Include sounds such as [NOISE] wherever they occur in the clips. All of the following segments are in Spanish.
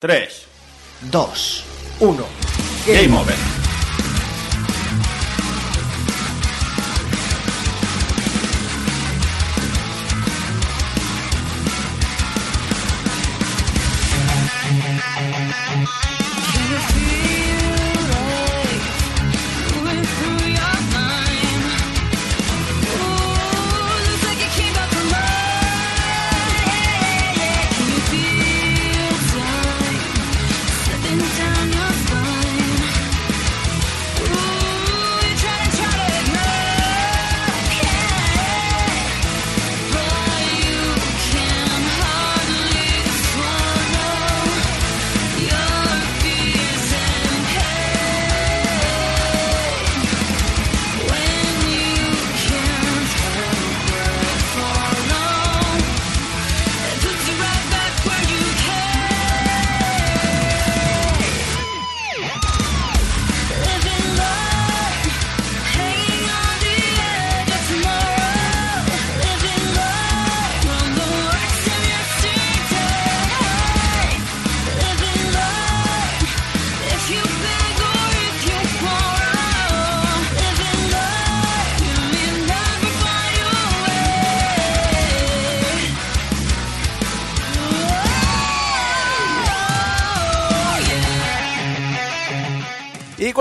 3, 2, 1. Game Over.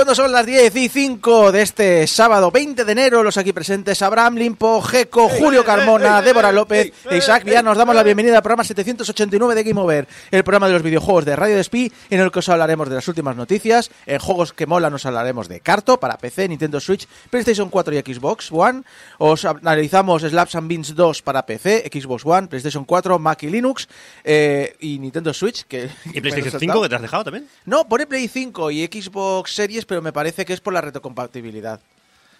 Cuando son las 10 y 5 de este sábado 20 de enero, los aquí presentes Abraham Limpo, Geco, Julio Carmona, Débora López e Isaac Vía nos damos la bienvenida al programa 789 de Game Over, el programa de los videojuegos de Radio Despí, en el que os hablaremos de las últimas noticias. En juegos que mola nos hablaremos de Carto para PC, Nintendo Switch, PlayStation 4 y Xbox One. Os analizamos Slaps and Beans 2 para PC, Xbox One, PlayStation 4, Mac y Linux eh, y Nintendo Switch. Que ¿Y PlayStation 5 que te has dejado también? No, pone Play 5 y Xbox Series, pero me parece que es por la retrocompatibilidad.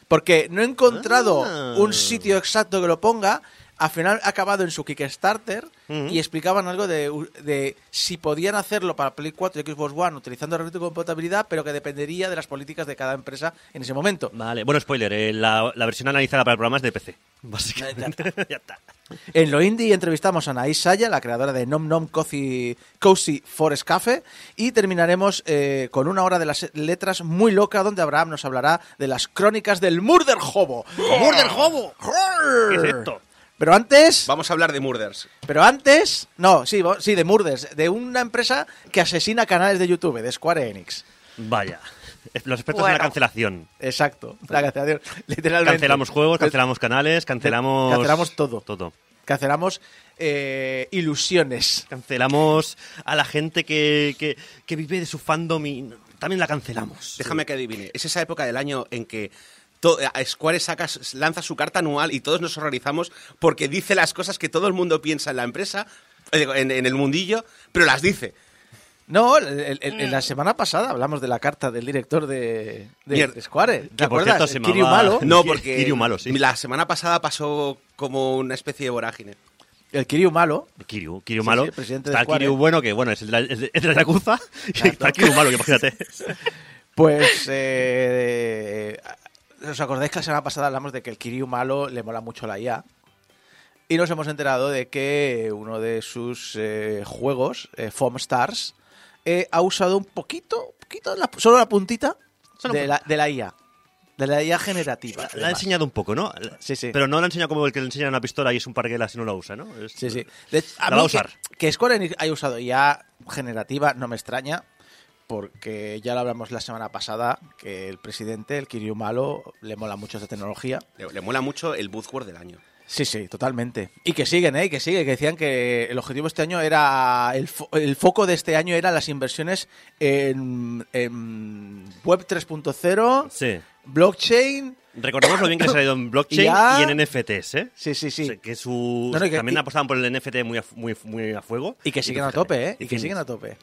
Porque no he encontrado Ah. un sitio exacto que lo ponga. Al final ha acabado en su Kickstarter y explicaban algo de, de si podían hacerlo para Play 4 y Xbox One utilizando la retrocompatibilidad, pero que dependería de las políticas de cada empresa en ese momento. Vale, bueno, spoiler, eh, la, la versión analizada para el programa es de PC, [LAUGHS] básicamente. [LAUGHS] ya está. En lo indie entrevistamos a Anaís Saya, la creadora de Nom Nom Cozy, Cozy Forest Cafe, y terminaremos eh, con una hora de las letras muy loca donde Abraham nos hablará de las crónicas del Murder Hobo. ¡Murder Hobo! ¿Qué es esto? Pero antes, Vamos a hablar de Murders. pero antes, no, sí, sí, de Murders, de una empresa que asesina canales de YouTube, de Square Enix. Vaya, los expertos en la Bueno. cancelación. Exacto, la cancelación, [LAUGHS] literalmente. Cancelamos juegos, cancelamos canales, cancelamos... Cancelamos todo. Todo. Cancelamos eh, ilusiones. Cancelamos a la gente que, que, que vive de su fandom y también la cancelamos. Déjame que adivine. Es esa época del año en que to- a Square saca, lanza su carta anual y todos nos horrorizamos porque dice las cosas que todo el mundo piensa en la empresa, eh, en, en el mundillo, pero las dice. No, el- el- el- en la semana pasada hablamos de la carta del director de, de, de Square. ¿Te acuerdas? se Kiryu Malo. No, porque Kiryu malo, sí. la semana pasada pasó como una especie de vorágine. El Kiryu Malo. Kiryu, Kiryu Sí, malo. sí, presidente de el. Kiryu bueno, que bueno, es el de la, es de, es de la Yakuza. Y está el Kiryu malo, que imagínate. [LAUGHS] Pues, eh, ¿os acordáis que la semana pasada hablamos de que el Kiryu Malo le mola mucho la IA? Y nos hemos enterado de que uno de sus eh, juegos, eh, Foam Stars, eh, ha usado un poquito, poquito la- solo la puntita Solo de la, de la IA. De la IA generativa. La ha enseñado un poco, ¿no? Sí, sí. Pero no la ha enseñado como el que le enseña una pistola y es un parguela si no la usa, ¿no? Es- Sí, sí. De- a la va a que- usar. Que, Square Enix haya usado IA generativa no me extraña, porque ya lo hablamos la semana pasada, que el presidente, el Kiryu Malo, le mola mucho esta tecnología. Le, le mola mucho el Buzzword del año. Sí, sí, totalmente. Y que siguen, ¿eh? Y que sigue, que decían que el objetivo este año era, el, fo- el foco de este año era las inversiones en, en Web 3.0, Sí. blockchain. Recordamos lo bien que ha salido en [COUGHS] blockchain Ya. y en NFTs, ¿eh? Sí, sí, sí. O sea, que su... No, no, y que- también y- apostaban por el NFT muy a, muy, muy a fuego. Y que siguen a fíjate, tope, ¿eh? Y que siguen a tope.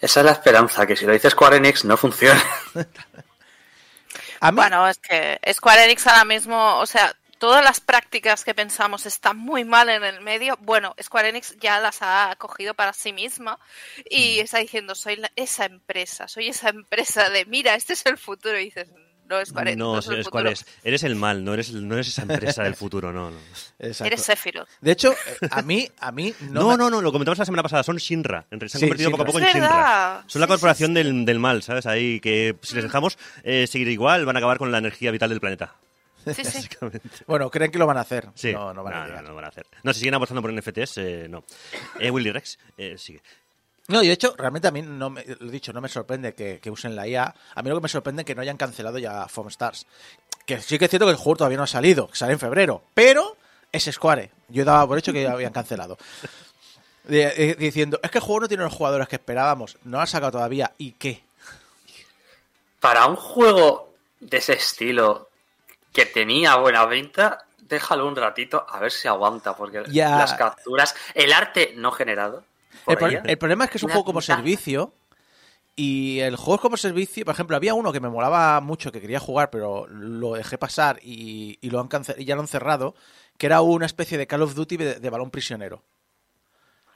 Esa es la esperanza, que si lo dice Square Enix no funciona. [LAUGHS] A Bueno, es que Square Enix ahora mismo, o sea, todas las prácticas que pensamos están muy mal en el medio. Bueno, Square Enix ya las ha cogido para sí misma y está diciendo, soy la- esa empresa, soy esa empresa de, mira, este es el futuro. Y dices, no Square Enix. No, es eres, el mal, no eres, no eres esa empresa del futuro, no. Eres Sephiroth. De hecho, eh, a mí, a mí no, no, me- no, no, lo comentamos la semana pasada, son Shinra. Se han Sí, convertido poco a poco en Es Shinra. Son la corporación sí, Del, del mal, ¿sabes? Ahí que si les dejamos eh, seguir igual, van a acabar con la energía vital del planeta. Sí. Bueno, creen que lo van a hacer. Sí. No, no van a no, llegar. no, no van a hacer. No, si siguen apostando por NFTs, eh, no. Eh, Willy Rex, eh, sigue. No, y de hecho, realmente a mí, no me, lo he dicho, no me sorprende que, que usen la IA. A mí lo que me sorprende es que no hayan cancelado ya Foam Stars. Que sí que es cierto que el juego todavía no ha salido, que sale en febrero. Pero es Square. Yo daba por hecho que ya habían cancelado. [LAUGHS] De- eh, diciendo, es que el juego no tiene los jugadores que esperábamos. No lo ha sacado todavía. ¿Y qué? Para un juego de ese estilo que tenía buena venta, déjalo un ratito a ver si aguanta, porque Ya. las capturas, el arte no generado. El, por pro- ella, el problema es que es un juego como servicio. Y el juego es como servicio, por ejemplo, había uno que me molaba mucho, que quería jugar, pero lo dejé pasar y, y lo han y ya lo han cerrado, que era una especie de Call of Duty de, de balón prisionero.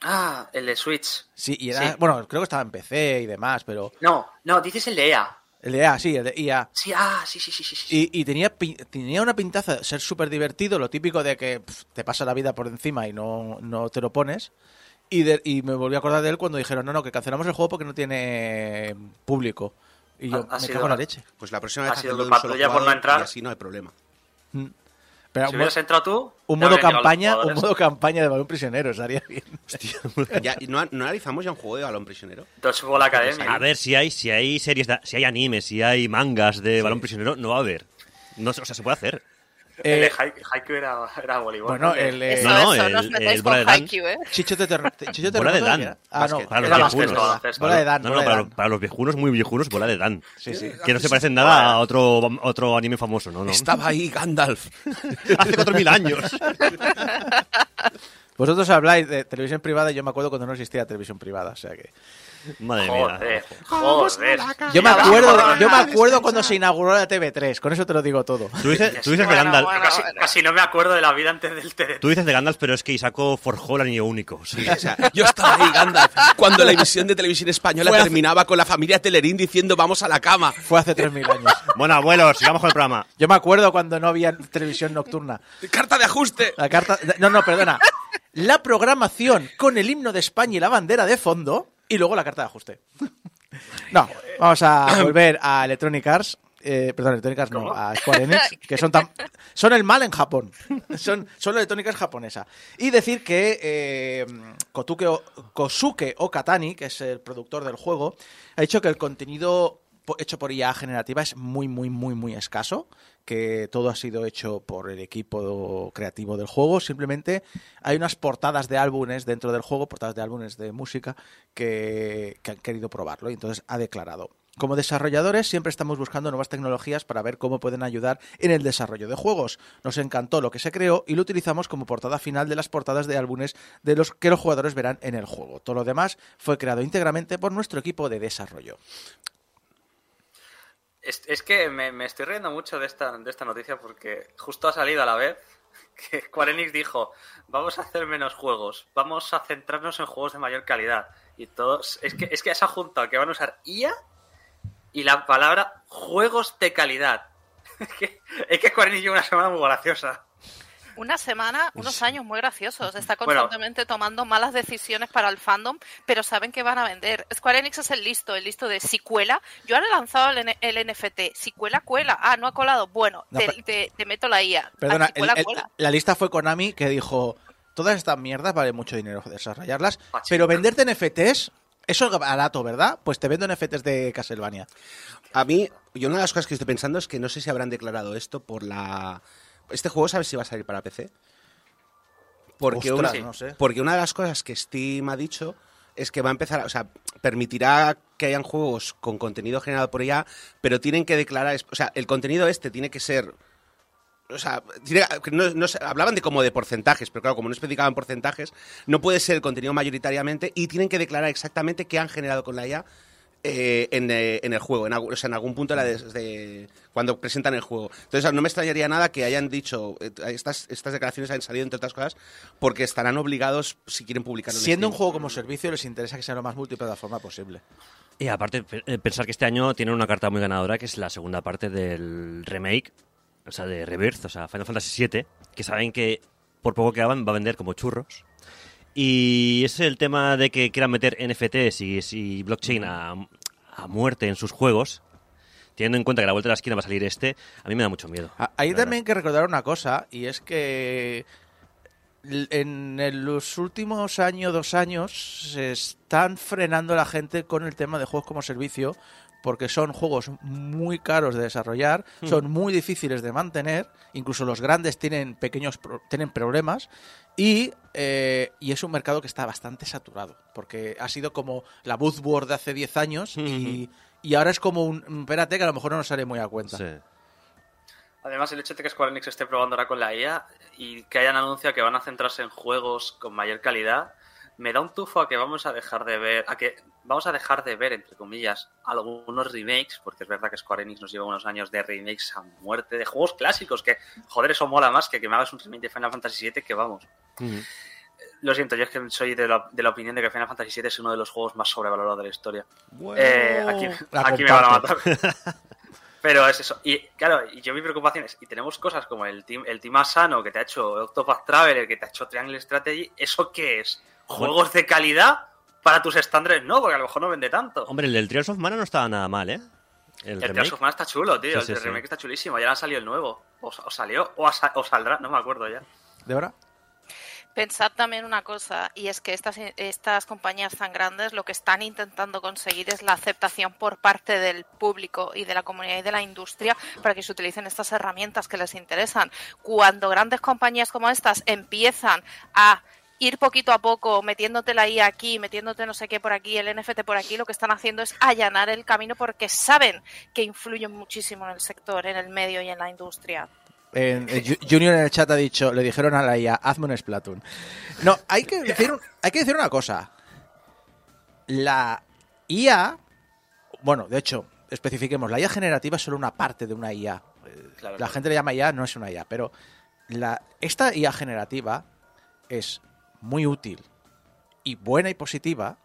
Ah, el de Switch. Sí, y era, Sí. bueno, creo que estaba en PC y demás, pero No, no, dices el de EA. el de EA, sí, el de EA. Sí, ah, sí, sí, sí, sí. sí. Y, y tenía, tenía una pintaza de ser súper divertido, lo típico de que pf, te pasa la vida por encima y no, no te lo pones. Y, de- y me volví a acordar de él cuando dijeron, no, no, que cancelamos el juego porque no tiene público. Y yo Ha- ha me cago en la la- leche. Pues la próxima vez tu de un solo patrulla por no entrar. y así no hay problema. Mm. Pero Si hubieras entrado tú, un ya modo campaña, un modo campaña de balón prisionero, estaría bien. [LAUGHS] Ya, ¿y ¿no, no analizamos ya un juego de balón prisionero? Dodgeball Academy. A ver, si hay, si hay series, de- si hay animes, si hay mangas de balón prisionero, no va a haber. No, o sea, se puede hacer. El de Eh, Hai- Haiku era, era voleibol. bueno, ¿no? el, eh, Eso, no, eso, el- bola con de Dan. Haikyuu, ¿eh? Chicho de terror. Chicho de Bola de terremoto, Dan. Ah, no. Para los viejunos. Bola de Dan, No, no, para, los- para los viejunos, muy viejunos, bola de Dan. Sí, sí. Que no se parecen nada a otro, otro anime famoso, ¿no? no. Estaba ahí Gandalf. [LAUGHS] Hace 4.000 años. [LAUGHS] Vosotros habláis de televisión privada y yo me acuerdo cuando no existía televisión privada, o sea que... Madre Joder, mía. joder. Yo me acuerdo, yo me acuerdo cuando se inauguró la TV3, con eso te lo digo todo. Tú dices, tú dices de Gandalf. bueno. Casi, casi no me acuerdo de la vida antes del TDT. Tú dices de Gandalf, pero es que Isako forjó el anillo único. sí. [LAUGHS] O sea, yo estaba ahí, Gandalf, cuando la emisión de televisión española Fue hace- terminaba con la familia Telerín diciendo vamos a la cama. Fue hace 3.000 años. [LAUGHS] Bueno, abuelos, sigamos con el programa. Yo me acuerdo cuando no había televisión nocturna. ¡Carta de ajuste! La carta... No, no, perdona. La programación con el himno de España y la bandera de fondo y luego la carta de ajuste. No, vamos a [COUGHS] volver a Electronic Arts. eh, perdón, Electronic Arts no, a Square Enix, [LAUGHS] que son tan, son el mal en Japón. Son, son Electronic Arts japonesa. Y decir que eh, Kotuke O- Kosuke Okatani, que es el productor del juego, ha dicho que el contenido hecho por IA generativa es muy, muy, muy, muy escaso, que todo ha sido hecho por el equipo creativo del juego. Simplemente hay unas portadas de álbumes dentro del juego, portadas de álbumes de música, que, que han querido probarlo y entonces ha declarado. Como desarrolladores siempre estamos buscando nuevas tecnologías para ver cómo pueden ayudar en el desarrollo de juegos. Nos encantó lo que se creó y lo utilizamos como portada final de las portadas de álbumes de los que los jugadores verán en el juego. Todo lo demás fue creado íntegramente por nuestro equipo de desarrollo. Es, es que me, estoy riendo mucho de esta, de esta noticia porque justo ha salido a la vez [LAUGHS] que Square Enix dijo, vamos a hacer menos juegos, vamos a centrarnos en juegos de mayor calidad. Y todos, es que, es que se ha juntado que van a usar IA y la palabra juegos de calidad. [LAUGHS] Es que, es Square Enix lleva una semana muy graciosa. Una semana, unos años muy graciosos. Está Bueno. constantemente tomando malas decisiones para el fandom, pero saben que van a vender. Square Enix es el listo, el listo de si cuela. Yo ahora he lanzado el, N- el NFT. Si cuela, cuela. Ah, no ha colado. Bueno, No, te, pero- te- te meto la IA. Ah, Perdona, si cuela, el- el- cuela. la lista fue Konami que dijo, todas estas mierdas vale mucho dinero desarrollarlas, Machista. pero venderte NFTs, eso es barato, ¿verdad? Pues te vendo NFTs de Castlevania. A mí, yo una de las cosas que estoy pensando es que no sé si habrán declarado esto por la... ¿Este juego sabes si va a salir para PC? Porque, Ostras, una, no sé. porque una de las cosas que Steam ha dicho es que va a empezar, o sea, permitirá que hayan juegos con contenido generado por ella, pero tienen que declarar, o sea, el contenido este tiene que ser o sea, no- no hablaban de como de porcentajes, pero claro, como no especificaban porcentajes, no puede ser el contenido mayoritariamente y tienen que declarar exactamente qué han generado con la IA eh, en, eh, en el juego, en, algún- o sea, en algún punto de la de- cuando presentan el juego. Entonces, no me extrañaría nada que hayan dicho, eh, estas, estas declaraciones han salido, entre otras cosas, porque estarán obligados si quieren publicarlo. en Siendo un juego como servicio, les interesa que sea lo más multiplataforma posible. Y aparte, pe- pensar que este año tienen una carta muy ganadora, que es la segunda parte del remake, o sea, de Rebirth, o sea, Final Fantasy VII, que saben que por poco que hagan va a vender como churros. Y ese es el tema de que quieran meter NFTs y, y blockchain a, a muerte en sus juegos, teniendo en cuenta que a la vuelta de la esquina va a salir este, a mí me da mucho miedo. Ah, Hay la también que recordar una cosa, y es que en los últimos años, dos años, se están frenando la gente con el tema de juegos como servicio, porque son juegos muy caros de desarrollar, son muy difíciles de mantener, incluso los grandes tienen pequeños pro- tienen problemas, y, eh, y es un mercado que está bastante saturado, porque ha sido como la buzzword de hace 10 años, y, y ahora es como un, espérate que a lo mejor no nos sale muy a cuenta. Sí. Además, el hecho de que Square Enix esté probando ahora con la IA y que hayan anunciado que van a centrarse en juegos con mayor calidad, me da un tufo a que vamos a dejar de ver, a que vamos a dejar de ver, entre comillas, algunos remakes, porque es verdad que Square Enix nos lleva unos años de remakes a muerte, de juegos clásicos, que, joder, eso mola más que que me hagas un remake de Final Fantasy VII, que vamos. Lo siento, yo es que soy de la, de la opinión de que Final Fantasy VII es uno de los juegos más sobrevalorados de la historia. Bueno. Eh, aquí aquí me van a matar. [LAUGHS] Pero es eso. Y claro, y yo mi preocupación es, y tenemos cosas como el Team, el team Asano que te ha hecho Octopath Traveler, que te ha hecho Triangle Strategy, ¿eso qué es? ¿Juegos de calidad para tus estándares? No, porque a lo mejor no vende tanto. Hombre, el del Trials of Mana no estaba nada mal, ¿eh? El, el. Tales of Mana está chulo, tío. Sí, sí, el sí. remake está chulísimo. Ya ha salido el nuevo. O, o salió, o, o saldrá, no me acuerdo ya. ¿Débora? Pensad también una cosa, y es que estas, estas compañías tan grandes lo que están intentando conseguir es la aceptación por parte del público y de la comunidad y de la industria para que se utilicen estas herramientas que les interesan. Cuando grandes compañías como estas empiezan a ir poquito a poco, metiéndote la IA aquí, metiéndote no sé qué por aquí, el NFT por aquí, lo que están haciendo es allanar el camino porque saben que influyen muchísimo en el sector, en el medio y en la industria. En- Junior en el chat ha dicho, le dijeron a la IA, hazme un Splatoon. No, hay que decir, hay que decir una cosa. La IA, bueno, de hecho, especifiquemos, la IA generativa es solo una parte de una IA. Claro, la claro. gente le llama IA, no es una IA, pero la, esta IA generativa es muy útil y buena y positiva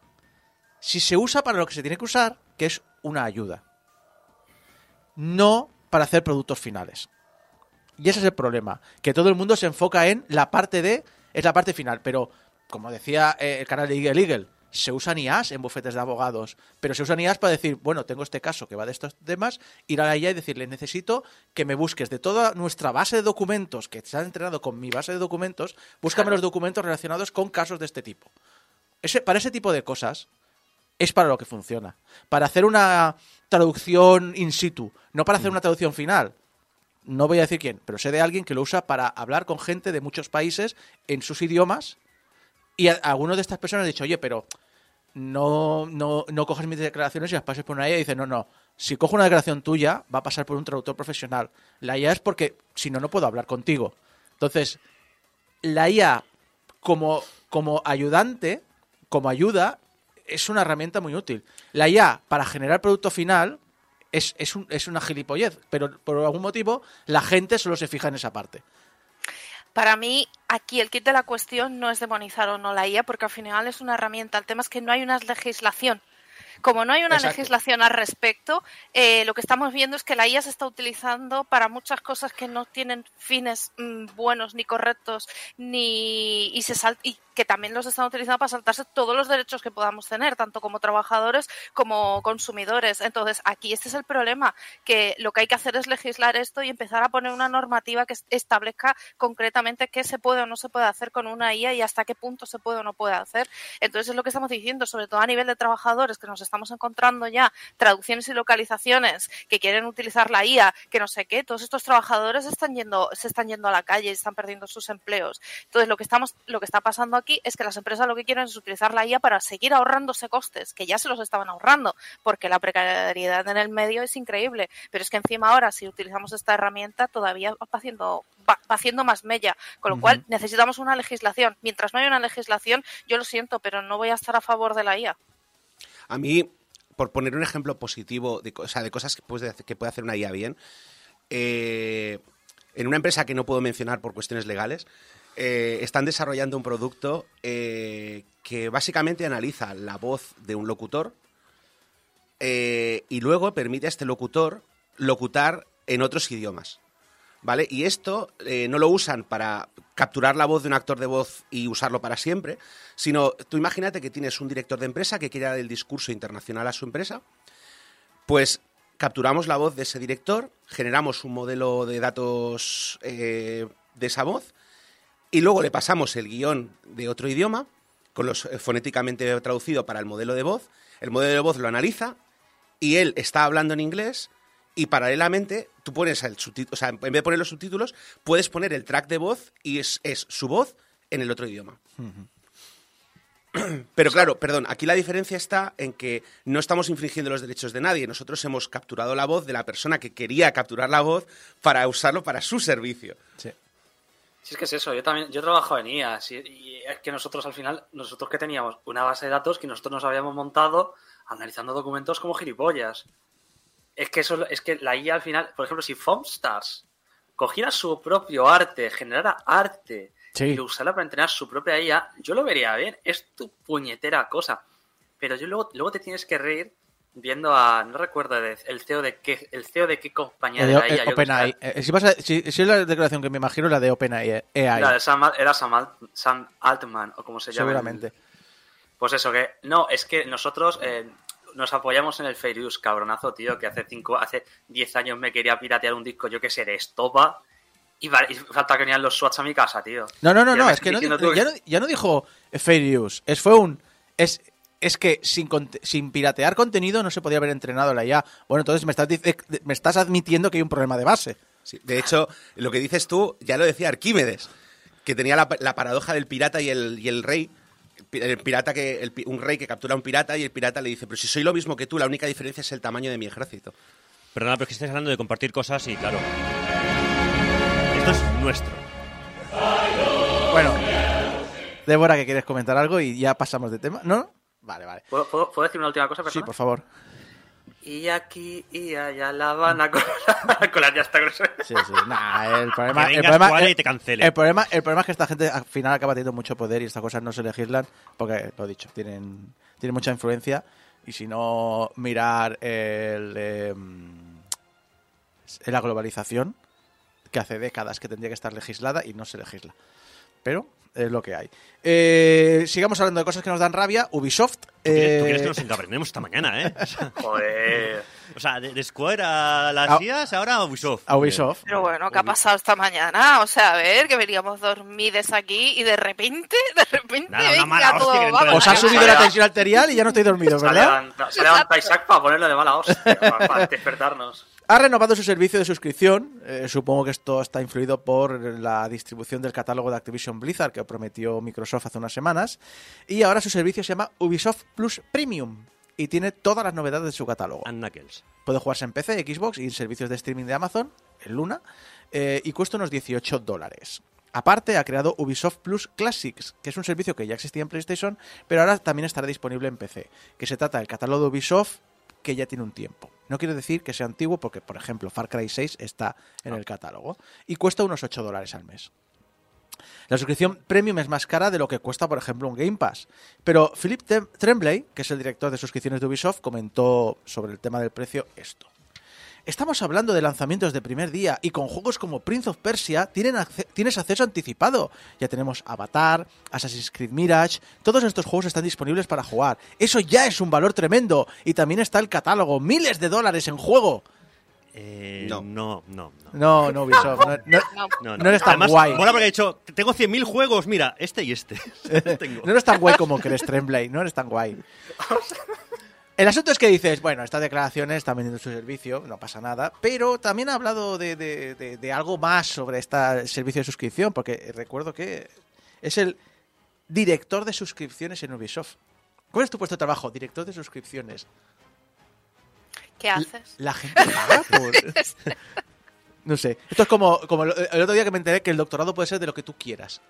si se usa para lo que se tiene que usar, que es una ayuda. No para hacer productos finales. Y ese es el problema, que todo el mundo se enfoca en la parte de, es la parte final, pero como decía eh, el canal de Eagle Eagle, se usan IAs en bufetes de abogados, pero se usan IAs para decir, bueno, tengo este caso que va de estos temas, ir a la IA y decirle, necesito que me busques de toda nuestra base de documentos, que se han entrenado con mi base de documentos, búscame los documentos relacionados con casos de este tipo. Ese, para ese tipo de cosas es para lo que funciona. Para hacer una traducción in situ, no para hacer una traducción final. No voy a decir quién, pero sé de alguien que lo usa para hablar con gente de muchos países en sus idiomas y a, de estas personas ha dicho, oye, pero no, no, no coges mis declaraciones y las pases por una IA y dice, no, no, si cojo una declaración tuya va a pasar por un traductor profesional. La IA es porque si no, no puedo hablar contigo. Entonces, la IA como, como ayudante, como ayuda, es una herramienta muy útil. La IA para generar producto final es, es, un- es una gilipollez, pero por algún motivo la gente solo se fija en esa parte. Para mí, aquí el kit de la cuestión no es demonizar o no la IA, porque al final es una herramienta. El tema es que no hay una legislación. Como no hay una Exacto. legislación al respecto, eh, lo que estamos viendo es que la IA se está utilizando para muchas cosas que no tienen fines mm, buenos ni correctos, ni y se sal- y que también los están utilizando para saltarse todos los derechos que podamos tener, tanto como trabajadores como consumidores. Entonces, aquí este es el problema, que lo que hay que hacer es legislar esto y empezar a poner una normativa que est- establezca concretamente qué se puede o no se puede hacer con una IA y hasta qué punto se puede o no puede hacer. Entonces, es lo que estamos diciendo, sobre todo a nivel de trabajadores, que nos estamos encontrando ya traducciones y localizaciones que quieren utilizar la IA, que no sé qué, todos estos trabajadores están yendo, se están yendo a la calle y están perdiendo sus empleos. Entonces, lo que estamos, lo que está pasando aquí es que las empresas lo que quieren es utilizar la IA para seguir ahorrándose costes, que ya se los estaban ahorrando, porque la precariedad en el medio es increíble. Pero es que encima ahora, si utilizamos esta herramienta, todavía va haciendo, va, va haciendo más mella. Con lo cual, necesitamos una legislación. Mientras no haya una legislación, yo lo siento, pero no voy a estar a favor de la IA. A mí, por poner un ejemplo positivo de, co- o sea, de cosas que puede, hacer, que puede hacer una IA bien, eh, en una empresa que no puedo mencionar por cuestiones legales, eh, están desarrollando un producto eh, que básicamente analiza la voz de un locutor eh, y luego permite a este locutor locutar en otros idiomas. ¿Vale? Y esto no lo usan para capturar la voz de un actor de voz y usarlo para siempre, sino tú imagínate que tienes un director de empresa que quiere dar el discurso internacional a su empresa, pues capturamos la voz de ese director, generamos un modelo de datos de esa voz y luego le pasamos el guion de otro idioma, con los eh, fonéticamente traducido para el modelo de voz. El modelo de voz lo analiza y él está hablando en inglés y paralelamente tú pones el subtítulo, o sea, en vez de poner los subtítulos, puedes poner el track de voz y es, es su voz en el otro idioma. [CLEARS THROAT] Pero claro, perdón, aquí la diferencia está en que no estamos infringiendo los derechos de nadie. Nosotros hemos capturado la voz de la persona que quería capturar la voz para usarlo para su servicio. Sí. Si es que es eso, yo también, yo trabajo en IA, si- y es que nosotros al final, nosotros que teníamos una base de datos que nosotros nos habíamos montado analizando documentos como gilipollas. Es que eso, es que la IA al final, por ejemplo, si Foamstars cogiera su propio arte, generara arte Sí. y lo usara para entrenar su propia IA, yo lo vería bien, es tu puñetera cosa. Pero yo luego, luego te tienes que reír viendo a, no recuerdo de- el CEO de qué, el CEO de qué compañía de Eh, la eh, IA. OpenAI. Eh, si, si- si es la declaración que me imagino, la de OpenAI. de Sam, era Sam, Alt- Sam Altman, o como se llama. seguramente. Pues eso, que no, es que nosotros eh, nos apoyamos en el fair use, cabronazo, tío, que hace cinco, hace 10 años me quería piratear un disco, yo que sé, de estopa, y, falta que venían los SWATs a mi casa, tío. No, no, no, no, es que no, ya, no, ya no dijo fair use. Es, fue un. Es, es que sin, piratear contenido no se podía haber entrenado la IA. Bueno, entonces me estás, dice- me estás admitiendo que hay un problema de base. Sí, De hecho, lo que dices tú ya lo decía Arquímedes, que tenía la, la paradoja del pirata y el, y el rey. El pi- El pirata que el un rey que captura a un pirata y el pirata le dice, pero si soy lo mismo que tú, la única diferencia es el tamaño de mi ejército. Perdona, pero es que estáis hablando de compartir cosas y claro. Esto es nuestro. Bueno, Débora, que quieres comentar algo y ya pasamos de tema. ¿No? Vale, vale. ¿Puedo, puedo- puedo decir una última cosa, Sí, por favor. Y aquí y allá La con, con la ya está grosera. Sí, sí. Nah, el problema, el problema, Koala y el- te cancele. el problema, el problema es que esta gente al final acaba teniendo mucho poder y estas cosas no se legislan porque, lo dicho, tienen, tienen mucha influencia y si no, mirar el, em, la globalización, que hace décadas que tendría que estar legislada y no se legisla. Pero es lo que hay. Eh, sigamos hablando de cosas que nos dan rabia. Ubisoft. ¿Tú quieres, tú eh, quieres que nos encabrenemos esta mañana, ¿eh? O [LAUGHS] sea, Joder. O sea, de, de Square a las A- IAS, ahora a Ubisoft. a Ubisoft. Pero bueno, ¿qué ha pasado esta mañana? O sea, a ver, que veníamos dormides aquí y de repente, [LAUGHS] de repente, Nada, venga mala todo, vamos. Os ha subido la tensión arterial y ya no estoy dormido, ¿verdad? se ha levantado Isaac para ponerlo de mala hostia, para, para despertarnos. Ha renovado su servicio de suscripción. Eh, supongo que esto está influido por la distribución del catálogo de Activision Blizzard que prometió Microsoft hace unas semanas. Y ahora su servicio se llama Ubisoft Plus Premium y tiene todas las novedades de su catálogo. And Knuckles. Puede jugarse en PC, Xbox y en servicios de streaming de Amazon, en Luna, eh, y cuesta unos 18 dólares. Aparte, ha creado Ubisoft Plus Classics, que es un servicio que ya existía en PlayStation, pero ahora también estará disponible en PC, que se trata del catálogo de Ubisoft que ya tiene un tiempo. No quiero decir que sea antiguo porque, por ejemplo, Far Cry 6 está en el catálogo y cuesta unos 8 dólares al mes. La suscripción premium es más cara de lo que cuesta, por ejemplo, un Game Pass. Pero Philip Tremblay, que es el director de suscripciones de Ubisoft, comentó sobre el tema del precio esto. Estamos hablando de lanzamientos de primer día y con juegos como Prince of Persia tienen acce- tienes acceso anticipado. Ya tenemos Avatar, Assassin's Creed Mirage, todos estos juegos están disponibles para jugar. Eso ya es un valor tremendo y también está el catálogo, miles de dólares en juego. Eh, No. no, no, no. No, no Ubisoft, no, no- [LAUGHS] No, No, No eres tan Además, guay. Mola porque he dicho, tengo 100.000 juegos, mira, este y [LAUGHS] [LAUGHS] este. Tengo. No eres tan guay como crees, Tremblay. No eres tan guay. El asunto es que dices, bueno, estas declaraciones están vendiendo su servicio, no pasa nada, pero también ha hablado de, de- de- de algo más sobre este servicio de suscripción, porque recuerdo que es el director de suscripciones en Ubisoft. ¿Cuál es tu puesto de trabajo? Director de suscripciones. ¿Qué haces? La gente paga por... [LAUGHS] No sé. Esto es como, el otro día que me enteré que el doctorado puede ser de lo que tú quieras.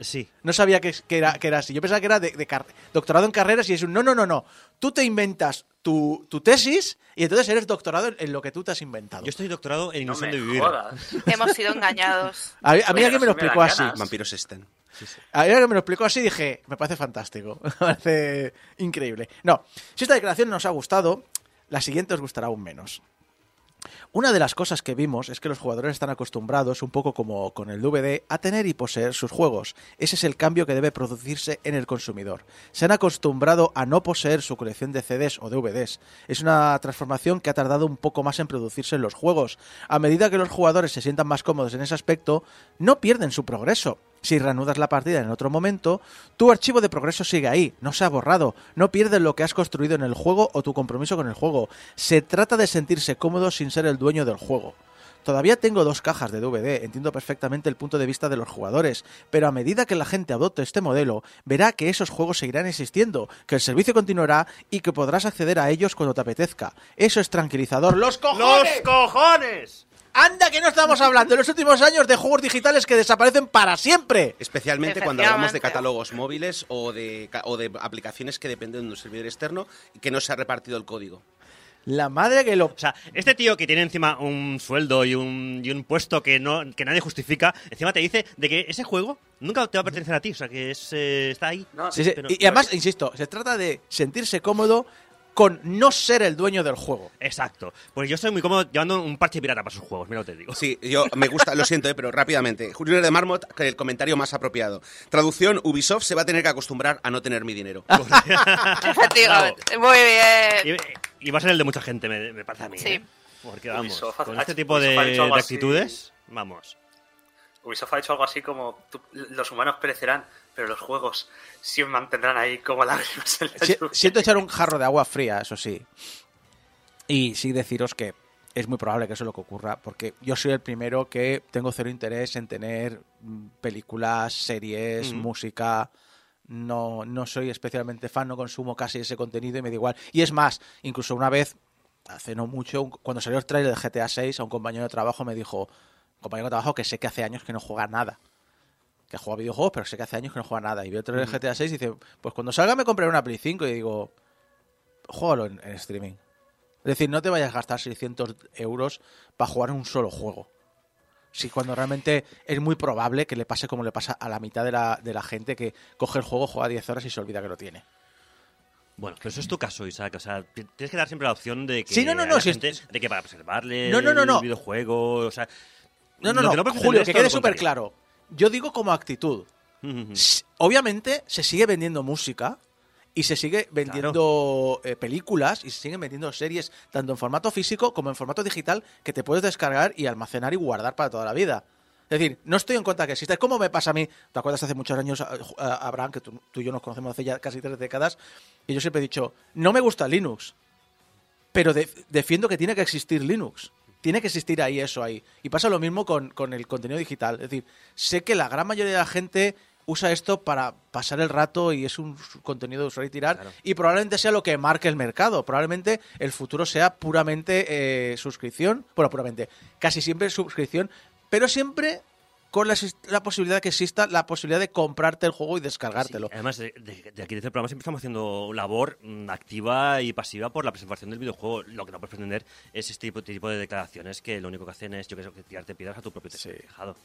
Sí. No sabía que, que era, que era así. Yo pensaba que era de, de car- doctorado en carreras y es un no, no, no, no. Tú te inventas tu, tu tesis y entonces eres doctorado en, en lo que tú te has inventado. Yo estoy doctorado en No ilusión me de vivir. jodas. Hemos sido engañados. A, [LAUGHS] a mí alguien me no lo explicó así. Vampiros estén. A mí alguien me lo explicó así y dije, me parece fantástico. [LAUGHS] Me parece increíble. No, si esta declaración nos ha gustado, la siguiente os gustará aún menos. Una de las cosas que vimos es que los jugadores están acostumbrados, un poco como con el DVD, a tener y poseer sus juegos. Ese es el cambio que debe producirse en el consumidor. Se han acostumbrado a no poseer su colección de CDs o DVDs. Es una transformación que ha tardado un poco más en producirse en los juegos. A medida que los jugadores se sientan más cómodos en ese aspecto, no pierden su progreso. Si reanudas la partida en otro momento, tu archivo de progreso sigue ahí, no se ha borrado, no pierdes lo que has construido en el juego o tu compromiso con el juego. Se trata de sentirse cómodo sin ser el dueño del juego. Todavía tengo dos cajas de DVD, entiendo perfectamente el punto de vista de los jugadores, pero a medida que la gente adopte este modelo, verá que esos juegos seguirán existiendo, que el servicio continuará y que podrás acceder a ellos cuando te apetezca. Eso es tranquilizador. ¡Los cojones! ¡Los cojones! ¡Anda que no estamos hablando en los últimos años de juegos digitales que desaparecen para siempre! Especialmente cuando hablamos de catálogos móviles o de, o de aplicaciones que dependen de un servidor externo y que no se ha repartido el código. La madre que lo... O sea, este tío que tiene encima un sueldo y un, y un puesto que no que nadie justifica, encima te dice de que ese juego nunca te va a pertenecer a ti, o sea, que es, eh, está ahí. No, Sí, sí, pero- y, y además, insisto, se trata de sentirse cómodo con no ser el dueño del juego. Exacto. Pues yo estoy muy cómodo llevando un parche pirata para sus juegos, mira lo que te digo. Sí, yo me gusta, lo siento, eh, pero rápidamente. Julio de Marmot, el comentario más apropiado. Traducción, Ubisoft se va a tener que acostumbrar a no tener mi dinero. [LAUGHS] Efectivamente. [LAUGHS] Muy bien. Y, y va a ser el de mucha gente, me, me parece a mí. Sí. ¿eh? Porque vamos, Ubisoft con este tipo de, de actitudes, vamos. Ubisoft ha dicho algo así como tú- los humanos perecerán, pero los juegos sí mantendrán ahí como lágrimas en la [LAUGHS] Si- siento echar un jarro de agua fría, eso sí. Y sí deciros que es muy probable que eso es lo que ocurra, porque yo soy el primero que tengo cero interés en tener mm, películas, series, Ujú. música. No, no soy especialmente fan, no consumo casi ese contenido y me da igual. Y es más, incluso una vez, hace no mucho, cuando salió el trailer de GTA 6, a un compañero de trabajo me dijo, compañero de trabajo que sé que hace años que no juega nada. Que juega videojuegos, pero sé que hace años que no juega nada. Y veo el trailer de GTA 6 y dice, pues cuando salga me compraré una Play 5 y digo, juégalo en, en streaming. Es decir, no te vayas a gastar 600 euros para jugar un solo juego. Sí, cuando realmente es muy probable que le pase como le pasa a la mitad de la, de la gente que coge el juego, juega 10 horas y se olvida que lo tiene. Bueno, pero eso es tu caso, Isaac. O sea, ti- tienes que dar siempre la opción de que. Sí, no, no, no, si gente- es- de que para preservarle No, no, no, no. el videojuego. O sea. No, no, no, Julio, que quede súper claro. Yo digo como actitud. Obviamente se sigue vendiendo música y se sigue vendiendo eh, películas y se siguen vendiendo series tanto en formato físico como en formato digital que te puedes descargar y almacenar y guardar para toda la vida. Es decir, no estoy en contra que exista. Es como me pasa a mí. ¿Te acuerdas hace muchos años, Abraham, que tú, tú y yo nos conocemos hace ya casi tres décadas? Y yo siempre he dicho, no me gusta Linux, pero de- defiendo que tiene que existir Linux. Tiene que existir ahí eso ahí. Y pasa lo mismo con, con el contenido digital. Es decir, sé que la gran mayoría de la gente usa esto para pasar el rato y es un contenido de usuario y tirar. Claro. Y probablemente sea lo que marque el mercado. Probablemente el futuro sea puramente eh, suscripción. Bueno, puramente. Casi siempre suscripción. Pero siempre con la, la posibilidad que exista la posibilidad de comprarte el juego y descargártelo. Sí, además, de, de- de aquí desde el programa siempre estamos haciendo labor mm, activa y pasiva por la preservación del videojuego. Lo que no puedes pretender es este tipo, tipo de declaraciones que lo único que hacen es, yo que tirarte piedras a tu propio tejado.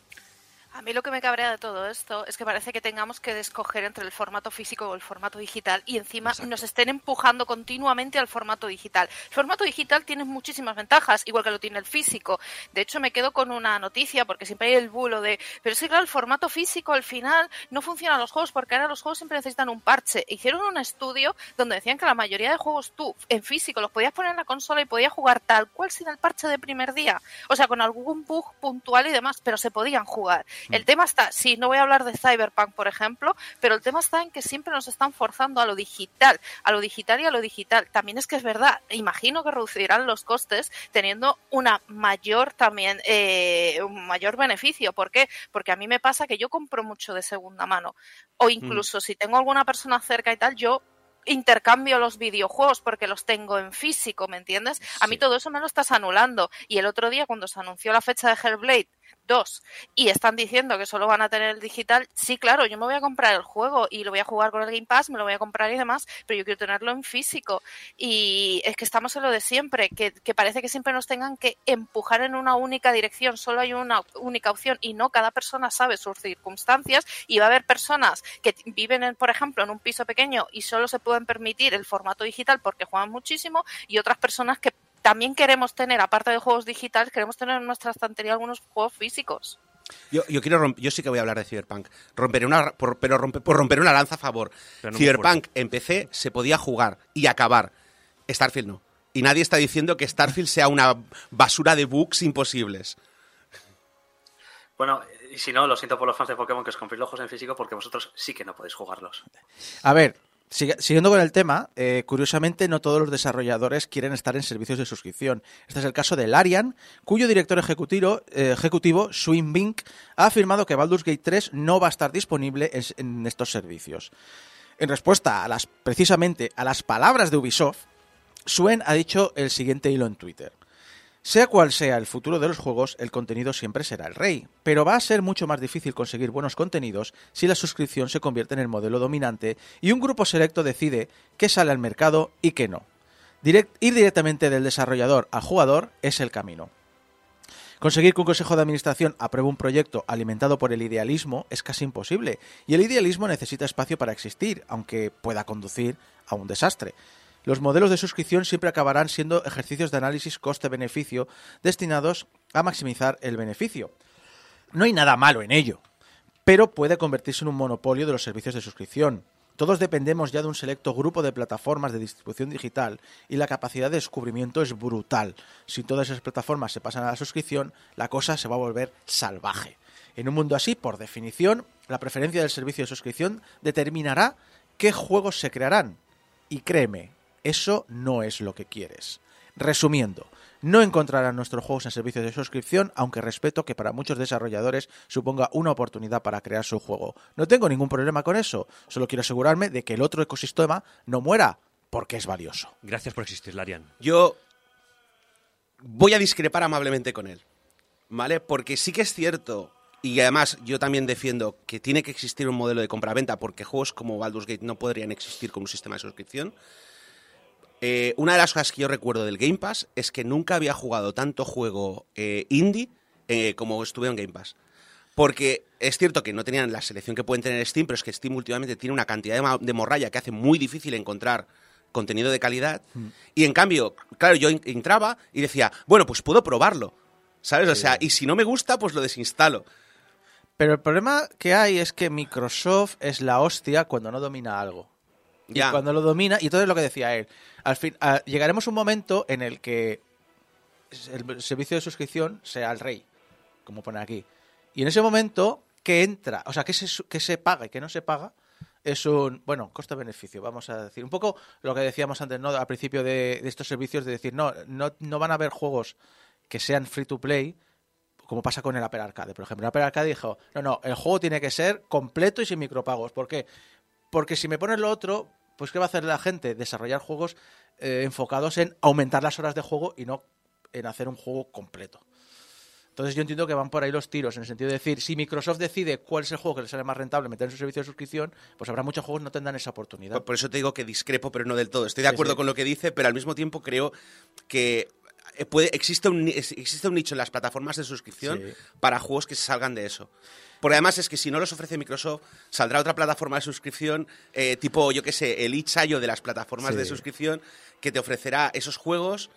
A mí lo que me cabrea de todo esto es que parece que tengamos que escoger entre el formato físico o el formato digital y encima Exacto. nos estén empujando continuamente al formato digital. El formato digital tiene muchísimas ventajas, igual que lo tiene el físico. De hecho, me quedo con una noticia porque siempre hay el bulo de, pero es que claro, el formato físico al final no funcionan los juegos porque ahora los juegos siempre necesitan un parche. Hicieron un estudio donde decían que la mayoría de juegos tú en físico los podías poner en la consola y podías jugar tal cual sin el parche de primer día. O sea, con algún bug puntual y demás, pero se podían jugar. El tema está, sí, no voy a hablar de Cyberpunk, por ejemplo, pero el tema está en que siempre nos están forzando a lo digital, a lo digital y a lo digital. También es que es verdad, imagino que reducirán los costes teniendo una mayor también, eh, un mayor beneficio. ¿Por qué? Porque a mí me pasa que yo compro mucho de segunda mano. O incluso si tengo alguna persona cerca y tal, yo intercambio los videojuegos porque los tengo en físico, ¿me entiendes? A mí Sí. todo eso me lo estás anulando. Y el otro día, cuando se anunció la fecha de Hellblade, Dos, y están diciendo que solo van a tener el digital. Sí, claro, yo me voy a comprar el juego y lo voy a jugar con el Game Pass, me lo voy a comprar y demás, pero yo quiero tenerlo en físico. Y es que estamos en lo de siempre, que, que parece que siempre nos tengan que empujar en una única dirección. Solo hay una única opción y no cada persona sabe sus circunstancias y va a haber personas que viven, en, por ejemplo, en un piso pequeño y solo se pueden permitir el formato digital porque juegan muchísimo y otras personas que también queremos tener, aparte de juegos digitales, queremos tener en nuestra estantería algunos juegos físicos. Yo, yo quiero romp- yo sí que voy a hablar de Cyberpunk. Romperé una, por, pero rompe- por romper una lanza a favor. No Cyberpunk en PC se podía jugar y acabar. Starfield no. Y nadie está diciendo que Starfield sea una basura de bugs imposibles. Bueno, y si no, lo siento por los fans de Pokémon que os compréis los juegos en físico porque vosotros sí que no podéis jugarlos. A ver, siguiendo con el tema, eh, curiosamente no todos los desarrolladores quieren estar en servicios de suscripción. Este es el caso de Larian, cuyo director ejecutivo, eh, ejecutivo Bink, ha afirmado que Baldur's Gate 3 no va a estar disponible en, estos servicios. En respuesta a las, precisamente a las palabras de Ubisoft, Swen ha dicho el siguiente hilo en Twitter. Sea cual sea el futuro de los juegos, el contenido siempre será el rey, pero va a ser mucho más difícil conseguir buenos contenidos si la suscripción se convierte en el modelo dominante y un grupo selecto decide qué sale al mercado y qué no. Ir directamente del desarrollador al jugador es el camino. Conseguir que un consejo de administración apruebe un proyecto alimentado por el idealismo es casi imposible, y el idealismo necesita espacio para existir, aunque pueda conducir a un desastre. Los modelos de suscripción siempre acabarán siendo ejercicios de análisis coste-beneficio destinados a maximizar el beneficio. No hay nada malo en ello, pero puede convertirse en un monopolio de los servicios de suscripción. Todos dependemos ya de un selecto grupo de plataformas de distribución digital y la capacidad de descubrimiento es brutal. Si todas esas plataformas se pasan a la suscripción, la cosa se va a volver salvaje. En un mundo así, por definición, la preferencia del servicio de suscripción determinará qué juegos se crearán. Y créeme, eso no es lo que quieres. Resumiendo, no encontrarán nuestros juegos en servicios de suscripción, aunque respeto que para muchos desarrolladores suponga una oportunidad para crear su juego. No tengo ningún problema con eso, solo quiero asegurarme de que el otro ecosistema no muera, porque es valioso. Gracias por existir, Larian. Yo voy a discrepar amablemente con él, ¿vale? Porque sí que es cierto, y además yo también defiendo que tiene que existir un modelo de compraventa, porque juegos como Baldur's Gate no podrían existir con un sistema de suscripción. Eh, una de las cosas que yo recuerdo del Game Pass es que nunca había jugado tanto juego eh, indie eh, como estuve en Game Pass. Porque es cierto que no tenían la selección que pueden tener Steam, pero es que Steam últimamente tiene una cantidad de, de morralla que hace muy difícil encontrar contenido de calidad. Y en cambio, claro, yo en- entraba y decía, bueno, pues puedo probarlo. ¿Sabes? O sea, y si no me gusta, pues lo desinstalo. Pero el problema que hay es que Microsoft es la hostia cuando no domina algo. Y cuando lo domina, y entonces lo que decía él, al fin, a- llegaremos a un momento en el que el servicio de suscripción sea el rey, como pone aquí. Y en ese momento que entra, o sea, que se, que se paga y que no se paga, es un, bueno, coste-beneficio, vamos a decir. Un poco lo que decíamos antes, ¿no? Al principio de, de estos servicios, de decir, no, no, no van a haber juegos que sean free to play, como pasa con el Apple Arcade. Por ejemplo, el Apple Arcade dijo, no, no, el juego tiene que ser completo y sin micropagos. ¿Por qué? Porque si me pones lo otro, pues ¿qué va a hacer la gente? Desarrollar juegos eh, enfocados en aumentar las horas de juego y no en hacer un juego completo. Entonces yo entiendo que van por ahí los tiros, en el sentido de decir, si Microsoft decide cuál es el juego que le sale más rentable meter en su servicio de suscripción, pues habrá muchos juegos que no tendrán esa oportunidad. Por, por eso te digo que discrepo, pero no del todo. Estoy de acuerdo sí. con lo que dice, pero al mismo tiempo creo que puede, existe, un, existe nicho en las plataformas de suscripción Sí. para juegos que se salgan de eso. Porque además es que si no los ofrece Microsoft, saldrá otra plataforma de suscripción, eh, tipo, yo qué sé, el itch.io de las plataformas Sí. de suscripción, que te ofrecerá esos juegos,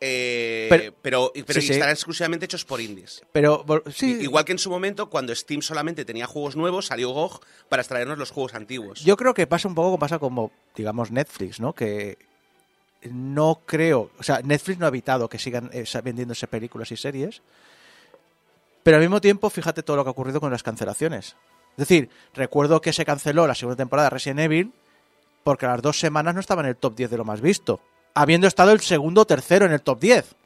eh, Pero- pero, pero sí, sí. estarán exclusivamente hechos por indies. Pero sí, Igual que en su momento, cuando Steam solamente tenía juegos nuevos, salió GOG para extraernos los juegos antiguos. Yo creo que pasa un poco como pasa como, digamos, Netflix, ¿no? Que no creo, o sea, Netflix no ha evitado que sigan eh, vendiéndose películas y series, pero al mismo tiempo, fíjate todo lo que ha ocurrido con las cancelaciones. Es decir, recuerdo que se canceló la segunda temporada de Resident Evil porque a las dos semanas no estaba en el top 10 de lo más visto, habiendo estado el segundo o tercero en el top 10.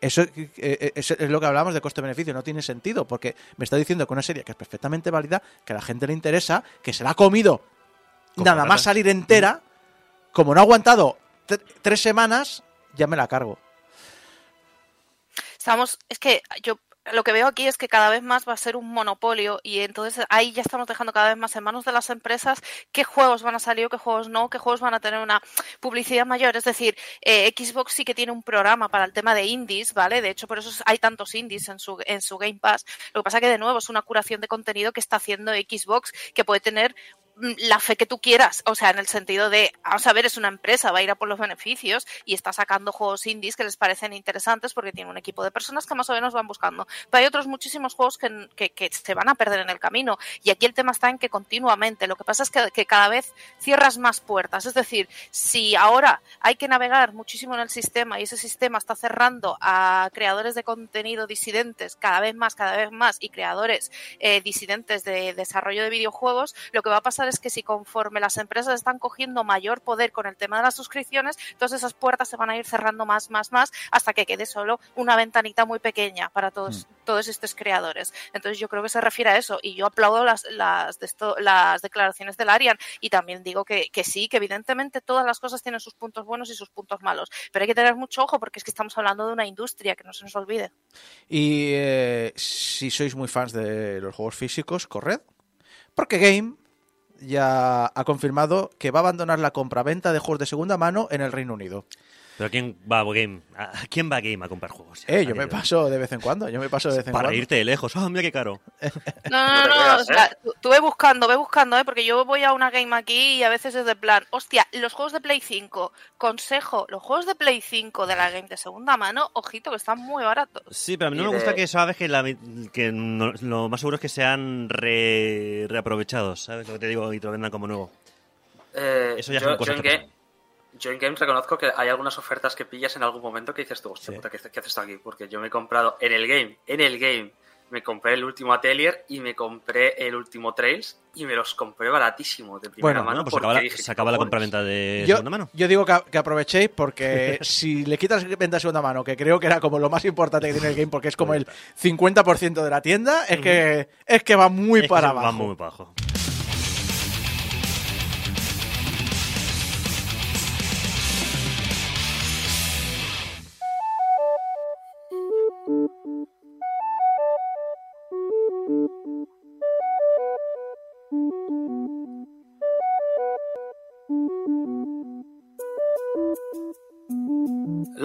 Eso eh, eh, es, es lo que hablamos de coste-beneficio, no tiene sentido, porque me está diciendo que una serie que es perfectamente válida, que a la gente le interesa, que se la ha comido nada más salir entera, como no ha aguantado tres semanas, ya me la cargo. Estamos, es que yo lo que veo aquí es que cada vez más va a ser un monopolio y entonces ahí ya estamos dejando cada vez más en manos de las empresas qué juegos van a salir qué juegos no, qué juegos van a tener una publicidad mayor. Es decir, eh, Xbox sí que tiene un programa para el tema de indies, ¿vale? De hecho, por eso hay tantos indies en su, en su Game Pass. Lo que pasa que de nuevo es una curación de contenido que está haciendo Xbox que puede tener la fe que tú quieras, o sea, en el sentido de, vamos a ver, es una empresa, va a ir a por los beneficios y está sacando juegos indies que les parecen interesantes porque tiene un equipo de personas que más o menos van buscando. Pero hay otros muchísimos juegos que, que, se van a perder en el camino y aquí el tema está en que continuamente, lo que pasa es que, que, cada vez cierras más puertas, es decir, si ahora hay que navegar muchísimo en el sistema y ese sistema está cerrando a creadores de contenido disidentes cada vez más, cada vez más y creadores eh, disidentes de desarrollo de videojuegos, lo que va a pasar es que si conforme las empresas están cogiendo mayor poder con el tema de las suscripciones, todas esas puertas se van a ir cerrando más, más, más, hasta que quede solo una ventanita muy pequeña para todos, mm. todos estos creadores. Entonces yo creo que se refiere a eso y yo aplaudo las, las, de esto, las declaraciones del Arian y también digo que, que sí, que evidentemente todas las cosas tienen sus puntos buenos y sus puntos malos, pero hay que tener mucho ojo porque es que estamos hablando de una industria, que no se nos olvide. Y eh, si sois muy fans de los juegos físicos, corred. Porque Game ya ha confirmado que va a abandonar la compra-venta de juegos de segunda mano en el Reino Unido. ¿Pero quién va a Game? ¿A quién va a Game a comprar juegos? Eh, yo me paso de vez en cuando, yo me paso de vez en Para cuando. irte de lejos. ¡Ah, mira qué caro! [LAUGHS] No, no, no, no, o sea, tú, tú ve buscando, ve buscando, ¿eh? porque yo voy a una game aquí y a veces es de plan, hostia, los juegos de Play 5, consejo, los juegos de Play 5 de la game de segunda mano, ojito, que están muy baratos. Sí, pero a mí no Y me de- gusta que sabes que, la- que no- lo más seguro es que sean re- reaprovechados, ¿sabes? Lo que te digo, y te lo vendan como nuevo. Eh, Eso ya yo, son cosas yo en que. Yo en Games reconozco que hay algunas ofertas que pillas en algún momento que dices tú, hostia Sí. puta, ¿qué, qué haces tú aquí? Porque yo me he comprado en el game, en el game, me compré el último Atelier y me compré el último Trails y me los compré baratísimo de primera Bueno, mano. Bueno, pues porque acaba la, dije, se acaba la compraventa de Yo, segunda mano. yo digo que, que aprovechéis porque [LAUGHS] si le quitas venta de segunda mano, que creo que era como lo más importante que tiene el game porque es como el 50% de la tienda, es que es que va muy Es que para se va abajo. muy para abajo.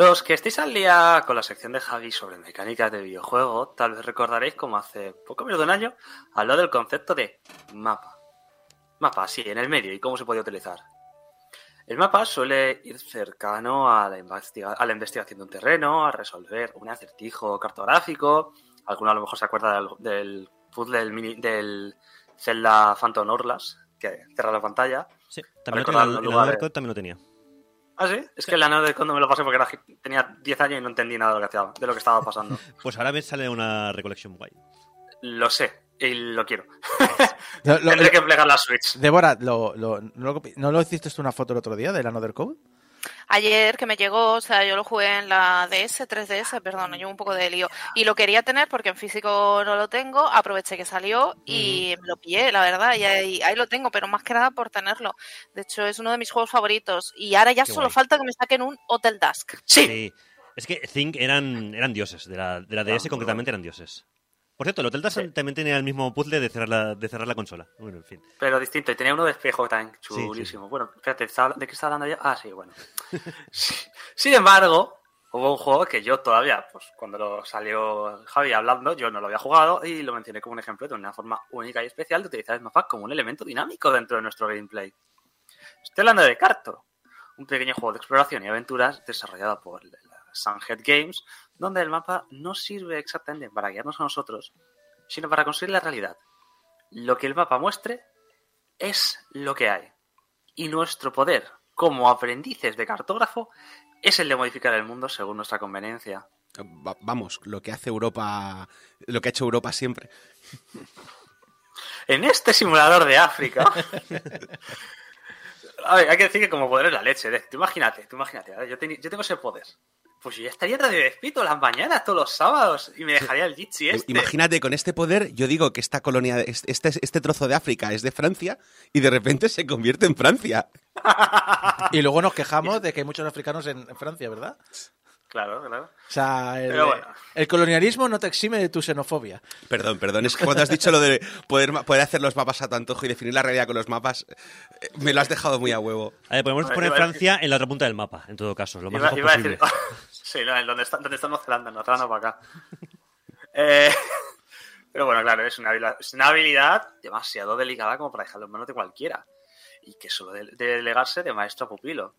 Los que estéis al día con la sección de Javi sobre mecánicas de videojuego, tal vez recordaréis como hace poco menos de un año habló del concepto de mapa. Mapa, sí, en el medio y cómo se puede utilizar. El mapa suele ir cercano a la, investiga- a la investigación de un terreno, a resolver un acertijo cartográfico. Alguno a lo mejor se acuerda del, del puzzle del, mini- del Zelda Phantom Hourglass, que cierra la pantalla. Sí, también lo tenía, el también lo tenía. Ah, sí, es que el anillo de cuando me lo pasé porque era- tenía 10 años y no entendí nada de lo que, hacía- de lo que estaba pasando. [LAUGHS] Pues ahora me sale una recolección guay. Lo sé y lo quiero. [LAUGHS] Tendré que plegar la Switch. Débora, lo, lo- no, lo, ¿no lo hiciste tú una foto el otro día del Another Code? Ayer que me llegó, o sea, yo lo jugué en la DS, 3DS, perdón, llevo un poco de lío. Y lo quería tener porque en físico no lo tengo, aproveché que salió y me lo pillé, la verdad, y ahí, ahí lo tengo, pero más que nada por tenerlo. De hecho, es uno de mis juegos favoritos. Y ahora ya Qué solo guay. falta que me saquen un Hotel Dusk. Sí. Sí. Es que Think eran, eran dioses, de la, de la DS concretamente eran dioses. Por cierto, el Hotel también tenía el mismo puzzle de cerrar la, de cerrar la consola. Bueno, en fin. Pero distinto. Y tenía uno de espejo también sí. chulísimo. Bueno, espérate, ¿estaba- ¿de qué está hablando ya? Ah, sí, bueno. [LAUGHS] Sin embargo, hubo un juego que yo todavía, pues cuando lo salió Javi hablando, yo no lo había jugado y lo mencioné como un ejemplo de una forma única y especial de utilizar el mapa como un elemento dinámico dentro de nuestro gameplay. Estoy hablando de Carto, un pequeño juego de exploración y aventuras desarrollado por Sunhead Games, donde el mapa no sirve exactamente para guiarnos a nosotros, sino para construir la realidad. Lo que el mapa muestre es lo que hay. Y nuestro poder como aprendices de cartógrafo es el de modificar el mundo según nuestra conveniencia. Va- vamos, lo que hace Europa, lo que ha hecho Europa siempre. En este simulador de África. [LAUGHS] A ver, hay que decir que como poder es la leche. ¿eh? Tú imagínate, tú imagínate. yo, yo tengo ese poder. Pues yo ya estaría radio despito las mañanas, todos los sábados, y me dejaría el Jitsi este. Imagínate, con este poder, yo digo que esta colonia, este, este trozo de África es de Francia y de repente se convierte en Francia. [LAUGHS] Y luego nos quejamos de que hay muchos africanos en, en Francia, ¿verdad? Claro, claro. O sea, el, Pero bueno. el colonialismo no te exime de tu xenofobia. Perdón, perdón, es que cuando has dicho lo de poder, poder hacer los mapas a tu antojo y definir la realidad con los mapas, eh, me lo has dejado muy a huevo. A ver, podemos poner decir- Francia en la otra punta del mapa, en todo caso, lo más Iba, lejos iba a posible. decir. [LAUGHS] sí, no, en donde está, donde está Nueva Zelanda, Nueva Zelanda para acá. [LAUGHS] Eh, pero bueno, claro, es una, habilidad, es una habilidad demasiado delicada como para dejarlo en manos de cualquiera. Y que solo debe de delegarse de maestro a pupilo.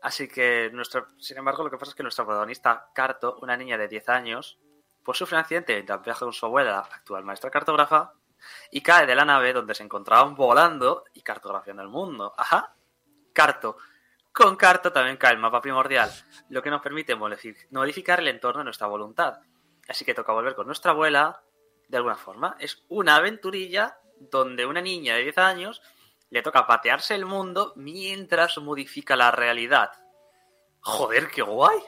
Así que, nuestro, sin embargo, lo que pasa es que nuestra protagonista, Carto, una niña de 10 años, pues sufre un accidente mientras viaja con su abuela, actual maestra cartógrafa, y cae de la nave donde se encontraban volando y cartografiando el mundo. Ajá, Carto. Con Carto también cae el mapa primordial, lo que nos permite modifi- modificar el entorno de nuestra voluntad. Así que toca volver con nuestra abuela, de alguna forma. Es una aventurilla donde una niña de 10 años le toca patearse el mundo mientras modifica la realidad. Joder, qué guay.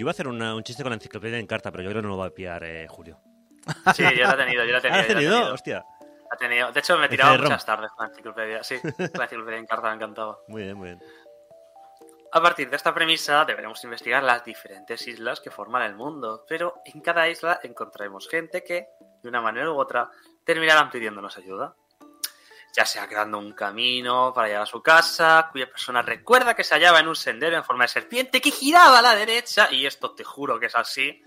Yo iba a hacer una- un chiste con la enciclopedia en carta, pero yo creo que no lo va a pillar eh, Julio. Sí, yo la he tenido, yo la he tenido. ¿Has tenido? tenido. Hostia. La he tenido. De hecho, me he tirado muchas tardes con la enciclopedia. Sí, con la enciclopedia en carta me encantaba. Muy bien, muy bien. A partir de esta premisa deberemos investigar las diferentes islas que forman el mundo, pero en cada isla encontraremos gente que, de una manera u otra, terminarán pidiéndonos ayuda. Ya sea creando un camino para llegar a su casa, cuya persona recuerda que se hallaba en un sendero en forma de serpiente que giraba a la derecha, y esto te juro que es así,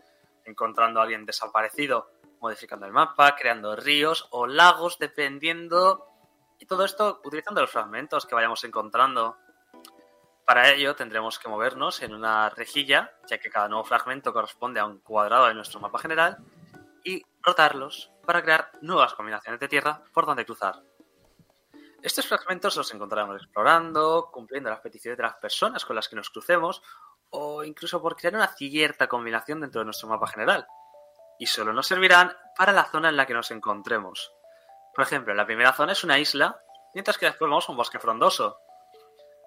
encontrando a alguien desaparecido, modificando el mapa, creando ríos o lagos, dependiendo... Y todo esto utilizando los fragmentos que vayamos encontrando. Para ello tendremos que movernos en una rejilla, ya que cada nuevo fragmento corresponde a un cuadrado de nuestro mapa general, y rotarlos para crear nuevas combinaciones de tierra por donde cruzar. Estos fragmentos los encontraremos explorando, cumpliendo las peticiones de las personas con las que nos crucemos, o incluso por crear una cierta combinación dentro de nuestro mapa general. Y solo nos servirán para la zona en la que nos encontremos. Por ejemplo, la primera zona es una isla, mientras que después vamos a un bosque frondoso.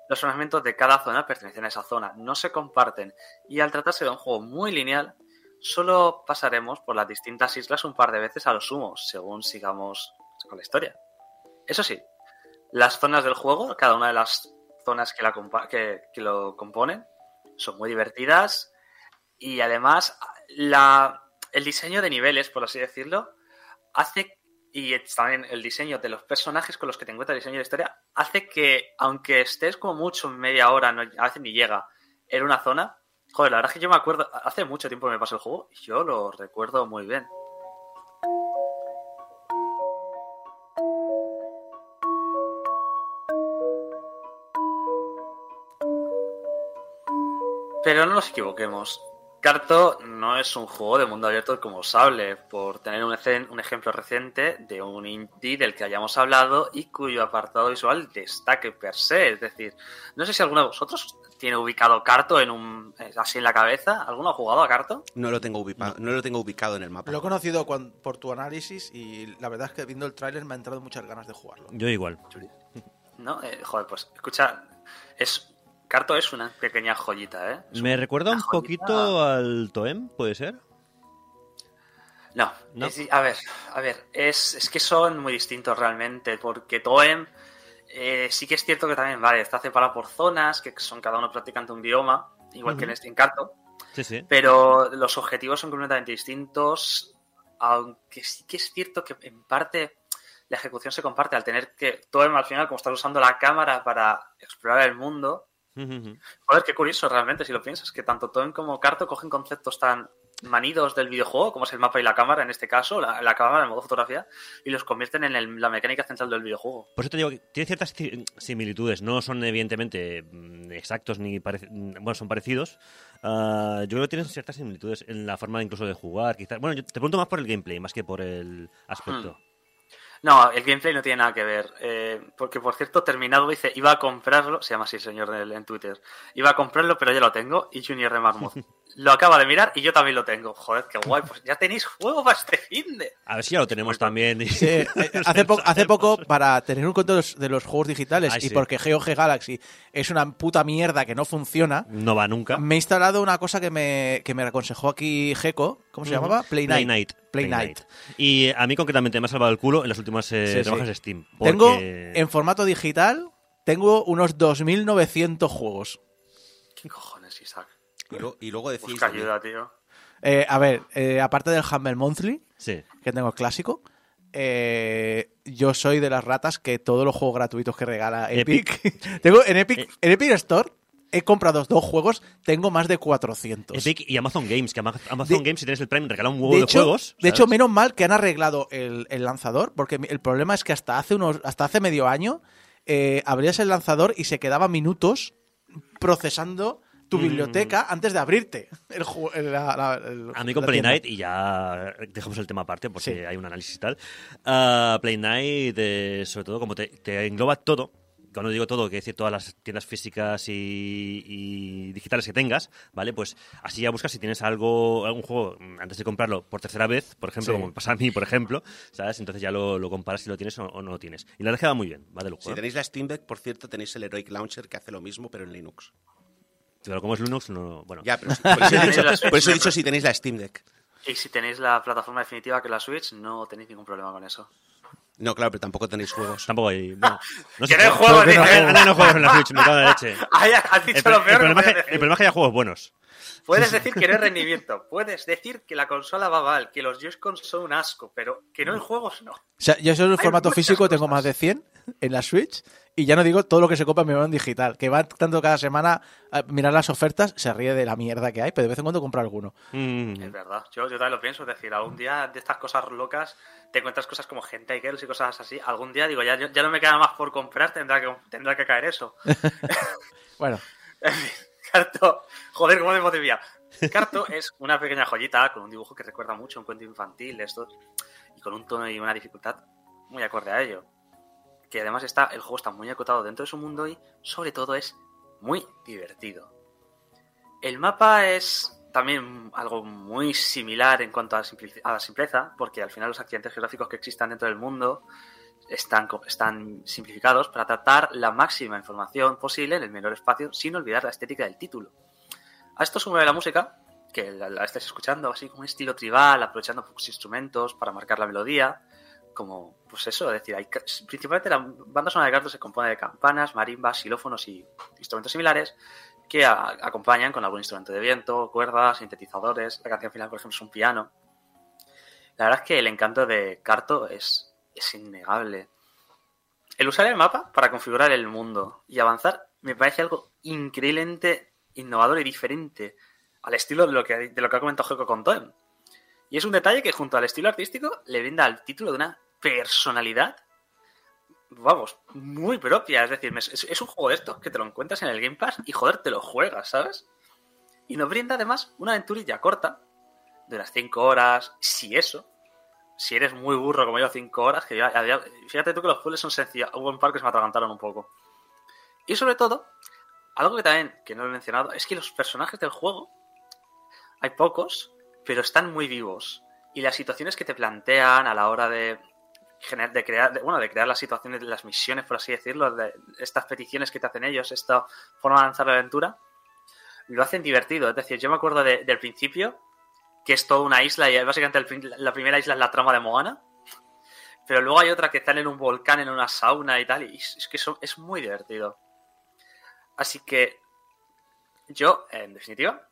Los fragmentos de cada zona pertenecen a esa zona, no se comparten, y al tratarse de un juego muy lineal, solo pasaremos por las distintas islas un par de veces a lo sumo, según sigamos con la historia. Eso sí, las zonas del juego, cada una de las zonas que, la compa- que- que lo componen, son muy divertidas y además la, el diseño de niveles, por así decirlo, hace y también el diseño de los personajes con los que te encuentras, el diseño de historia, hace que, aunque estés como mucho media hora, no, a veces ni llega, en una zona, joder, la verdad es que yo me acuerdo, hace mucho tiempo me pasó el juego y yo lo recuerdo muy bien. Pero no nos equivoquemos. Carto no es un juego de mundo abierto como Sable, por tener un, un ejemplo reciente de un indie del que hayamos hablado y cuyo apartado visual destaque per se. Es decir, no sé si alguno de vosotros tiene ubicado Carto en un eh, así en la cabeza. ¿Alguno ha jugado a Carto? No lo tengo, ubica- no lo tengo ubicado en el mapa. Lo he conocido por tu análisis y la verdad es que viendo el tráiler me ha entrado muchas ganas de jugarlo. Yo igual. ¿No? Eh, joder, pues escucha, es Carto es una pequeña joyita, ¿eh? Es Me recuerda un joyita. poquito al Toem, ¿puede ser? No, ¿No? es- a ver, a ver, es, es que son muy distintos realmente, porque Toem eh, sí que es cierto que también, vale, está separado por zonas, que son cada uno practicante un idioma, igual que en este Encanto, Sí, sí. pero los objetivos son completamente distintos, aunque sí que es cierto que en parte la ejecución se comparte al tener que Toem al final, como estás usando la cámara para explorar el mundo, Joder, qué curioso realmente si lo piensas, que tanto Toem como Carto cogen conceptos tan manidos del videojuego, como es el mapa y la cámara en este caso, la, la cámara en modo fotografía, y los convierten en el- la mecánica central del videojuego. Por eso te digo que tiene ciertas ci- similitudes. No son evidentemente mm, exactos ni mm, bueno, son parecidos. Ah, yo creo que tienen ciertas similitudes en la forma incluso de jugar. Quizás. Bueno, yo te pregunto más por el gameplay, más que por el aspecto. No, el gameplay no tiene nada que ver. eh, porque, por cierto, terminado dice, iba a comprarlo, se llama así el señor en, Twitter, iba a comprarlo, pero ya lo tengo, y Junior de Marmot. [LAUGHS] lo acaba de mirar y yo también lo tengo. Joder, qué guay. Pues ya tenéis juego para este fin de. A ver si ya lo tenemos también. Sí, eh, hace, po- hace poco, para tener un control de los, de los juegos digitales Ay, y sí. porque GeoG Galaxy es una puta mierda que no funciona, No va nunca. me he instalado una cosa que me, que me aconsejó aquí Geco. ¿Cómo se llamaba? Play Night. Play Night. Play Night. Y a mí concretamente me ha salvado el culo en las últimas eh, Sí, sí. rebajas de Steam. Tengo, en formato digital, tengo unos 2.900 juegos. ¿Qué cojones? Y, lo- y luego decís... Busca ayuda, tío. Eh, a ver, eh, aparte del Humble Monthly, Sí. que tengo el clásico, eh, yo soy de las ratas que todos los juegos gratuitos que regala Epic. [LAUGHS] tengo en Epic, Eh. en Epic Store he comprado dos juegos, tengo más de 400. Epic y Amazon Games, que Ama- Amazon De- Games, si tienes el Prime, regala un huevo de de, hecho, juegos. de hecho, menos mal que han arreglado el, el lanzador, porque el problema es que hasta hace unos, hasta hace medio año eh, abrías el lanzador y se quedaba minutos procesando tu Mm. biblioteca antes de abrirte el el- la- la- el- A mí con la Play tienda. Night, y ya dejamos el tema aparte porque Sí. hay un análisis y tal. ah, Play Night, eh, sobre todo, como te, te engloba todo. Cuando digo todo, que decir todas las tiendas físicas y, y digitales que tengas, ¿vale? Pues así ya buscas si tienes algo, algún juego antes de comprarlo por tercera vez, por ejemplo, Sí. como me pasa a mí, por ejemplo, ¿sabes? Entonces ya lo, lo comparas si lo tienes o, o no lo tienes. Y la verdad es que va muy bien, va de lujo. Si tenéis la Steam Deck, por cierto, tenéis el Heroic Launcher que hace lo mismo, pero en Linux. Pero como es Linux, no. Bueno, Ya, pero [LAUGHS] por eso he dicho, por eso he dicho si tenéis la Steam Deck. Y si tenéis la plataforma definitiva que es la Switch, no tenéis ningún problema con eso. No, claro, pero tampoco tenéis juegos. tampoco hay. No, [LAUGHS] no ¿Quieres juega- juegos? No ahora no juegos en la Switch, me cago en la leche. [LAUGHS] Has dicho El, lo peor el problema que, el problema es que haya juegos buenos. Puedes decir que no hay rendimiento, puedes decir que la consola va mal, que los Joy-Con son un asco, pero que no hay juegos, no. O sea, yo solo en Hay formato físico tengo cosas. más de 100 en la Switch y ya no digo todo lo que se compra en mi mano en digital, que va tanto cada semana a mirar las ofertas, se ríe de la mierda que hay, pero de vez en cuando compro alguno. Mm. Es verdad, yo, yo también lo pienso, es decir, algún día de estas cosas locas te encuentras cosas como Hentai Girls y cosas así, algún día digo, ya, ya no me queda más por comprar, tendrá que, tendrá que caer eso. [LAUGHS] [LAUGHS] Bueno, En fin, Carto, joder, cómo me motivía. Carto es una pequeña joyita con un dibujo que recuerda mucho a un cuento infantil, esto, y con un tono y una dificultad muy acorde a ello. Que además está, el juego está muy acotado dentro de su mundo y, sobre todo, es muy divertido. El mapa es también algo muy similar en cuanto a, la simpleza, porque al final los accidentes geográficos que existan dentro del mundo están simplificados para tratar la máxima información posible en el menor espacio sin olvidar la estética del título. A esto suma la música, que la, la estáis escuchando así como un estilo tribal, aprovechando pocos instrumentos para marcar la melodía, como, pues eso, es decir, hay, principalmente la banda sonora de Carto se compone de campanas, marimbas, xilófonos y instrumentos similares que acompañan con algún instrumento de viento, cuerdas, sintetizadores. La canción final, por ejemplo, es un piano. La verdad es que el encanto de Carto es, es innegable. El usar el mapa para configurar el mundo y avanzar me parece algo increíblemente innovador y diferente al estilo de lo que, de lo que ha comentado Joco con Toem. Y es un detalle que junto al estilo artístico le brinda al título de una personalidad, vamos, muy propia. Es decir, es, un juego de estos que te lo encuentras en el Game Pass y joder, te lo juegas, ¿sabes? Y nos brinda además una aventurilla corta, de unas 5 horas, si eso. Si eres muy burro como yo, 5 horas, que ya, fíjate tú que los puzzles son sencillos. Hubo un par que se me atragantaron un poco. Y sobre todo, algo que también, que no he mencionado, es que los personajes del juego, hay pocos, pero están muy vivos. Y las situaciones que te plantean a la hora de, de crear, de- bueno, de crear las situaciones, las misiones, por así decirlo, de estas peticiones que te hacen ellos, esta forma de avanzar la aventura, lo hacen divertido. Es decir, yo me acuerdo de- del principio, que es toda una isla, y básicamente la primera isla es la trama de Moana. Pero luego hay otra que están en un volcán, en una sauna y tal, y es, que es muy divertido. Así que yo, en definitiva,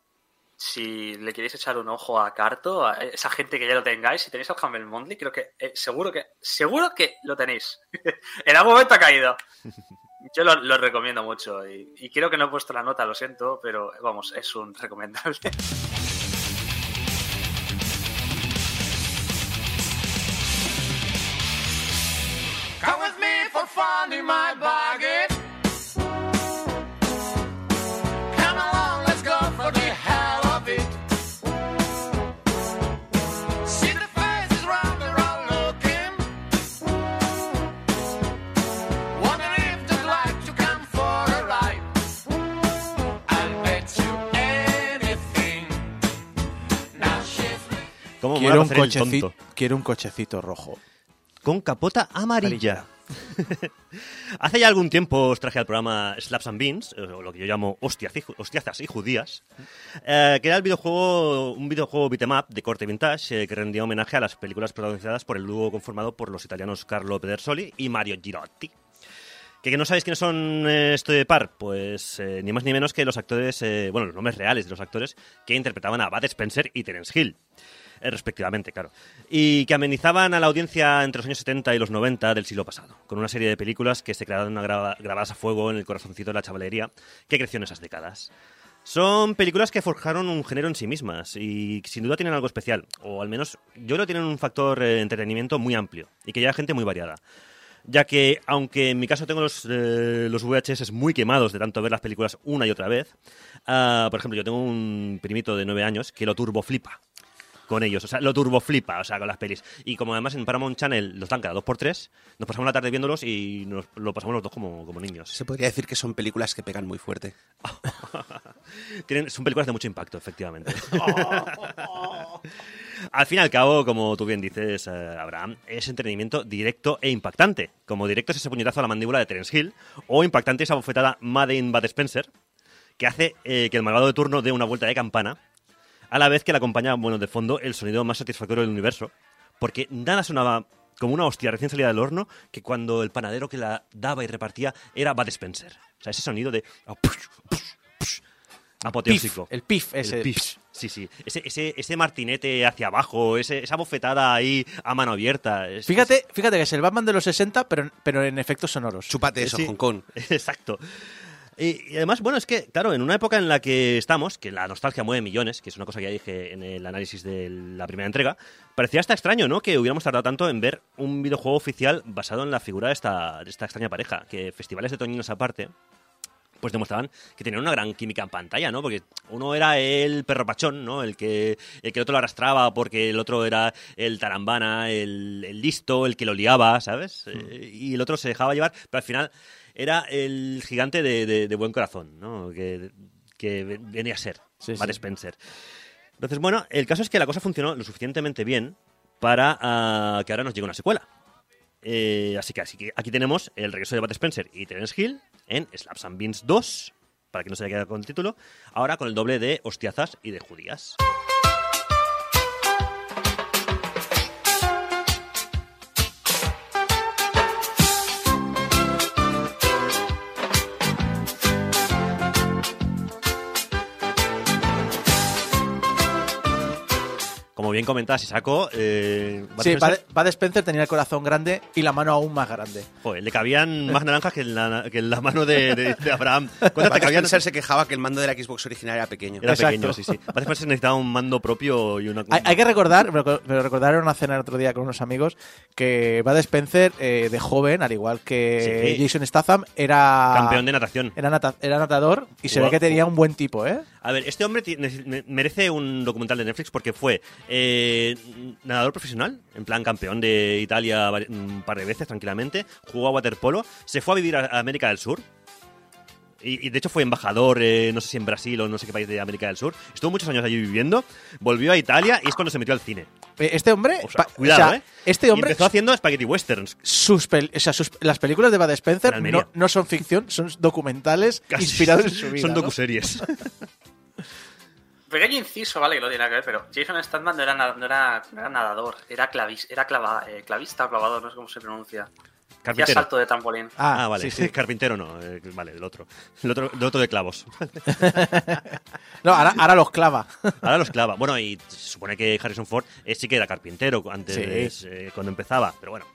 si le queréis echar un ojo a Carto, a esa gente que ya lo tengáis, si tenéis al Humble Monthly, creo que eh, seguro que seguro que lo tenéis. [LAUGHS] en algún momento ha caído. Yo lo, lo recomiendo mucho y, y creo que no he puesto la nota, lo siento, pero vamos, es un recomendable. Quiero un, cochecito, quiero un cochecito rojo. Con capota amarilla. [LAUGHS] Hace ya algún tiempo os traje al programa Slaps and Beans, o lo que yo llamo hostiazas y judías, eh, que era el videojuego, un videojuego beat'em de corte vintage eh, que rendía homenaje a las películas protagonizadas por el dúo conformado por los italianos Carlo Pedersoli y Mario Girotti. ¿Que, que no sabéis quiénes son eh, este par? Pues eh, ni más ni menos que los actores, eh, bueno, los nombres reales de los actores que interpretaban a Bud Spencer y Terence Hill. Eh, respectivamente, claro. Y que amenizaban a la audiencia entre los años 70 y los 90 del siglo pasado, con una serie de películas que se crearon graba- grabadas a fuego en el corazoncito de la chavalería que creció en esas décadas. Son películas que forjaron un género en sí mismas y sin duda tienen algo especial, o al menos yo creo que tienen un factor eh, entretenimiento muy amplio y que llega gente muy variada. Ya que, aunque en mi caso tengo los, eh, los VHS muy quemados de tanto ver las películas una y otra vez, ah, por ejemplo, yo tengo un primito de 9 años que lo turbo flipa con ellos, o sea, lo turbo flipa, o sea, con las pelis. Y como además en Paramount Channel los dan cada dos por tres, nos pasamos la tarde viéndolos y nos lo pasamos los dos como, como niños. Se podría decir que son películas que pegan muy fuerte. [LAUGHS] Tienen, son películas de mucho impacto, efectivamente. [LAUGHS] al fin y al cabo, como tú bien dices, eh, Abraham, es entretenimiento directo e impactante. Como directo es ese puñetazo a la mandíbula de Terence Hill, o impactante esa bofetada Made in Bud Spencer, que hace eh, que el malvado de turno dé una vuelta de campana, a la vez que le acompaña, bueno, de fondo, el sonido más satisfactorio del universo, porque nada sonaba como una hostia recién salida del horno que cuando el panadero que la daba y repartía era Bud Spencer. O sea, ese sonido de... Apoteósico. El pif ese. El pif. Sí, sí. Ese, ese, ese martinete hacia abajo, ese- esa bofetada ahí a mano abierta. es- Fíjate, fíjate que es el Batman de los 60, pero, pero en efectos sonoros. Chúpate eso, Sí. Hong [LAUGHS] Kong. Exacto. Y, y además, bueno, es que, claro, en una época en la que estamos, que la nostalgia mueve millones, que es una cosa que ya dije en el análisis de la primera entrega, parecía hasta extraño, ¿no? Que hubiéramos tardado tanto en ver un videojuego oficial basado en la figura de esta, de esta extraña pareja, que festivales de toñinos aparte, pues demostraban que tenían una gran química en pantalla, ¿no? Porque uno era el perro pachón, ¿no? El que el, que el otro lo arrastraba porque el otro era el tarambana, el, el listo, el que lo liaba, ¿sabes? Eh, y el otro se dejaba llevar, pero al final era el gigante de, de- de buen corazón, ¿no? Que, que venía a ser, Sí, sí. Spencer. Entonces, bueno, el caso es que la cosa funcionó lo suficientemente bien para ah, que ahora nos llegue una secuela. Eh, así que así que aquí tenemos el regreso de Bud Spencer y Terence Hill en Slaps and Beans 2, para que no se haya quedado con el título, ahora con el doble de hostiazas y de judías. Bien comentas, Isako, eh, Bud Sí, Spencer- Bud Spencer tenía el corazón grande y la mano aún más grande. Joder, le cabían más naranjas que en la, que en la mano de, de- de Abraham. [LAUGHS] ¿Cuántas te Bud cabían? Spencer se quejaba que el mando de la Xbox original era pequeño. Era Exacto. pequeño, sí, sí. Bud Spencer necesitaba un mando propio y una... Hay, hay que recordar, pero pero recordar en una cena el otro día con unos amigos, que Bud Spencer, eh, de joven, al igual que Sí. Jason Statham, era Campeón de natación. era, nata- era natador y se ve que tenía un buen tipo, ¿eh? A ver, este hombre me- merece un documental de Netflix porque fue eh, nadador profesional, en plan campeón de Italia un par de veces tranquilamente, jugó a waterpolo, se fue a vivir a América del Sur. Y, y de hecho fue embajador, eh, no sé si en Brasil o no sé qué país de América del Sur. Estuvo muchos años allí viviendo, volvió a Italia y es cuando se metió al cine. Eh, Este hombre, O sea, pa- cuidado, o sea, ¿eh? este Y hombre, empezó haciendo spaghetti westerns. sus pel- o sea, sus- las películas de Bud En Spencer no, no son ficción, son documentales Casi. inspirados en su vida. Son ¿no? [LAUGHS] Pequeño inciso, vale, que no tiene nada que ver, pero Jason Statham no era, no era, no era nadador, era, clavis, era clava, eh, clavista o clavador, no sé cómo se pronuncia. Hacía Carpintero. salto de trampolín. Ah, Ah, vale. sí, sí. Carpintero no. eh, vale, el otro. El otro, el otro de clavos. [LAUGHS] No, ahora, ahora los clava. Ahora los clava. Bueno, y se supone que Harrison Ford eh, sí que era carpintero antes, Sí. eh, cuando empezaba, pero bueno.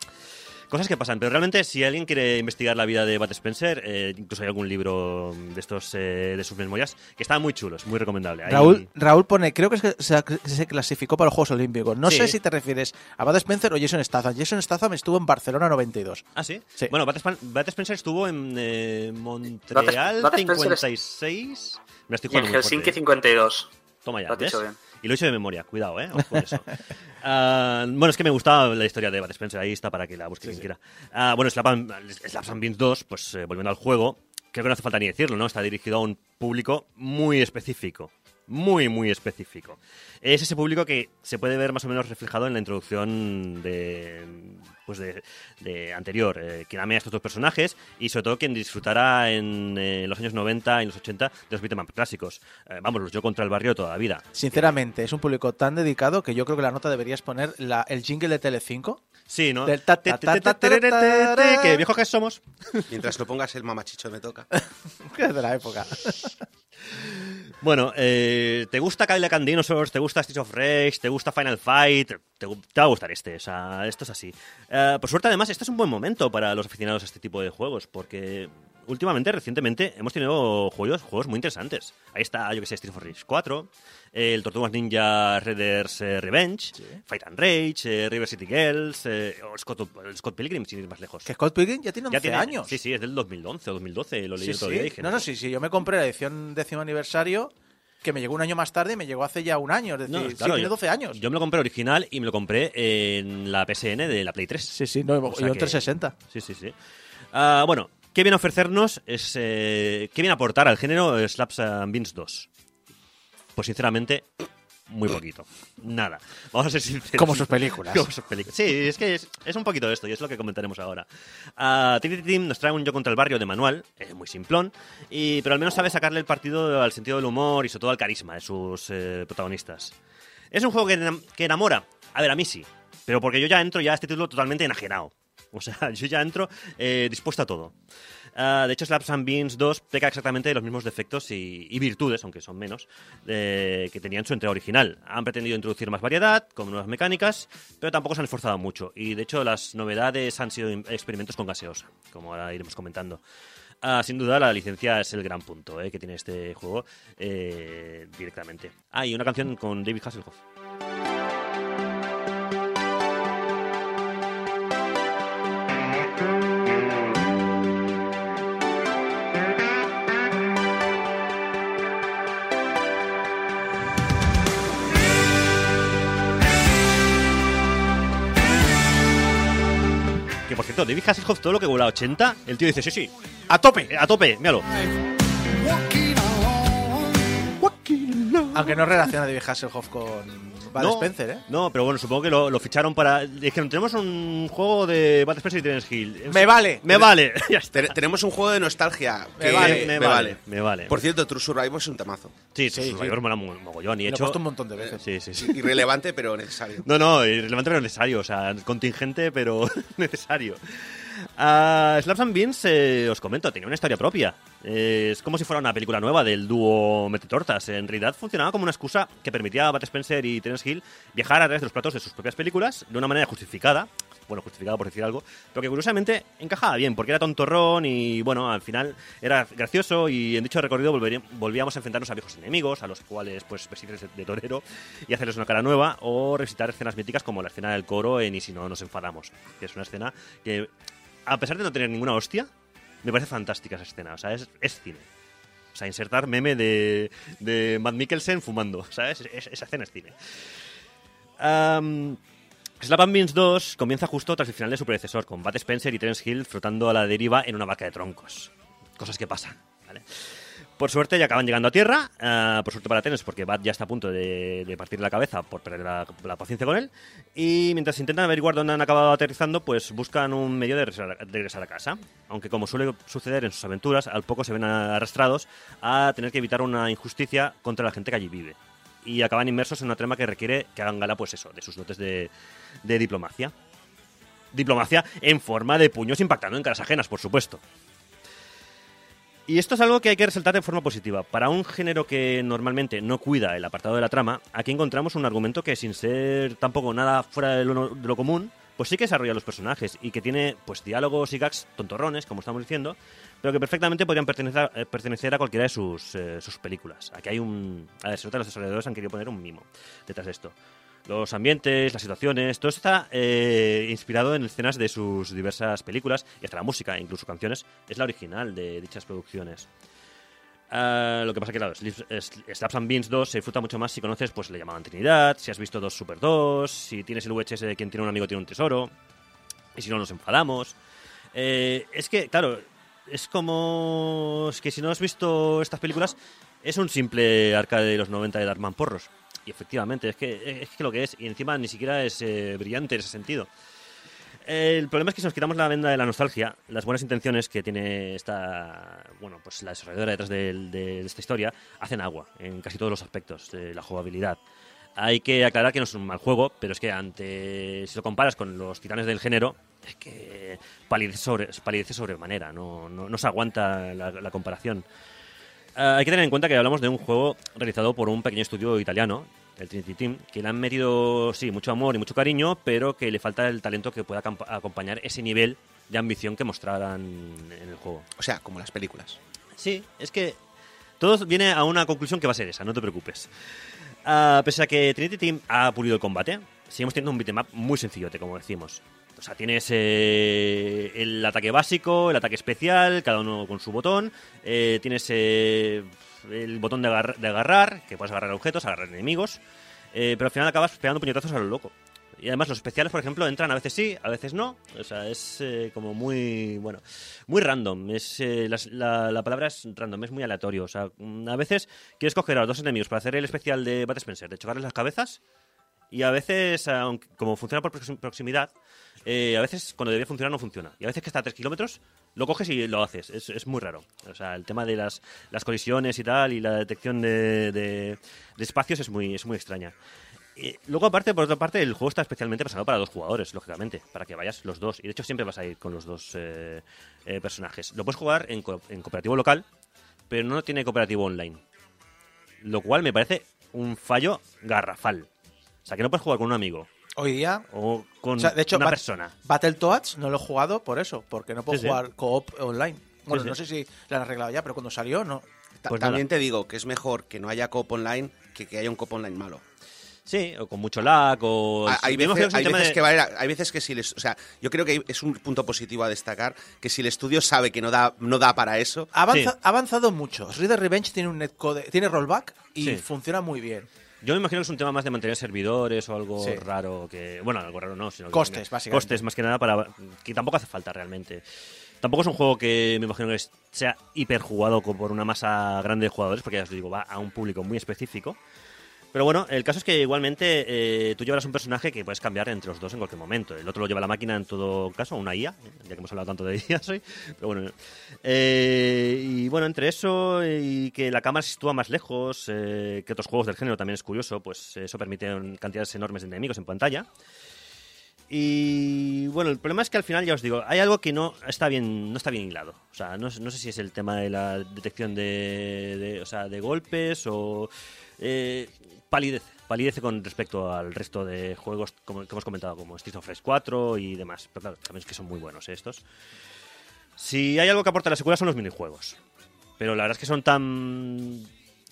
Cosas que pasan, pero realmente si alguien quiere investigar la vida de Bud Spencer, eh, incluso hay algún libro de estos eh, de sus memorias que está muy chulo, es muy recomendable. Ahí- Raúl, Raúl pone, creo que es que se, clasificó para los Juegos Olímpicos. No Sí. sé si te refieres a Bud Spencer o Jason Statham. Jason Statham estuvo en Barcelona 92. Ah, ¿sí? Sí. Bueno, Bud Spencer estuvo en eh, Montreal Bud Spencer es- 56. Me estoy Y en jugando Helsinki fuerte. 52. Toma ya, ¿ves? dicho bien. Y lo he hecho de memoria, cuidado, ¿eh? Ojo eso. [LAUGHS] Ah, bueno, es que me gustaba la historia de Bud Spencer, ahí está para que la busque quien quiera. Ah, bueno, Slaps and Beans 2, pues eh, volviendo al juego, creo que no hace falta ni decirlo, ¿no? Está dirigido a un público muy específico. Muy, muy específico. Es ese público que se puede ver más o menos reflejado en la introducción de, pues de, de anterior, eh, quien ame a estos dos personajes y sobre todo quien disfrutará en eh, los años 90 y los 80 de los beat'em clásicos. Eh, vamos, los yo contra el barrio toda la vida. Sinceramente, es un público tan dedicado que yo creo que la nota deberías poner la, el jingle de Telecinco. Sí, ¿no? Del ta, ta, ta. Que viejos que somos. Mientras lo pongas el mamachicho me toca. que [LAUGHS] es de la época. [LAUGHS] Bueno, eh, ¿te gusta Cadillac and? ¿Te gusta Streets of Rage? ¿Te gusta Final Fight? Te va a gustar este, o sea, esto es así. Eh, por suerte, además, este es un buen momento para los aficionados a este tipo de juegos, porque últimamente, recientemente, hemos tenido juegos, juegos muy interesantes. Ahí está, yo que sé, Streets of Rage 4, el Tortugas Ninja Raiders eh, Revenge, Fight and Rage, eh, River City Girls, eh, o Scott, Scott Pilgrim, sin ir más lejos. Que Scott Pilgrim ya tiene 11 Ya tiene años. Sí, sí, es del 2011 o 2012, lo leí Sí, el otro sí. día dije, No, no, sí, sí. Yo me compré la edición décimo aniversario que me llegó un año más tarde y me llegó hace ya un año. Es decir, No, sí, tiene yo- 12 años. Yo me lo compré original y me lo compré en la PSN de la Play 3. Sí, sí, no, O sea yo en que- 360. Sí, sí, sí. Ah, bueno, ¿qué viene a ofrecernos? Es, eh, ¿Qué viene a aportar al género Slaps and Beans 2? Pues sinceramente, muy poquito. Nada. Vamos a ser sinceros. Como sus películas. Como sus películas. Sí, es que es, es un poquito de esto y es lo que comentaremos ahora. Uh, Team nos trae un yo contra el barrio de manual, eh, muy simplón, y, pero al menos sabe sacarle el partido al sentido del humor y sobre todo al carisma de sus eh, protagonistas. ¿Es un juego que, que enamora? A ver, a mí sí. Pero porque yo ya entro ya a este título totalmente enajenado. [LAUGHS] O sea, yo ya entro eh, dispuesto a todo. Ah, de hecho, Slaps and Beans 2 peca exactamente de los mismos defectos y, y virtudes, aunque son menos, eh, que tenía en su entrega original. Han pretendido introducir más variedad, con nuevas mecánicas, pero tampoco se han esforzado mucho. Y de hecho, las novedades han sido im- experimentos con gaseosa, como ahora iremos comentando. Ah, sin duda, la licencia es el gran punto eh, que tiene este juego eh, directamente. Ah, y una canción con David Hasselhoff. Por cierto, David Hasselhoff, todo lo que vuela a 80, el tío dice, sí, sí, ¡A tope! a tope, míralo. Aunque no relaciona a David Hasselhoff con Bud no, Spencer, ¿eh? No, pero bueno, supongo que lo, lo ficharon para. Dijeron, tenemos un juego de Bud Spencer y Terence Hill. Me vale. Me vale. [LAUGHS] tenemos un juego de nostalgia. Me que vale, me, vale, me vale. Por cierto, True Survivor es un temazo. sí, sí, sí, sí. Survivor mola mo- mogollón. Y Lo he hecho. puesto un montón de veces. Sí, sí, sí. [LAUGHS] Irrelevante, pero necesario. No, no, irrelevante pero necesario. O sea, contingente pero [LAUGHS] necesario. Uh, Slaps and Beans, eh, os comento, tenía una historia propia. Eh, es como si fuera una película nueva del dúo Mete Tortas. En realidad funcionaba como una excusa que permitía a Bud Spencer y Terence Hill viajar a través de los platos de sus propias películas de una manera justificada. Bueno, justificada por decir algo, pero que curiosamente encajaba bien, porque era tontorrón y, bueno, al final era gracioso y en dicho recorrido volvíamos a enfrentarnos a viejos enemigos, a los cuales, pues, vestirles de torero y hacerles una cara nueva, o revisitar escenas míticas como la escena del coro en Y si no nos enfadamos, que es una escena que, a pesar de no tener ninguna hostia, me parece fantástica esa escena, o sea, es, cine. O sea, insertar meme de, de Matt Mikkelsen fumando, ¿sabes? Es- esa escena es cine. Am, Slap and Beans 2 comienza justo tras el final de su predecesor, con Bud Spencer y Terence Hill flotando a la deriva en una vaca de troncos. Cosas que pasan, ¿vale? Por suerte ya acaban llegando a tierra, ah, por suerte para Terence, porque Bud ya está a punto de, partir la cabeza por perder la, paciencia con él. Y mientras intentan averiguar dónde han acabado aterrizando, pues buscan un medio de regresar, a- de regresar a casa. Aunque como suele suceder en sus aventuras, al poco se ven arrastrados a tener que evitar una injusticia contra la gente que allí vive. Y acaban inmersos en una trama que requiere que hagan gala, pues eso, de sus dotes de, de diplomacia. Diplomacia en forma de puños impactando en caras ajenas, por supuesto. Y esto es algo que hay que resaltar de forma positiva. Para un género que normalmente no cuida el apartado de la trama, aquí encontramos un argumento que sin ser tampoco nada fuera de lo, común, pues sí que desarrolla los personajes y que tiene pues diálogos y gags tontorrones, como estamos diciendo, pero que perfectamente podrían pertenecer, eh, pertenecer a cualquiera de sus, eh, sus películas. Aquí hay un... A ver, los desarrolladores han querido poner un mimo detrás de esto. Los ambientes, las situaciones, todo está eh, inspirado en escenas de sus diversas películas y hasta la música, incluso canciones, es la original de dichas producciones. Ah, lo que pasa que, claro, Slaps and Beans 2 se disfruta mucho más si conoces, pues le llamaban Trinidad, si has visto dos Super 2, si tienes el VHS de quien tiene un amigo tiene un tesoro, y si no nos enfadamos. Eh, es que, claro, es como... Es que si no has visto estas películas, Es un simple arcade de los 90 de Darman Porros. Y efectivamente, es que es que lo que es. Y encima ni siquiera es eh, brillante en ese sentido. El problema es que si nos quitamos la venda de la nostalgia, las buenas intenciones que tiene esta, bueno, pues la desarrolladora detrás de, esta historia, hacen agua en casi todos los aspectos de la jugabilidad. Hay que aclarar que no es un mal juego, pero es que ante si lo comparas con los titanes del género, es que palidece, sobre, sobremanera, no, no, no se aguanta la, la comparación. Ah, hay que tener en cuenta que hablamos de un juego realizado por un pequeño estudio italiano, el Trinity Team, que le han metido, sí, mucho amor y mucho cariño, pero que le falta el talento que pueda acompañar ese nivel de ambición que mostraran en el juego. O sea, como las películas. Sí, es que todo viene a una conclusión que va a ser esa, no te preocupes. Ah, pese a que Trinity Team ha pulido el combate, seguimos teniendo un beatmap muy sencillote, como decimos. O sea, tienes eh, el ataque básico, el ataque especial, cada uno con su botón. eh, tienes eh, el botón de, agar- de agarrar, que puedes agarrar objetos, agarrar enemigos. eh, pero al final acabas pegando puñetazos a lo loco. Y además los especiales, por ejemplo, entran a veces sí, a veces no. O sea, es eh, como muy, bueno, muy random. Es, eh, la, la palabra es random, es muy aleatorio. O sea, mm, a veces quieres coger a los dos enemigos para hacer el especial de Bat Spencer, de chocarles las cabezas. Y a veces, aunque, como funciona por proxim- proximidad, eh, a veces cuando debía funcionar no funciona. Y a veces que está a 3 kilómetros, lo coges y lo haces. Es, es muy raro. O sea, el tema de las, las colisiones y tal, y la detección de, de- de espacios es muy, es muy extraña. Y luego, aparte, por otra parte, el juego está especialmente pensado para dos jugadores, lógicamente, para que vayas los dos. Y de hecho, siempre vas a ir con los dos eh, eh, personajes. Lo puedes jugar en, en cooperativo local, pero no tiene cooperativo online. Lo cual me parece un fallo garrafal. O sea, que no puedes jugar con un amigo Hoy día, o con o sea, de hecho, una Bat- persona. Battletoads no lo he jugado por eso, porque no puedo Sí, sí. jugar co-op online. Bueno, sí. no sé si lo han arreglado ya, pero cuando salió, no. Ta- Pues También nada. te digo que es mejor que no haya cop online que que haya un cop online malo. Sí, o con mucho lag, o... Hay veces, hay veces de- que va a ir- hay veces que si les, o sea, yo creo que es un punto positivo a destacar que si el estudio sabe que no da no da para eso, Avanza- Sí. Ha avanzado mucho. Reader Revenge tiene un netcode, tiene rollback y Sí. funciona muy bien. Yo me imagino que es un tema más de mantener servidores o algo Sí. raro que... Bueno, algo raro no, sino que Costes, básicamente. Costes, más que nada, para que tampoco hace falta realmente. Tampoco es un juego que me imagino que sea hiper jugado co- por una masa grande de jugadores, porque ya os digo, va a un público muy específico. Pero bueno, el caso es que igualmente eh, tú llevarás un personaje que puedes cambiar entre los dos en cualquier momento. El otro lo lleva la máquina en todo caso, una IA, ¿eh? ya que hemos hablado tanto de [LAUGHS] IAs hoy. Pero bueno, eh, y bueno, entre eso y que la cámara se sitúa más lejos eh, que otros juegos del género también es curioso, pues eso permite cantidades enormes de enemigos en pantalla. Y bueno, el problema es que al final, ya os digo, hay algo que no está bien, no está bien hilado. O sea, no, no sé si es el tema de la detección de, de- o sea, de golpes o eh, palidece, palidece con respecto al resto de juegos como, que hemos comentado, como Streets of Rage 4 y demás. Pero claro, también es que son muy buenos ¿eh? estos. Si hay algo que aporta la secuela son los minijuegos. Pero la verdad es que son tan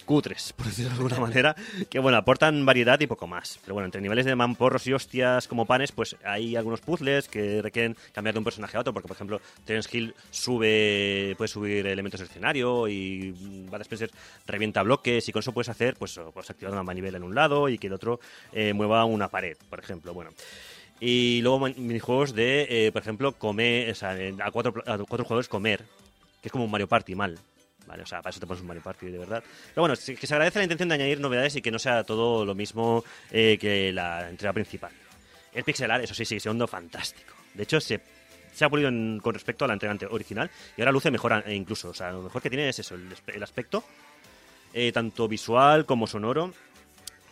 cutres, [LAUGHS] por decirlo de alguna manera, que bueno, aportan variedad y poco más. Pero bueno, entre niveles de mamporros y hostias como panes, pues hay algunos puzzles que requieren cambiar de un personaje a otro, porque por ejemplo, Terence Hill sube, puede subir elementos del escenario y Bud Spencer revienta bloques y con eso puedes hacer, pues, pues activar una manivela en un lado y que el otro eh, mueva una pared, por ejemplo. Bueno. Y luego minijuegos de, eh, por ejemplo, comer, o sea, a cuatro, a cuatro jugadores comer, que es como un Mario Party mal. Vale, o sea, para eso te pones un Mario Party, de verdad. Pero bueno, sí que se agradece la intención de añadir novedades y que no sea todo lo mismo eh, que la entrega principal. El pixel art, eso sí, sigue siendo fantástico. De hecho, se, se ha pulido con respecto a la entrega original y ahora luce mejor a- e incluso. O sea, lo mejor que tiene es eso, el, el aspecto, eh, tanto visual como sonoro.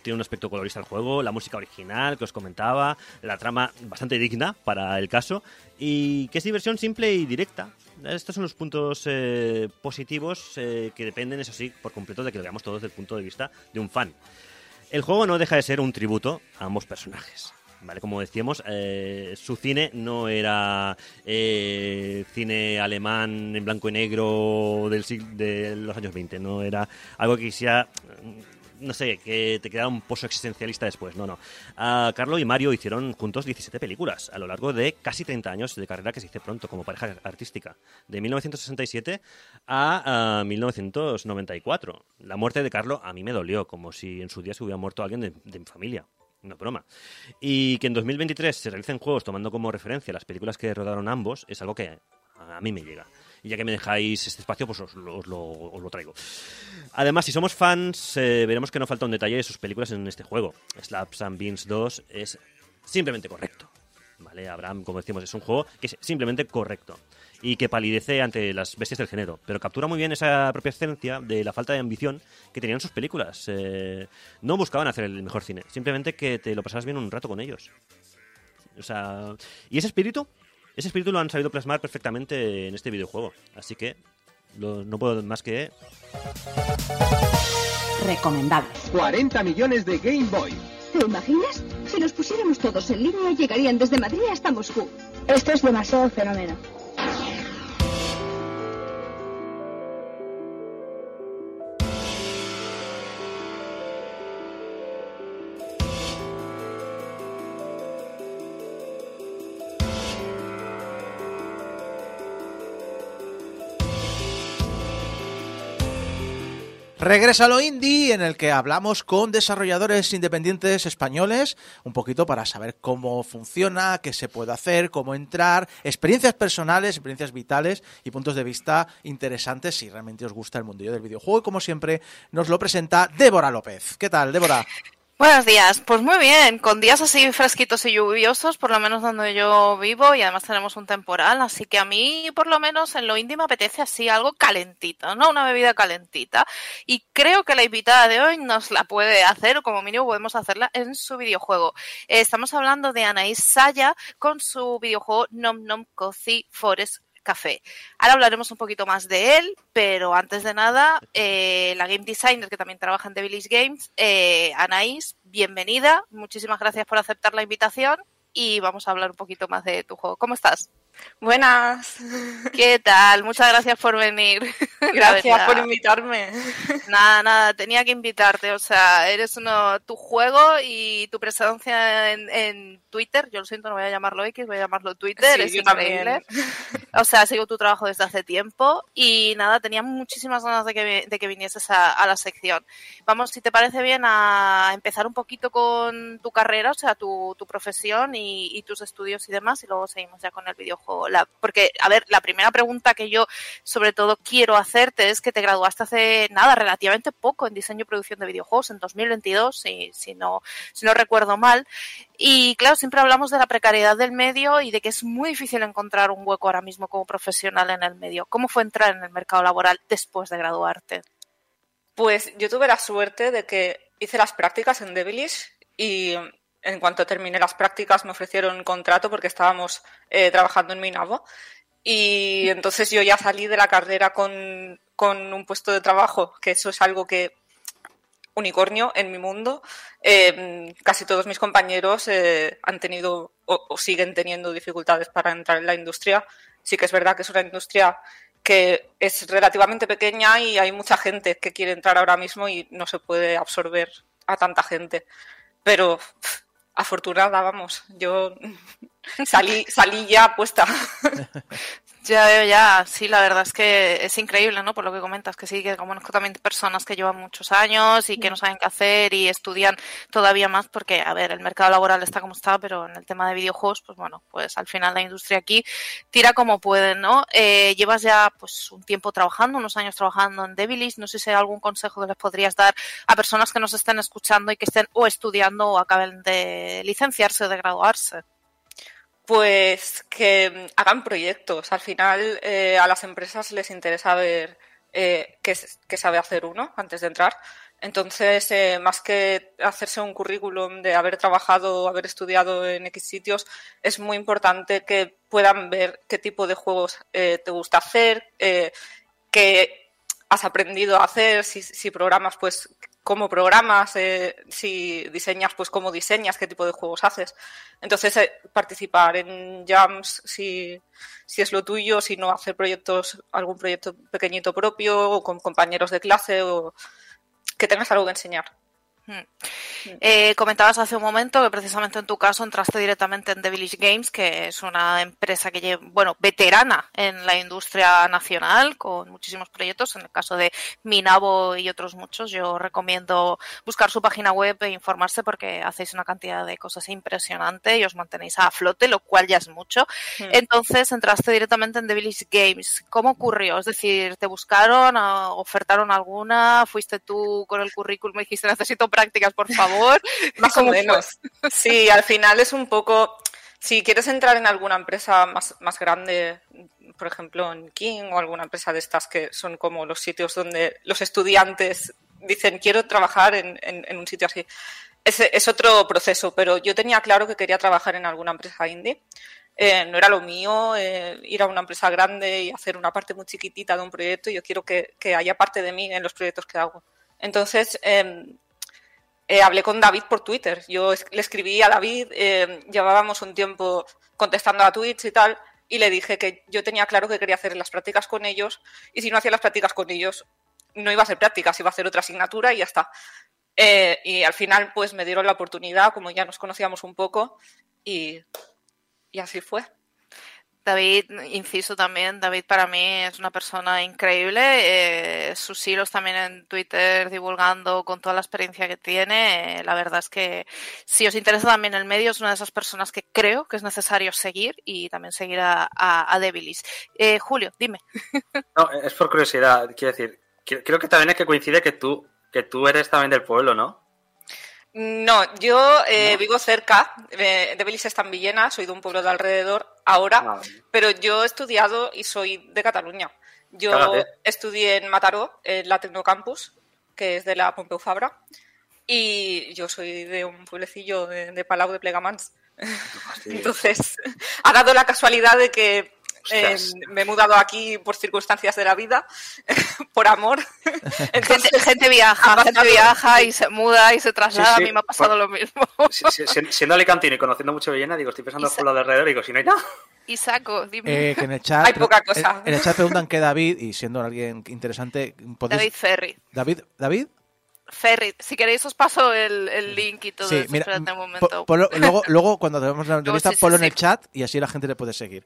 Tiene un aspecto colorista el juego, la música original que os comentaba, la trama bastante digna para el caso y que es diversión simple y directa. Estos son los puntos eh, positivos eh, que dependen, eso sí, por completo de que lo veamos todos desde el punto de vista de un fan. El juego no deja de ser un tributo a ambos personajes. ¿Vale? Como decíamos, eh, su cine no era cine alemán en blanco y negro del de los años 20, no era algo que quisiera, no sé, que te quedara un pozo existencialista después, no, no. Ah, Carlo y Mario hicieron juntos 17 películas a lo largo de casi 30 años de carrera que se dice pronto como pareja artística, de 1967 a ah, 1994. La muerte de Carlo a mí me dolió, como si en su día se hubiera muerto alguien de, de mi familia. Una broma. Y que en 2023 se realicen juegos tomando como referencia las películas que rodaron ambos es algo que a mí me llega. Y ya que me dejáis este espacio, pues os, lo- os lo, traigo. Además, si somos fans, eh, veremos que no falta un detalle de sus películas en este juego. Slaps and Beans 2 es simplemente correcto. ¿Vale? Abraham, como decimos, es un juego que es simplemente correcto y que palidece ante las bestias del género, pero captura muy bien esa propia esencia de la falta de ambición que tenían sus películas. Eh, no buscaban hacer el mejor cine, simplemente que te lo pasabas bien un rato con ellos. O sea, y ese espíritu, ese espíritu lo han sabido plasmar perfectamente en este videojuego. Así que lo- no puedo más que Recomendables. 40 millones de Game Boy. ¿Te imaginas? Si nos pusiéramos todos en línea, llegarían desde Madrid hasta Moscú. Esto es demasiado fenómeno. Regresa lo indie, en el que hablamos con desarrolladores independientes españoles, un poquito para saber cómo funciona, qué se puede hacer, cómo entrar, experiencias personales, experiencias vitales y puntos de vista interesantes si realmente os gusta el mundillo del videojuego. Y como siempre, nos lo presenta Débora López. ¿Qué tal, Débora? Buenos días, pues muy bien, con días así fresquitos y lluviosos, por lo menos donde yo vivo, y además tenemos un temporal, así que a mí, por lo menos en lo íntimo, apetece así algo calentito, ¿no? Una bebida calentita. Y creo que la invitada de hoy nos la puede hacer, o como mínimo podemos hacerla en su videojuego. Eh, estamos hablando de Anaís Saya con su videojuego Nom Nom Coffee Forest Café. Ahora hablaremos un poquito más de él, pero antes de nada, eh, la game designer que también trabaja en Devilish Games, eh, Anaís, bienvenida. Muchísimas gracias por aceptar la invitación y vamos a hablar un poquito más de tu juego. ¿Cómo estás? Buenas, ¿Qué tal? Muchas gracias por venir. [LAUGHS] Gracias por invitarme. Nada, nada, tenía que invitarte. O sea, eres uno, tu juego y tu presencia en, en Twitter. Yo lo siento, no voy a llamarlo X, voy a llamarlo Twitter. Sí, es increíble. también. O sea, sigo tu trabajo desde hace tiempo y nada, tenía muchísimas ganas de que, de que vinieses a, a la sección. Vamos, si te parece bien, a empezar un poquito con tu carrera, o sea, tu, tu profesión y, y tus estudios y demás, y luego seguimos ya con el videojuego. Porque, a ver, la primera pregunta que yo sobre todo quiero hacerte es que te graduaste hace nada, relativamente poco en diseño y producción de videojuegos, en 2022, si, si, no, si no recuerdo mal. Y claro, siempre hablamos de la precariedad del medio y de que es muy difícil encontrar un hueco ahora mismo como profesional en el medio. ¿Cómo fue entrar en el mercado laboral después de graduarte? Pues yo tuve la suerte de que hice las prácticas en Devilish y en cuanto terminé las prácticas me ofrecieron un contrato porque estábamos eh, trabajando en Minavo. Y entonces yo ya salí de la carrera con, con un puesto de trabajo, que eso es algo que unicornio en mi mundo. Eh, casi todos mis compañeros eh, han tenido o, siguen teniendo dificultades para entrar en la industria. Sí que es verdad que es una industria que es relativamente pequeña y hay mucha gente que quiere entrar ahora mismo y no se puede absorber a tanta gente. Pero afortunada, vamos, yo salí, salí ya puesta. [LAUGHS] Ya veo, ya, sí, la verdad es que es increíble, ¿no? Por lo que comentas, que sí, que conozco también personas que llevan muchos años y que no saben qué hacer y estudian todavía más porque, a ver, el mercado laboral está como está, pero en el tema de videojuegos, pues bueno, pues al final la industria aquí tira como puede, ¿no? Eh, llevas ya, pues, un tiempo trabajando, unos años trabajando en Devilish, no sé si hay algún consejo que les podrías dar a personas que nos estén escuchando y que estén o estudiando o acaben de licenciarse o de graduarse. Pues que hagan proyectos. Al final eh, a las empresas les interesa ver eh, qué, sabe hacer uno antes de entrar. Entonces, eh, más que hacerse un currículum de haber trabajado o haber estudiado en X sitios, es muy importante que puedan ver qué tipo de juegos eh, te gusta hacer, qué has aprendido a hacer, si programas, pues cómo programas, eh, si diseñas, pues cómo diseñas, qué tipo de juegos haces. Entonces, eh, participar en jams, si, si es lo tuyo, si no, hacer proyectos, algún proyecto pequeñito propio, o con compañeros de clase, o que tengas algo que enseñar. Hmm. Eh, comentabas hace un momento que precisamente en tu caso entraste directamente en Devilish Games, que es una empresa que lleva, bueno, veterana en la industria nacional, con muchísimos proyectos. En el caso de Minabo y otros muchos, yo recomiendo buscar su página web e informarse porque hacéis una cantidad de cosas impresionante y os mantenéis a flote, lo cual ya es mucho. Hmm. Entonces entraste directamente en Devilish Games. ¿Cómo ocurrió? Es decir, ¿te buscaron, ofertaron alguna? ¿Fuiste tú con el currículum y dijiste necesito prácticas, por favor. [LAUGHS] Más [LAUGHS] o menos. Sí, al final es un poco. Si quieres entrar en alguna empresa más, más grande, por ejemplo en King o alguna empresa de estas que son como los sitios donde los estudiantes dicen quiero trabajar en, en, un sitio así. Es, es, otro proceso, pero yo tenía claro que quería trabajar en alguna empresa indie. Eh, no era lo mío eh, ir a una empresa grande y hacer una parte muy chiquitita de un proyecto. Yo quiero que, que haya parte de mí en los proyectos que hago. Entonces, eh, eh, hablé con David por Twitter. Yo le escribí a David, eh, llevábamos un tiempo contestando a tweets y tal, y le dije que yo tenía claro que quería hacer las prácticas con ellos, y si no hacía las prácticas con ellos, no iba a hacer prácticas, iba a hacer otra asignatura y ya está. Eh, y al final, pues me dieron la oportunidad, como ya nos conocíamos un poco, y, y así fue. David, inciso también, David para mí es una persona increíble. Eh, sus hilos también en Twitter divulgando con toda la experiencia que tiene. Eh, la verdad es que si os interesa también el medio, es una de esas personas que creo que es necesario seguir y también seguir a, a. Eh, Julio, dime. [LAUGHS] No, es por curiosidad, quiero decir, creo que también es que coincide que tú, que tú eres también del pueblo, ¿no? No, yo eh, vivo cerca, eh, de Belis está en Villena, soy de un pueblo de alrededor ahora, ah, pero yo he estudiado y soy de Cataluña. Yo estudié en Mataró, en la Tecnocampus, que es de la Pompeu Fabra, y yo soy de un pueblecillo de, Palau de Plegamans. [LAUGHS] Entonces, [LAUGHS] ha dado la casualidad de que eh, me he mudado aquí por circunstancias de la vida, [LAUGHS] por amor. [LAUGHS] Entonces, gente, viaja, gente viaja y se muda y se traslada. A mí me ha pasado lo mismo. siendo alicantino y conociendo mucho Villena, digo, estoy pensando por lo de alrededor y digo, si no hay nada. [LAUGHS] Y saco, dime. Eh, que en el chat, hay poca cosa. En, el chat preguntan que David, y siendo alguien interesante, ¿podéis... David Ferry. David, David. Ferry, si queréis os paso el, el link y todo sí, eso. Mira, un momento. luego, luego, cuando tenemos la entrevista, ponlo en el chat y así la gente le puede seguir.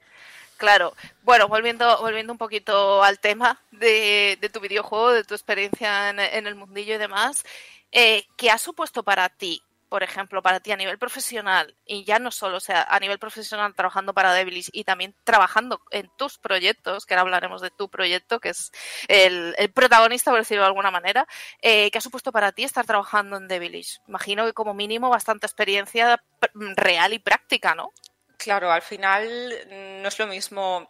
Claro. Bueno, volviendo, volviendo un poquito al tema de, tu videojuego, de tu experiencia en, el mundillo y demás, eh, ¿qué ha supuesto para ti, por ejemplo, para ti a nivel profesional, y ya no solo, o sea, a nivel profesional trabajando para Devilis y también trabajando en tus proyectos, que ahora hablaremos de tu proyecto, que es el, protagonista, por decirlo de alguna manera, eh, ¿qué ha supuesto para ti estar trabajando en Devilis? Imagino que como mínimo bastante experiencia real y práctica, ¿no? Claro, al final mm, no es lo mismo.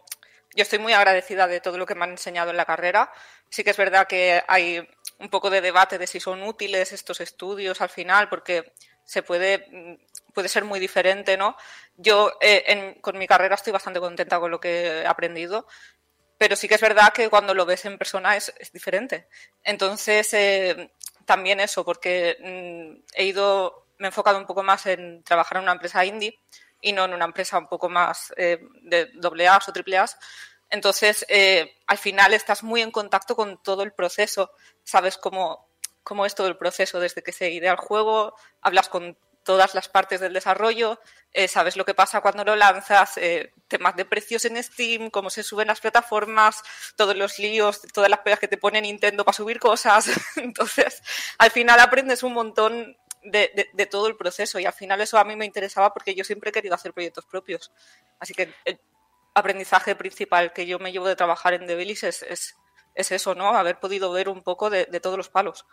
Yo estoy muy agradecida de todo lo que me han enseñado en la carrera. Sí que es verdad que hay un poco de debate de si son útiles estos estudios al final, porque se puede, mm, puede ser muy diferente, ¿no? Yo eh, con mi carrera estoy bastante contenta con lo que he aprendido, pero sí que es verdad que cuando lo ves en persona es, diferente. Entonces, eh, también eso, porque mm, he ido, me he enfocado un poco más en trabajar en una empresa indie y no en una empresa un poco más eh, de doble A o triple A. Entonces, eh, al final estás muy en contacto con todo el proceso, sabes cómo, cómo es todo el proceso desde que se idea el juego, hablas con todas las partes del desarrollo, eh, sabes lo que pasa cuando lo lanzas, temas de precios en Steam, cómo se suben las plataformas, todos los líos, todas las pegas que te pone Nintendo para subir cosas. [LAUGHS] Entonces, al final aprendes un montón de, todo el proceso y al final eso a mí me interesaba porque yo siempre he querido hacer proyectos propios. Así que el aprendizaje principal que yo me llevo de trabajar en Devilis es, es, es eso, ¿no? Haber podido ver un poco de todos los palos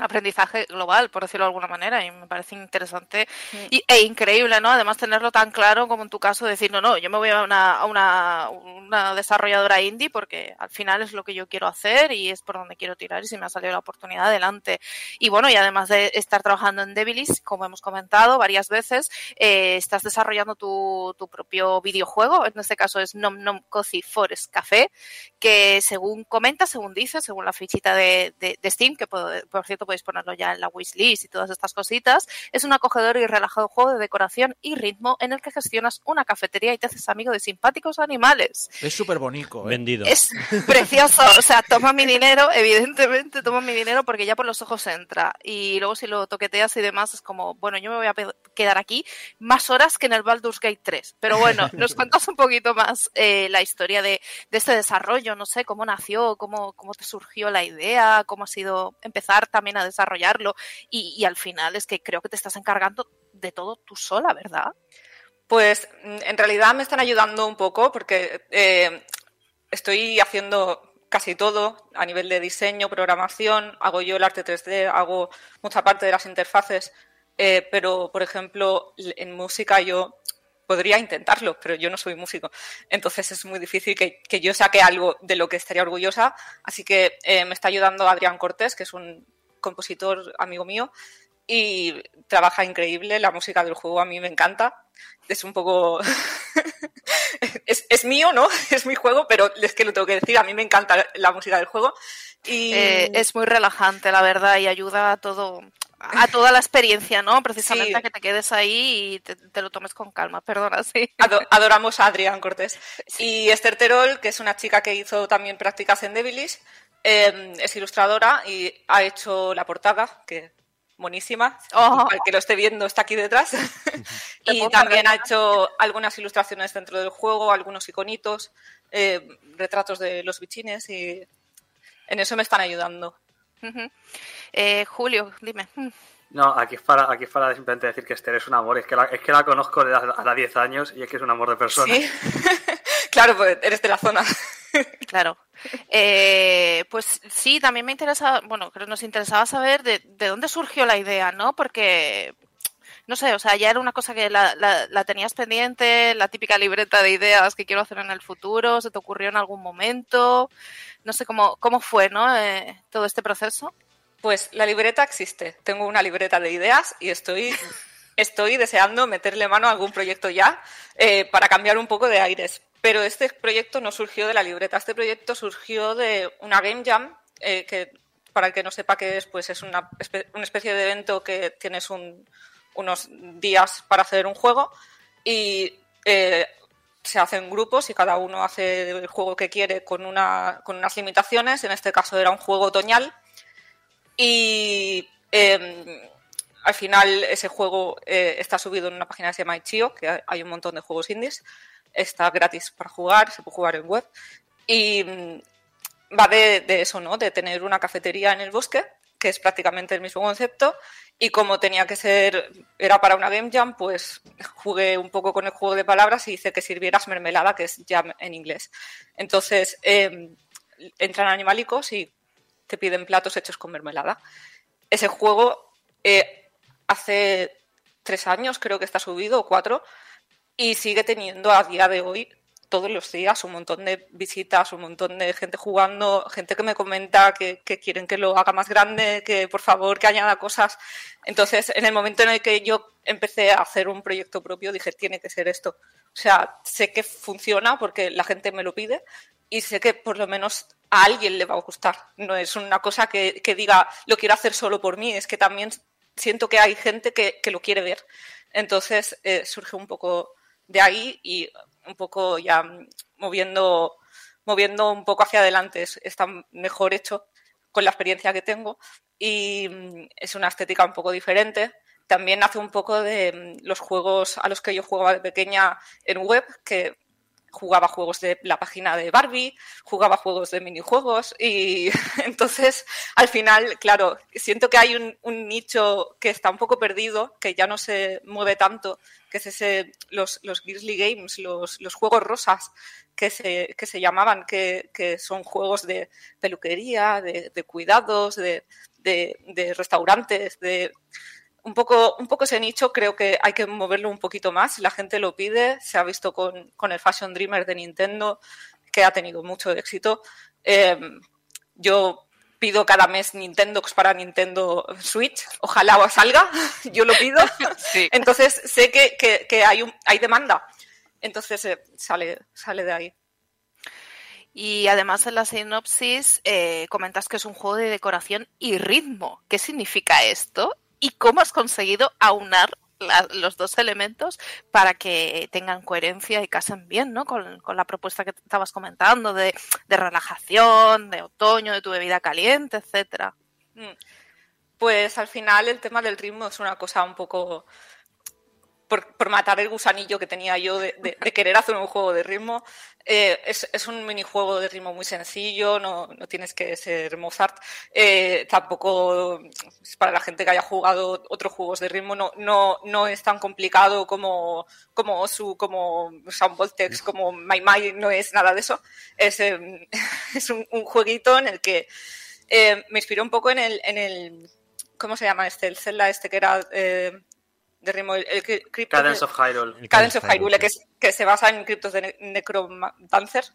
aprendizaje global, por decirlo de alguna manera, y me parece interesante y, e increíble, ¿no? Además, tenerlo tan claro como en tu caso, decir, no, no, yo me voy a una, a una, una, desarrolladora indie porque al final es lo que yo quiero hacer y es por donde quiero tirar y si me ha salido la oportunidad, adelante. Y bueno, y además de estar trabajando en Devilis, como hemos comentado varias veces, eh, estás desarrollando tu, tu, propio videojuego, en este caso es Nom Nom Coffee Forest Café, que según comenta, según dice, según la fichita de, de, Steam, que por, por cierto cierto podéis ponerlo ya en la wishlist y todas estas cositas, es un acogedor y relajado juego de decoración y ritmo en el que gestionas una cafetería y te haces amigo de simpáticos animales. Es súper bonito. ¿eh? Vendido. Es precioso, o sea, toma mi dinero, evidentemente toma mi dinero porque ya por los ojos entra. Y luego si lo toqueteas y demás es como, bueno, yo me voy a quedar aquí más horas que en el Baldur's Gate 3. Pero bueno, [LAUGHS] nos cuentas un poquito más eh, la historia de, de este desarrollo, no sé, cómo nació, cómo, cómo te surgió la idea, cómo ha sido empezar también a desarrollarlo. Y, al final es que creo que te estás encargando de todo tú sola, ¿verdad? Pues mm, en realidad me están ayudando un poco porque eh, estoy haciendo casi todo a nivel de diseño, programación, hago yo el arte 3D, hago mucha parte de las interfaces, eh, pero por ejemplo en música yo podría intentarlo, pero yo no soy músico, entonces es muy difícil que, que yo saque algo de lo que estaría orgullosa, así que eh, me está ayudando Adrián Cortés, que es un compositor amigo mío, y trabaja increíble, la música del juego a mí me encanta, es un poco... [LAUGHS] es, es, mío, ¿no? [LAUGHS] Es mi juego, pero es que lo tengo que decir, a mí me encanta la música del juego. Y... Eh, es muy relajante, la verdad, y ayuda a todo, a toda la experiencia, ¿no? Precisamente Sí. a que te quedes ahí y te, te lo tomes con calma, [LAUGHS] perdona, sí. Ado- adoramos a Adrián Cortés. Y Esther Terol, que es una chica que hizo también prácticas en Devilish, eh, es ilustradora y ha hecho la portada, que buenísima. Oh. Al que lo esté viendo está aquí detrás. [LAUGHS] Y también ha hecho algunas ilustraciones dentro del juego, algunos iconitos, eh, retratos de los bichines y en eso me están ayudando. Ujú. Eh, Julio, dime. Mm. No, aquí es para, aquí es para simplemente decir que Esther es un amor. Es que la, es que la conozco desde hace hace 10 años y es que es un amor de persona. Sí, [LAUGHS] claro, pues eres de la zona. [LAUGHS] Claro. Eh, pues sí, también me interesa, bueno, creo nos interesaba saber de, de dónde surgió la idea, ¿no? Porque, no sé, o sea, ya era una cosa que la, la- la tenías pendiente, la típica libreta de ideas que quiero hacer en el futuro, ¿se te ocurrió en algún momento? No sé cómo, cómo fue, ¿no? Eh, todo este proceso. Pues la libreta existe. Tengo una libreta de ideas y estoy, estoy deseando meterle mano a algún proyecto ya eh, para cambiar un poco de aires. Pero este proyecto no surgió de la libreta. Este proyecto surgió de una Game Jam eh, que, para el que no sepa qué es, pues es una, espe- una especie de evento que tienes un- unos días para hacer un juego y eh, se hacen grupos y cada uno hace el juego que quiere con, una, con unas limitaciones. En este caso era un juego otoñal. Y eh, al final ese juego eh, está subido en una página que se llama Itch.io, que hay un montón de juegos indies. Está gratis para jugar, se puede jugar en web. Y mm, va de, de eso, ¿no? De tener una cafetería en el bosque, que es prácticamente el mismo concepto. Y como tenía que ser, era para una Game Jam, pues jugué un poco con el juego de palabras y hice que sirvieras mermelada, que es jam en inglés. Entonces, eh, entran animalicos y te piden platos hechos con mermelada. Ese juego eh, hace tres años creo que está subido, o cuatro, y sigue teniendo a día de hoy todos los días un montón de visitas, un montón de gente jugando, gente que me comenta que, que quieren que lo haga más grande, que por favor que añada cosas. Entonces, en el momento en el que yo empecé a hacer un proyecto propio, dije, tiene que ser esto. O sea, sé que funciona porque la gente me lo pide y sé que por lo menos a alguien le va a gustar. No es una cosa que, que diga, lo quiero hacer solo por mí, es que también siento que hay gente que, que lo quiere ver. Entonces, eh, surge un poco de ahí y un poco ya moviendo, moviendo un poco hacia adelante. Es- está mejor hecho con la experiencia que tengo y mm, es una estética un poco diferente. También hace un poco de mm, los juegos a los que yo jugaba de pequeña en web, que jugaba juegos de la página de Barbie, jugaba juegos de minijuegos y [LAUGHS] entonces al final, claro, siento que hay un, nicho que está un poco perdido, que ya no se mueve tanto, que es ese, los, Grizzly Games, los, juegos rosas que se, que se llamaban, que, son juegos de peluquería, de, cuidados, de, de restaurantes, de un poco, un poco ese nicho creo que hay que moverlo un poquito más. La gente lo pide, se ha visto con, con el Fashion Dreamer de Nintendo, que ha tenido mucho éxito. Eh, yo pido cada mes Nintendo para Nintendo Switch, ojalá salga, [LAUGHS] yo lo pido. [LAUGHS] Sí. Entonces sé que, que- que hay, un, hay demanda. Entonces eh, sale, sale de ahí. Y además en la sinopsis eh, comentas que es un juego de decoración y ritmo. ¿Qué significa esto? ¿Y cómo has conseguido aunar los dos elementos para que tengan coherencia y casen bien, ¿no? Con, con la propuesta que estabas comentando de, de relajación, de otoño, de tu bebida caliente, etcétera. Mm. Pues al final el tema del ritmo es una cosa un poco por, por matar el gusanillo que tenía yo de, de- de querer hacer un juego de ritmo. Eh, es, es un minijuego de ritmo muy sencillo, no, no tienes que ser Mozart. Eh, tampoco es para la gente que haya jugado otros juegos de ritmo, no, no, no es tan complicado como, como Osu, como Sound Voltex, como My My, no es nada de eso. Es, eh, [LAUGHS] es un, un jueguito en el que eh, me inspiró un poco en el, en el. ¿Cómo se llama este? El Zelda, este que era eh, de ritmo. El, Crypto- Cadence of Hyrule. Cadence of Hyrule, que, es- que se basa en criptos de ne Necromancer. [LAUGHS]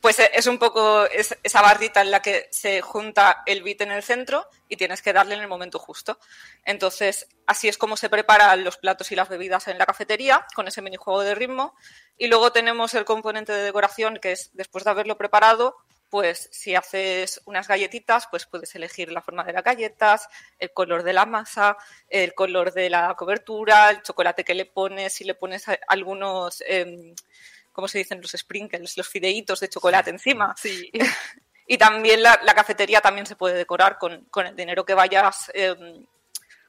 Pues eh, es un poco es- esa barrita en la que se junta el bit en el centro y tienes que darle en el momento justo. Entonces, así es como se preparan los platos y las bebidas en la cafetería, con ese minijuego de ritmo. Y luego tenemos el componente de decoración, que es después de haberlo preparado, pues si haces unas galletitas, pues puedes elegir la forma de las galletas, el color de la masa, el color de la cobertura, el chocolate que le pones, si le pones algunos, em, ¿cómo se dicen? Los sprinkles, los fideitos de chocolate encima. Sí. [LAUGHS] Y también la, la cafetería también se puede decorar con, con el dinero que vayas em,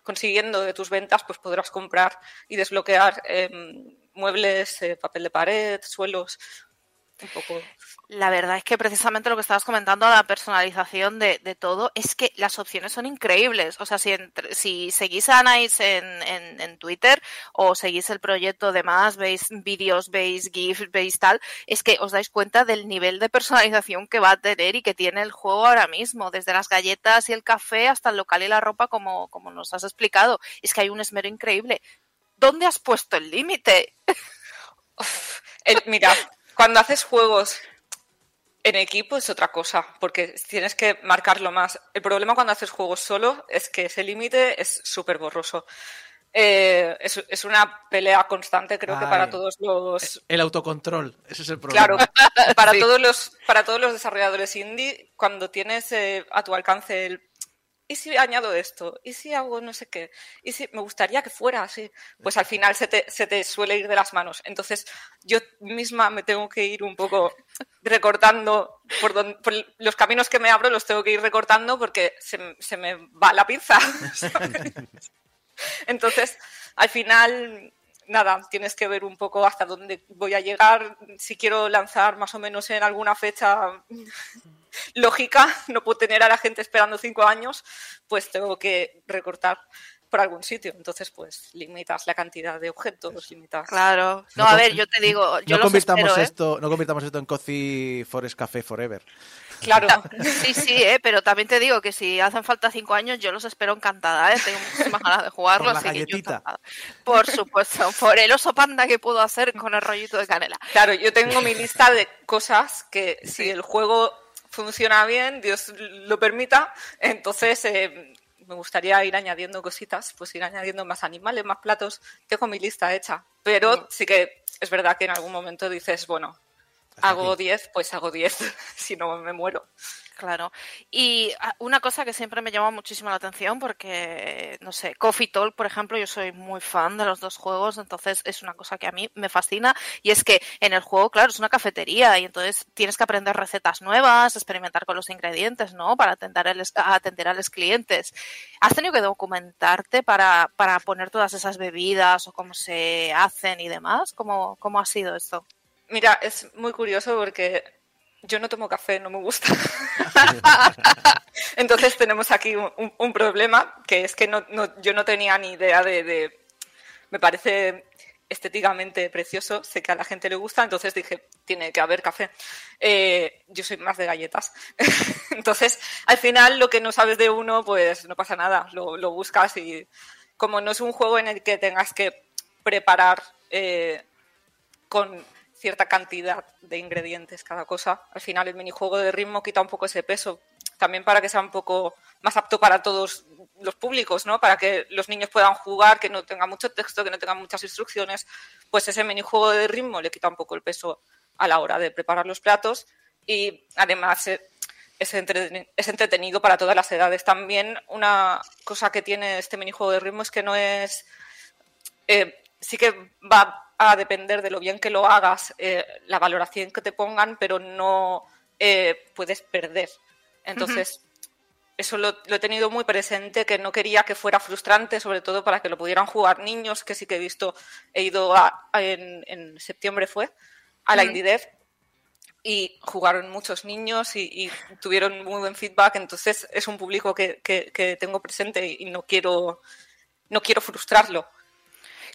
consiguiendo de tus ventas, pues podrás comprar y desbloquear em, muebles, eh, papel de pared, suelos, un poco. La verdad es que precisamente lo que estabas comentando, la personalización de, de todo, es que las opciones son increíbles. O sea, si, entre- si seguís a Anais en, en, Twitter o seguís el proyecto de más, veis vídeos, veis GIFs, veis tal, es que os dais cuenta del nivel de personalización que va a tener y que tiene el juego ahora mismo, desde las galletas y el café hasta el local y la ropa, como, como nos has explicado. Es que hay un esmero increíble. ¿Dónde has puesto el límite? [LAUGHS] Mira, cuando haces juegos en equipo es otra cosa, porque tienes que marcarlo más. El problema cuando haces juegos solo es que ese límite es súper borroso. Eh, es, es una pelea constante, creo que para todos los, El autocontrol, ese es el problema. Claro, para [LAUGHS] Sí. todos los para todos los desarrolladores indie, cuando tienes eh, a tu alcance el ¿y si añado esto? ¿Y si hago no sé qué? ¿Y si me gustaría que fuera así? Pues al final se te, se te suele ir de las manos. Entonces yo misma me tengo que ir un poco recortando por, don- por los caminos que me abro, los tengo que ir recortando porque se, me va la pinza. ¿sabes? [LAUGHS] Entonces, al final, nada, tienes que ver un poco hasta dónde voy a llegar. Si quiero lanzar más o menos en alguna fecha lógica, no puedo tener a la gente esperando cinco años, pues tengo que recortar por algún sitio. Entonces, pues limitas la cantidad de objetos, limitas. Claro. No, No a ver, yo te digo, yo no convirtamos espero, ¿eh? esto, no convirtamos esto en Coffee Forest Café Forever. Claro, Sí, sí, ¿eh? pero también te digo que si hacen falta cinco años, yo los espero encantada, ¿eh? tengo muchísimas ganas de jugarlo. Por la así que yo galletita. encantada. Por supuesto, por el oso panda que puedo hacer con el rollito de canela. claro, yo tengo mi lista de cosas que si el juego funciona bien, Dios lo permita, entonces eh, me gustaría ir añadiendo cositas, pues ir añadiendo más animales, más platos. Tengo mi lista hecha, pero sí que es verdad que en algún momento dices, bueno, Hasta hago aquí. 10, pues hago 10, [LAUGHS] si no me muero. Claro. Y ah, una cosa que siempre me llama muchísimo la atención porque, no sé, Coffee Talk, por ejemplo, yo soy muy fan de los dos juegos, entonces es una cosa que a mí me fascina y es que en el juego, claro, es una cafetería y entonces tienes que aprender recetas nuevas, experimentar con los ingredientes, ¿no? Para atender atender a los clientes. ¿Has tenido que documentarte para, para poner todas esas bebidas o cómo se hacen y demás? ¿Cómo, cómo ha sido esto? Mira, es muy curioso porque yo no tomo café, no me gusta. [LAUGHS] [LAUGHS] Entonces tenemos aquí un, problema, que es que no, yo no tenía ni idea de, Me parece estéticamente precioso, sé que a la gente le gusta, entonces dije, tiene que haber café. Eh, yo soy más de galletas. [LAUGHS] entonces, al final, lo que no sabes de uno, pues no pasa nada, lo, lo buscas y como no es un juego en el que tengas que preparar... eh, con cierta cantidad de ingredientes cada cosa. Al final el minijuego de ritmo quita un poco ese peso, también para que sea un poco más apto para todos los públicos, ¿no? Para que los niños puedan jugar, que no tenga mucho texto, que no tengan muchas instrucciones, pues ese minijuego de ritmo le quita un poco el peso a la hora de preparar los platos y además eh, es entretenido para todas las edades. También una cosa que tiene este minijuego de ritmo es que no es... eh, sí que va a depender de lo bien que lo hagas, eh, la valoración que te pongan, pero no eh, puedes perder. Entonces, eso lo, lo he tenido muy presente, que no quería que fuera frustrante, sobre todo para que lo pudieran jugar niños, que sí que he visto, he ido a, a- en, en septiembre fue, a la. Indie Dev, y jugaron muchos niños y, y tuvieron muy buen feedback, entonces es un público que, que- que tengo presente y no quiero, no quiero frustrarlo.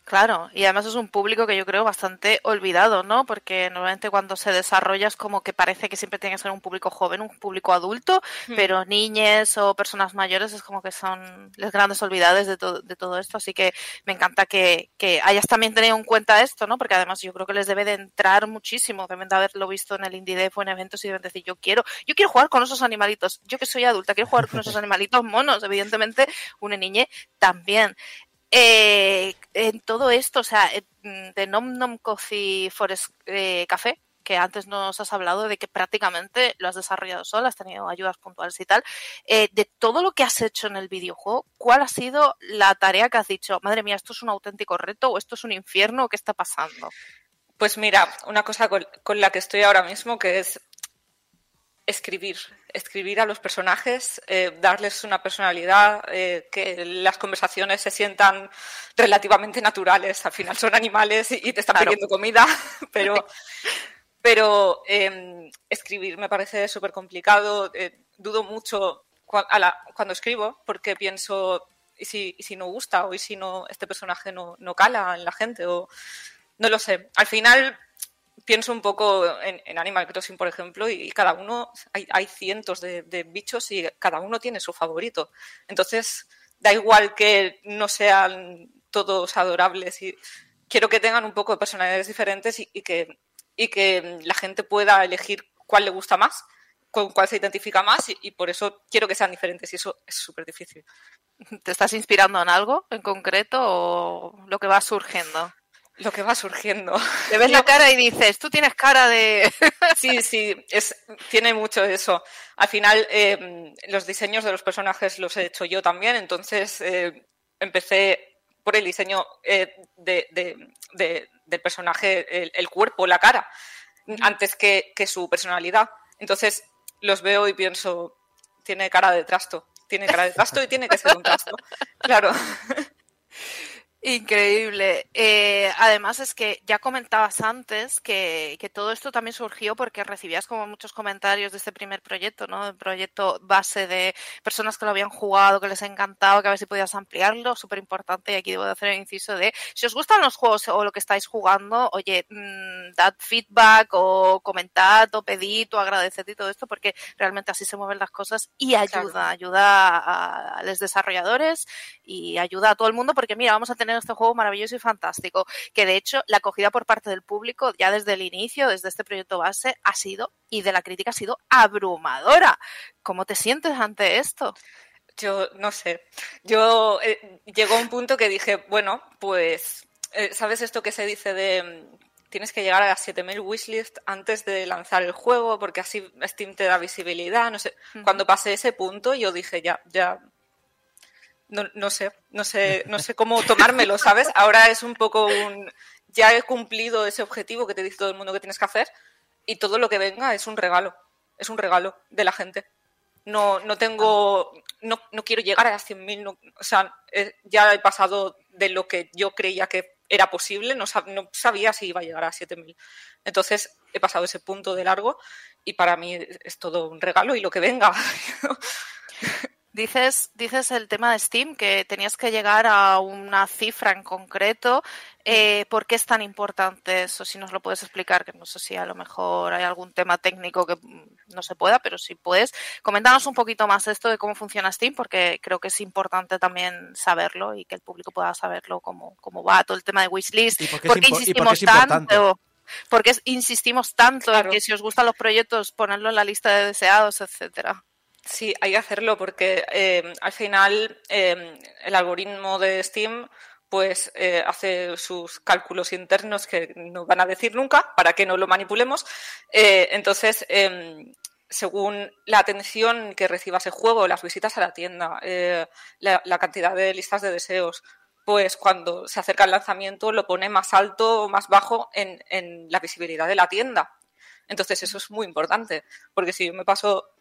Claro, y además es un público que yo creo bastante olvidado, ¿no? Porque normalmente cuando se desarrolla es como que parece que siempre tiene que ser un público joven, un público adulto, Hmm. pero niñes o personas mayores es como que son las grandes olvidades de, to- de todo esto. Así que me encanta que, que hayas también tenido en cuenta esto, ¿no? Porque además yo creo que les debe de entrar muchísimo, deben de haberlo visto en el Indie Dev o en eventos y deben decir, yo quiero, yo quiero jugar con esos animalitos, yo que soy adulta, quiero jugar con esos animalitos monos, evidentemente una niñe también. Eh, en todo esto, o sea, eh, de Nom Nom Coffee Forest eh, Café, que antes nos has hablado de que prácticamente lo has desarrollado sola, has tenido ayudas puntuales y tal. eh, de todo lo que has hecho en el videojuego, ¿cuál ha sido la tarea que has dicho? Madre mía, esto es un auténtico reto o esto es un infierno qué está pasando? Pues mira, una cosa con la que estoy ahora mismo, que es escribir, escribir a los personajes, eh, darles una personalidad, eh, que las conversaciones se sientan relativamente naturales. Al final son animales y, y te están Claro. pidiendo comida, [LAUGHS] pero, pero eh, escribir me parece súper complicado. eh, dudo mucho a la- cuando escribo porque pienso, ¿y si, y si no gusta? ¿O y si no, este personaje no, no cala en la gente? O no lo sé. Al final pienso un poco en, en Animal Crossing, por ejemplo, y, cada uno, hay, hay cientos de, de bichos y cada uno tiene su favorito. Entonces, da igual que no sean todos adorables y quiero que tengan un poco de personalidades diferentes y, y que, y que la gente pueda elegir cuál le gusta más, con cuál se identifica más y, y por eso quiero que sean diferentes y eso es súper difícil. ¿Te estás inspirando en algo en concreto o lo que va surgiendo? Lo que va surgiendo. [LAUGHS] Te ves la cara y dices, tú tienes cara de... [LAUGHS] Sí, sí, es, tiene mucho eso. Al final, eh, los diseños de los personajes los he hecho yo también, entonces eh, empecé por el diseño eh, de, de- de- del personaje, el, el cuerpo, la cara, antes que, que su personalidad. Entonces, los veo y pienso, tiene cara de trasto, tiene cara de trasto y tiene que ser un trasto. [LAUGHS] Claro. Increíble. Eh, además es que ya comentabas antes que, que todo esto también surgió porque recibías como muchos comentarios de este primer proyecto, ¿no? El proyecto base de personas que lo habían jugado, que les encantaba, que a ver si podías ampliarlo. Súper importante y aquí debo de hacer el inciso de si os gustan los juegos o lo que estáis jugando, oye, mm, dad feedback o comentad o pedid o agradeced y todo esto porque realmente así se mueven las cosas y ayuda, Claro. ayuda a, a los desarrolladores y ayuda a todo el mundo porque mira, vamos a tener este juego maravilloso y fantástico, que de hecho la acogida por parte del público ya desde el inicio, desde este proyecto base, ha sido y de la crítica ha sido abrumadora. ¿Cómo te sientes ante esto? Yo no sé. Yo eh, llegó un punto que dije, bueno, pues, eh, ¿sabes esto que se dice de mm, tienes que llegar a las 7000 wishlist antes de lanzar el juego porque así Steam te da visibilidad? No sé. Cuando pasé ese punto, yo dije, ya, ya. No, no sé, no sé, no sé cómo tomármelo, ¿sabes? Ahora es un poco un. Ya he cumplido ese objetivo que te dice todo el mundo que tienes que hacer y todo lo que venga es un regalo. Es un regalo de la gente no, no tengo, no, no quiero llegar a las 100.000, no, o sea, eh, ya he pasado de lo que yo creía que era posible, no, sab- no sabía si iba a llegar a 7.000. Entonces he pasado ese punto de largo y para mí es todo un regalo y lo que venga. [LAUGHS] Dices, dices el tema de Steam, que tenías que llegar a una cifra en concreto. Eh, ¿Por qué es tan importante eso? Si nos lo puedes explicar, que no sé si a lo mejor hay algún tema técnico que mm, no se pueda, pero si puedes, coméntanos un poquito más esto de cómo funciona Steam, porque creo que es importante también saberlo y que el público pueda saberlo cómo, cómo va todo el tema de wishlist. ¿Y por qué por insistimos tanto? ¿Por qué es- insistimos tanto Claro. en que si os gustan los proyectos, ponerlo en la lista de deseados, etcétera? Sí, hay que hacerlo porque eh, al final eh, el algoritmo de Steam pues eh, hace sus cálculos internos que no van a decir nunca para que no lo manipulemos. Eh, entonces, em, según la atención que reciba ese juego, las visitas a la tienda, la, la cantidad de listas de deseos, pues cuando se acerca el lanzamiento lo pone más alto o más bajo en, en la visibilidad de la tienda. Entonces eso es muy importante, porque si yo me paso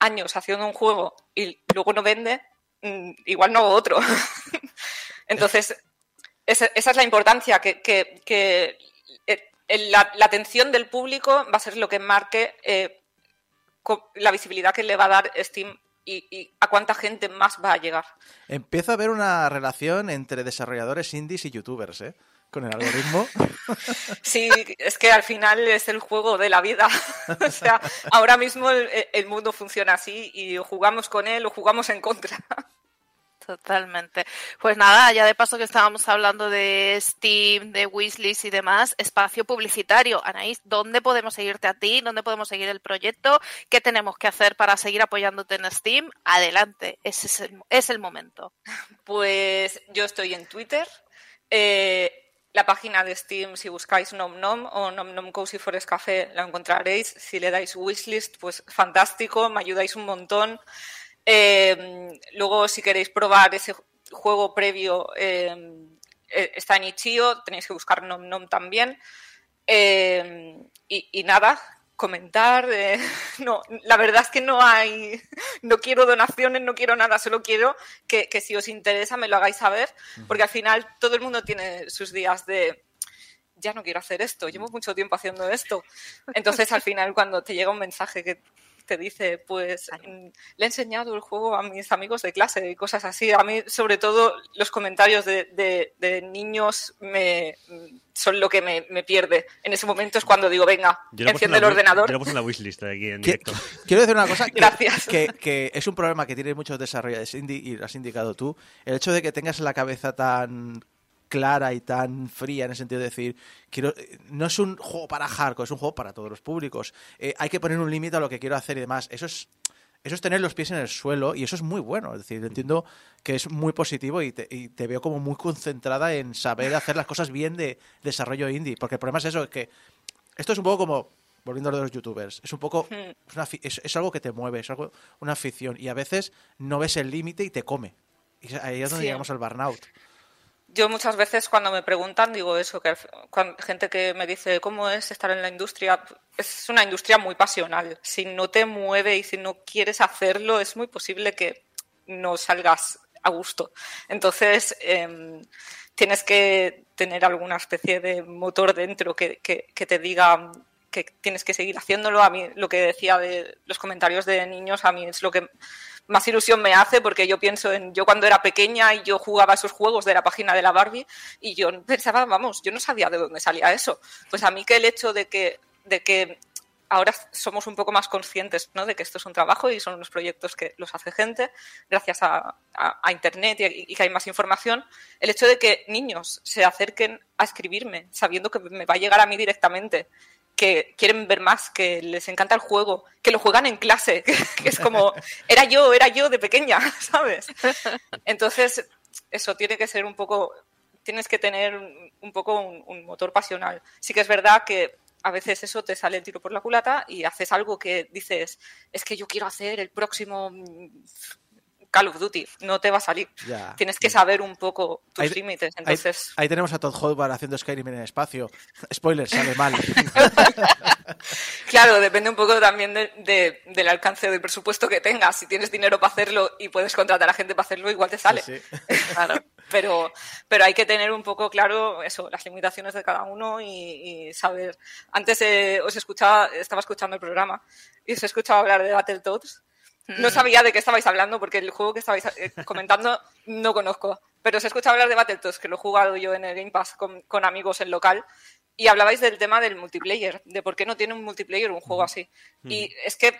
años haciendo un juego y luego no vende, mm, igual no hago otro. [LAUGHS] Entonces, esa, es la importancia, que, eh, la, atención del público va a ser lo que marque eh, la visibilidad que le va a dar Steam y, y a cuánta gente más va a llegar. Empieza a haber una relación entre desarrolladores indies y youtubers, ¿eh? Con el algoritmo. [LAUGHS] Sí, es que al final es el juego de la vida. [LAUGHS] o sea, ahora mismo el, el mundo funciona así y o jugamos con él o jugamos en contra. [LAUGHS] Totalmente. Pues nada, ya de paso que estábamos hablando de Steam, de Wishlist y demás, espacio publicitario. Anaís, ¿dónde podemos seguirte a ti? ¿Dónde podemos seguir el proyecto? ¿Qué tenemos que hacer para seguir apoyándote en Steam? Adelante, ese es el, es el momento. Pues yo estoy en Twitter. eh, la página de Steam, si buscáis Nom Nom o Nom Nom Cozy Forest Café, la encontraréis. Si le dais wishlist, pues fantástico, me ayudáis un montón. Eh, luego, si queréis probar ese juego previo, eh, eh, está en Itch.io, tenéis que buscar Nom Nom también. Y, y nada, comentar. eh, [LAUGHS] no, la verdad es que no hay, no quiero donaciones, no quiero nada, solo quiero que, que si os interesa me lo hagáis saber, porque al final todo el mundo tiene sus días de ya no quiero hacer esto, llevo mucho tiempo haciendo esto. Entonces al final cuando te llega un mensaje que te dice, pues mm, le he enseñado el juego a mis amigos de clase y cosas así. A mí, sobre todo, los comentarios de, de- de niños me, son lo que me, me pierde. En ese momento es cuando digo, venga, Yo lo he puesto en enciende el ordenador. Yo lo en la wishlist aquí en directo. [LAUGHS] Quiero decir una cosa que, Gracias. que, que es un problema que tienen muchos desarrolladores indie y lo has indicado tú. El hecho de que tengas la cabeza tan clara y tan fría en el sentido de decir, quiero, no es un juego para hardcore, es un juego para todos los públicos. Eh, hay que poner un límite a lo que quiero hacer y demás. Eso es, eso es tener los pies en el suelo y eso es muy bueno. Es decir, entiendo que es muy positivo y te, y te veo como muy concentrada en saber hacer las cosas bien de desarrollo indie. Porque el problema es eso, es que esto es un poco como, volviendo a lo de los youtubers, es un poco, Hmm. es, una es- es algo que te mueve, es algo, una afición y a veces no ves el límite y te come. Y ahí es donde Sí. llegamos al burnout. Yo muchas veces cuando me preguntan digo eso, que gente que me dice cómo es estar en la industria, es una industria muy pasional. Si no te mueve y si no quieres hacerlo, es muy posible que no salgas a gusto. Entonces, em, tienes que tener alguna especie de motor dentro que, que- que te diga que tienes que seguir haciéndolo. A mí lo que decía de los comentarios de niños, a mí es lo que más ilusión me hace porque yo pienso en yo cuando era pequeña y yo jugaba esos juegos de la página de la Barbie y yo pensaba, vamos, yo no sabía de dónde salía eso. Pues a mí que el hecho de que, de que ahora somos un poco más conscientes ¿no? de que esto es un trabajo y son unos proyectos que los hace gente gracias a, a- Internet y que hay más información, el hecho de que niños se acerquen a escribirme sabiendo que me va a llegar a mí directamente, que quieren ver más, que les encanta el juego, que lo juegan en clase, [LAUGHS] que, es como, era yo, era yo de pequeña, [LAUGHS] ¿sabes? Entonces, eso tiene que ser un poco, tienes que tener un, poco un, un motor pasional. Sí que es verdad que a veces eso te sale el tiro por la culata y haces algo que dices, es que yo quiero hacer el próximo Call of Duty, no te va a salir. Ya. Tienes que saber un poco tus Ahí- límites. Ahí, Entonces, ahí tenemos a Todd Howard haciendo Skyrim en el espacio. Spoiler, sale mal. [LAUGHS] Claro, depende un poco también de- de- del alcance del presupuesto que tengas. Si tienes dinero para hacerlo y puedes contratar a gente para hacerlo, igual te sale. Sí, sí. [LAUGHS] Claro. Pero, pero hay que tener un poco claro eso, las limitaciones de cada uno y, y saber. Antes eh, os escuchaba, estaba escuchando el programa y os he escuchado hablar de Battletoads. No Mm. sabía de qué estabais hablando porque el juego que estabais eh, comentando [LAUGHS] no conozco. Pero os he escuchado hablar de Battletoads, que lo he jugado yo en el Game Pass con, con amigos en local. Y hablabais del tema del multiplayer, de por qué no tiene un multiplayer un juego así. Y es que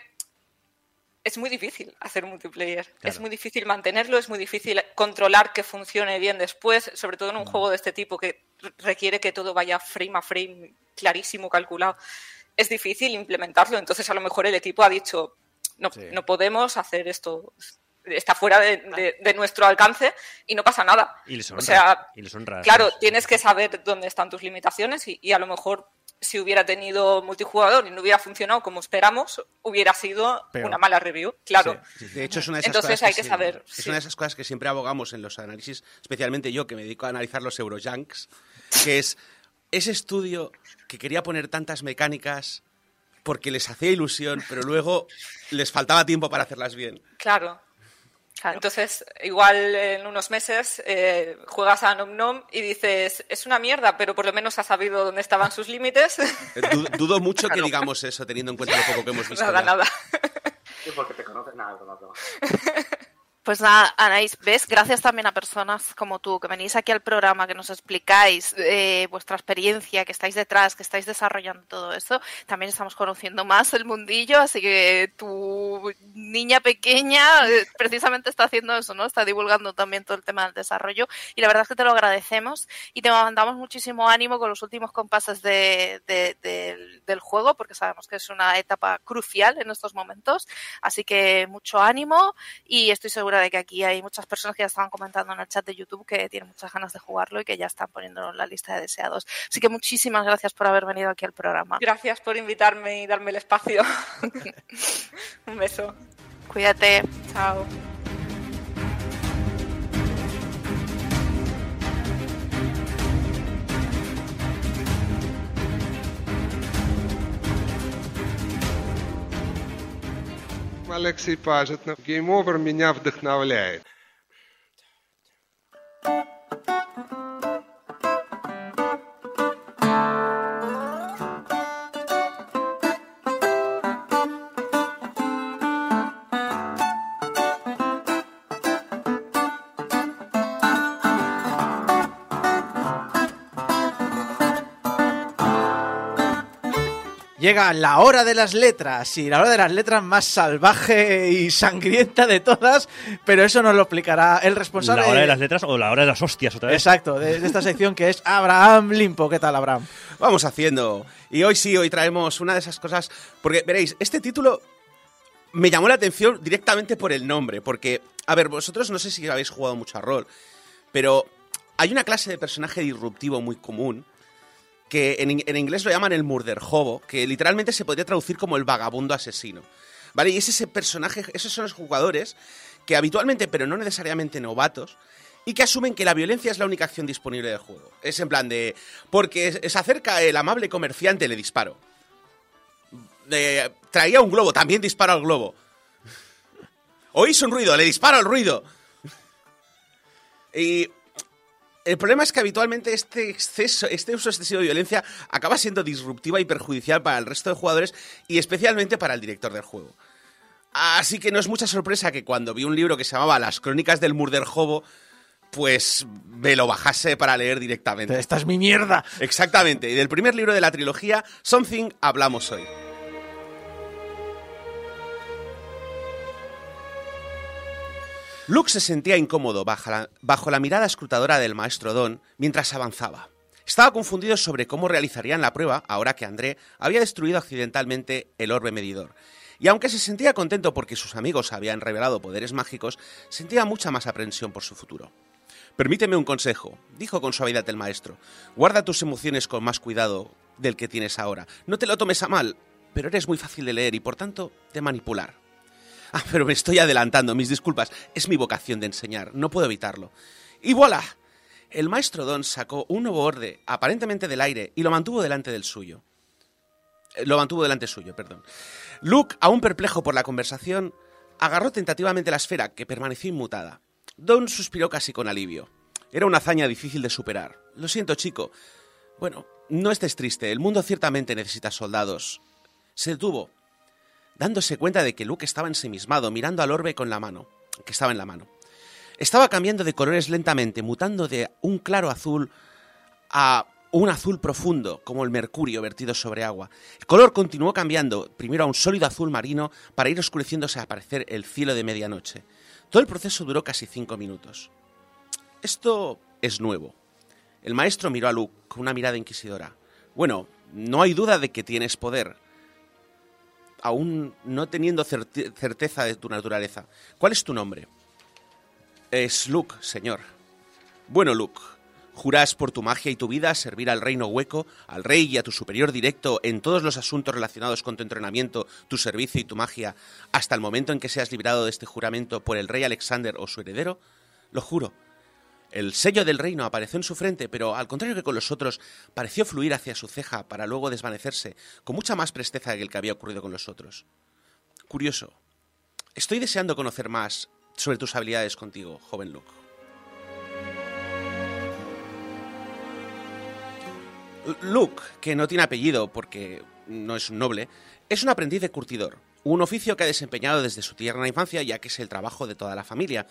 es muy difícil hacer un multiplayer. Claro. Es muy difícil mantenerlo, es muy difícil controlar que funcione bien después, sobre todo en un juego de este tipo que requiere que todo vaya frame a frame, clarísimo, calculado. Es difícil implementarlo, entonces a lo mejor el equipo ha dicho, no, Sí. no podemos hacer esto está fuera de, de- de nuestro alcance y no pasa nada. Y les O honra. sea, y les honra. Claro, sí. tienes que saber dónde están tus limitaciones y, y a lo mejor si hubiera tenido multijugador y no hubiera funcionado como esperamos, hubiera sido Peor. una mala review. Claro. De hecho, es una de esas Entonces cosas hay que sí- saber, Es sí. una de esas cosas que siempre abogamos en los análisis, especialmente yo que me dedico a analizar los Eurojunks, que es ese estudio que quería poner tantas mecánicas porque les hacía ilusión, pero luego les faltaba tiempo para hacerlas bien. Claro. Entonces, igual en unos meses eh, juegas a Nom Nom y dices, es una mierda, pero por lo menos has sabido dónde estaban sus límites. Eh, du- dudo mucho que digamos eso, teniendo en cuenta lo poco que hemos [LAUGHS] visto. nada, ya. nada. Sí, porque te conoces. Nada, broma. [LAUGHS] Pues nada, Anaís, ves, gracias también a personas como tú que venís aquí al programa, que nos explicáis eh, vuestra experiencia, que estáis detrás, que estáis desarrollando todo esto, también estamos conociendo más el mundillo, así que tu niña pequeña eh, precisamente está haciendo eso, ¿no? Está divulgando también todo el tema del desarrollo y la verdad es que te lo agradecemos y te mandamos muchísimo ánimo con los últimos compases de- de- del- del juego, porque sabemos que es una etapa crucial en estos momentos, así que mucho ánimo y estoy segura de que aquí hay muchas personas que ya estaban comentando en el chat de YouTube que tienen muchas ganas de jugarlo y que ya están poniéndolo en la lista de deseados. Así que muchísimas gracias por haber venido aquí al programa. Gracias por invitarme y darme el espacio. [LAUGHS] Un beso. Cuídate. Chao. Алексей Пажетнов. Game Over меня вдохновляет. Llega la hora de las letras, y la hora de las letras más salvaje y sangrienta de todas, pero eso nos lo explicará el responsable. ¿La hora de las letras o la hora de las hostias otra vez? Exacto, de, de esta sección que es Abraham Limpo. ¿Qué tal, Abraham? Vamos haciendo. Y hoy sí, hoy traemos una de esas cosas. Porque veréis, este título me llamó la atención directamente por el nombre. Porque, a ver, vosotros no sé si habéis jugado mucho a rol, pero hay una clase de personaje disruptivo muy común que en, en inglés lo llaman el murder hobo, que literalmente se podría traducir como el vagabundo asesino. ¿Vale? Y es ese personaje, esos son los jugadores que habitualmente, pero no necesariamente novatos, y que asumen que la violencia es la única acción disponible del juego. Es en plan de, porque se acerca el amable comerciante, le disparo. De- traía un globo, también disparo al globo. Oís un ruido, le disparo al ruido. Y el problema es que habitualmente este exceso, este uso excesivo de violencia acaba siendo disruptiva y perjudicial para el resto de jugadores y especialmente para el director del juego. Así que no es mucha sorpresa que cuando vi un libro que se llamaba Las crónicas del Murder Hobo, pues me lo bajase para leer directamente. Esta es mi mierda. Exactamente, y del primer libro de la trilogía, Something, hablamos hoy. Luke se sentía incómodo bajo la, bajo la mirada escrutadora del maestro Don mientras avanzaba. Estaba confundido sobre cómo realizarían la prueba ahora que André había destruido accidentalmente el orbe medidor. Y aunque se sentía contento porque sus amigos habían revelado poderes mágicos, sentía mucha más aprensión por su futuro. Permíteme un consejo, dijo con suavidad el maestro. Guarda tus emociones con más cuidado del que tienes ahora. No te lo tomes a mal, pero eres muy fácil de leer y por tanto de manipular. Ah, pero me estoy adelantando, mis disculpas. Es mi vocación de enseñar, no puedo evitarlo. Y voilà. El maestro Don sacó un nuevo orde, aparentemente del aire, y lo mantuvo delante del suyo. Eh, Lo mantuvo delante suyo, perdón. Luke, aún perplejo por la conversación, agarró tentativamente la esfera, que permaneció inmutada. Don suspiró casi con alivio. Era una hazaña difícil de superar. Lo siento, chico. Bueno, no estés triste. El mundo ciertamente necesita soldados. Se detuvo, dándose cuenta de que Luke estaba ensimismado, mirando al orbe con la mano, que estaba en la mano. Estaba cambiando de colores lentamente, mutando de un claro azul a un azul profundo, como el mercurio vertido sobre agua. El color continuó cambiando, primero a un sólido azul marino, para ir oscureciéndose a aparecer el cielo de medianoche. Todo el proceso duró casi cinco minutos. Esto es nuevo. El maestro miró a Luke con una mirada inquisidora. Bueno, no hay duda de que tienes poder. Aún no teniendo certe- certeza de tu naturaleza. ¿Cuál es tu nombre? Es Luke, señor. Bueno, Luke, ¿juras por tu magia y tu vida servir al reino hueco, al rey y a tu superior directo en todos los asuntos relacionados con tu entrenamiento, tu servicio y tu magia, hasta el momento en que seas librado de este juramento por el rey Alexander o su heredero? Lo juro. El sello del reino apareció en su frente, pero al contrario que con los otros, pareció fluir hacia su ceja para luego desvanecerse, con mucha más presteza que el que había ocurrido con los otros. Curioso. Estoy deseando conocer más sobre tus habilidades contigo, joven Luke. Luke, que no tiene apellido porque no es un noble, es un aprendiz de curtidor, un oficio que ha desempeñado desde su tierna infancia ya que es el trabajo de toda la familia.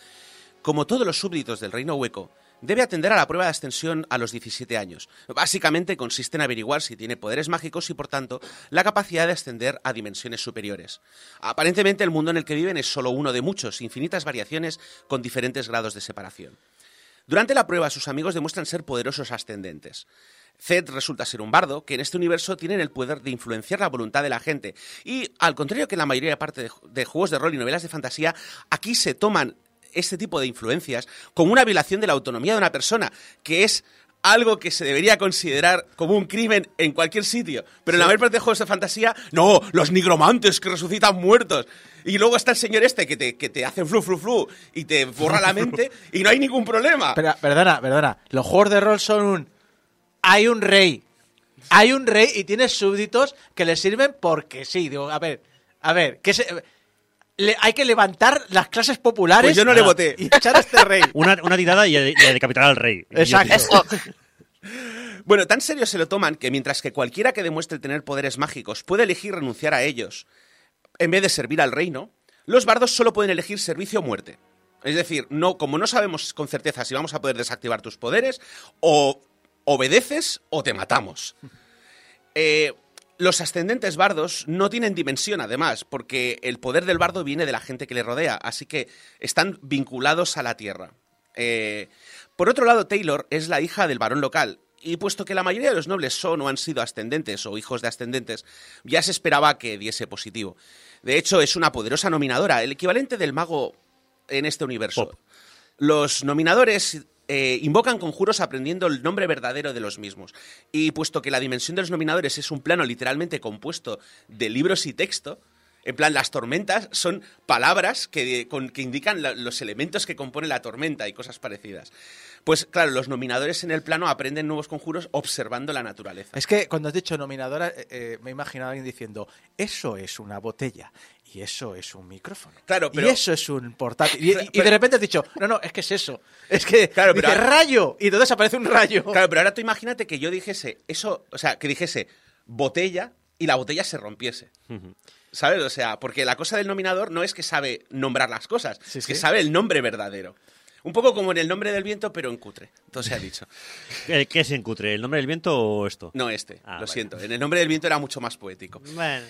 Como todos los súbditos del Reino Hueco, debe atender a la prueba de ascensión a los 17 años. Básicamente consiste en averiguar si tiene poderes mágicos y, por tanto, la capacidad de ascender a dimensiones superiores. Aparentemente el mundo en el que viven es solo uno de muchos, infinitas variaciones con diferentes grados de separación. Durante la prueba, sus amigos demuestran ser poderosos ascendentes. Zed resulta ser un bardo que en este universo tienen el poder de influenciar la voluntad de la gente. Y al contrario que en la mayoría parte de juegos de rol y novelas de fantasía, aquí se toman este tipo de influencias como una violación de la autonomía de una persona, que es algo que se debería considerar como un crimen en cualquier sitio. Pero en la mayor parte de juegos de fantasía, no, los nigromantes que resucitan muertos. Y luego está el señor este que te, que te hace flu, flu, flu y te borra la mente [LAUGHS] y no hay ningún problema. Espera, perdona, perdona. Los juegos de rol son un. Hay un rey. Hay un rey y tienes súbditos que le sirven porque sí. Digo, a ver, a ver, ¿qué se- le- hay que levantar las clases populares. Pues yo no le voté. Y echar a este rey. [LAUGHS] Una, una tirada y y a decapitar al rey. [LAUGHS] Exacto. [LAUGHS] Bueno, tan serio se lo toman que mientras que cualquiera que demuestre tener poderes mágicos puede elegir renunciar a ellos en vez de servir al reino, los bardos solo pueden elegir servicio o muerte. Es decir, no, como no sabemos con certeza si vamos a poder desactivar tus poderes, o obedeces o te matamos. Eh, los ascendentes bardos no tienen dimensión, además, porque el poder del bardo viene de la gente que le rodea, así que están vinculados a la tierra. Eh, por otro lado, Taylor es la hija del varón local, y puesto que la mayoría de los nobles son o han sido ascendentes o hijos de ascendentes, ya se esperaba que diese positivo. De hecho, es una poderosa nominadora, el equivalente del mago en este universo. Los nominadores eh, invocan conjuros aprendiendo el nombre verdadero de los mismos. Y puesto que la dimensión de los nominadores es un plano literalmente compuesto de libros y texto, en plan, las tormentas son palabras que, con- que indican los elementos que componen la tormenta y cosas parecidas. Pues claro, los nominadores en el plano aprenden nuevos conjuros observando la naturaleza. Es que cuando has dicho nominadora, eh, eh, me he imaginado a alguien diciendo, eso es una botella y eso es un micrófono. Claro, pero- Y eso es un portátil. Y, y- y Pero- de repente has dicho, no, no, es que es eso. Es que Claro, dice rayo y entonces aparece un rayo. Claro, pero ahora tú imagínate que yo dijese eso, o sea, que dijese botella y la botella se rompiese. ¿Sabes? O sea, porque la cosa del nominador no es que sabe nombrar las cosas, Sí, es que sabe el nombre verdadero. Un poco como en el nombre del viento, pero en cutre. Entonces se ha dicho. ¿Qué, [LAUGHS] qué es en cutre? ¿El nombre del viento o esto? No este, Ah, lo vale. siento. En el nombre del viento era mucho más poético. Bueno.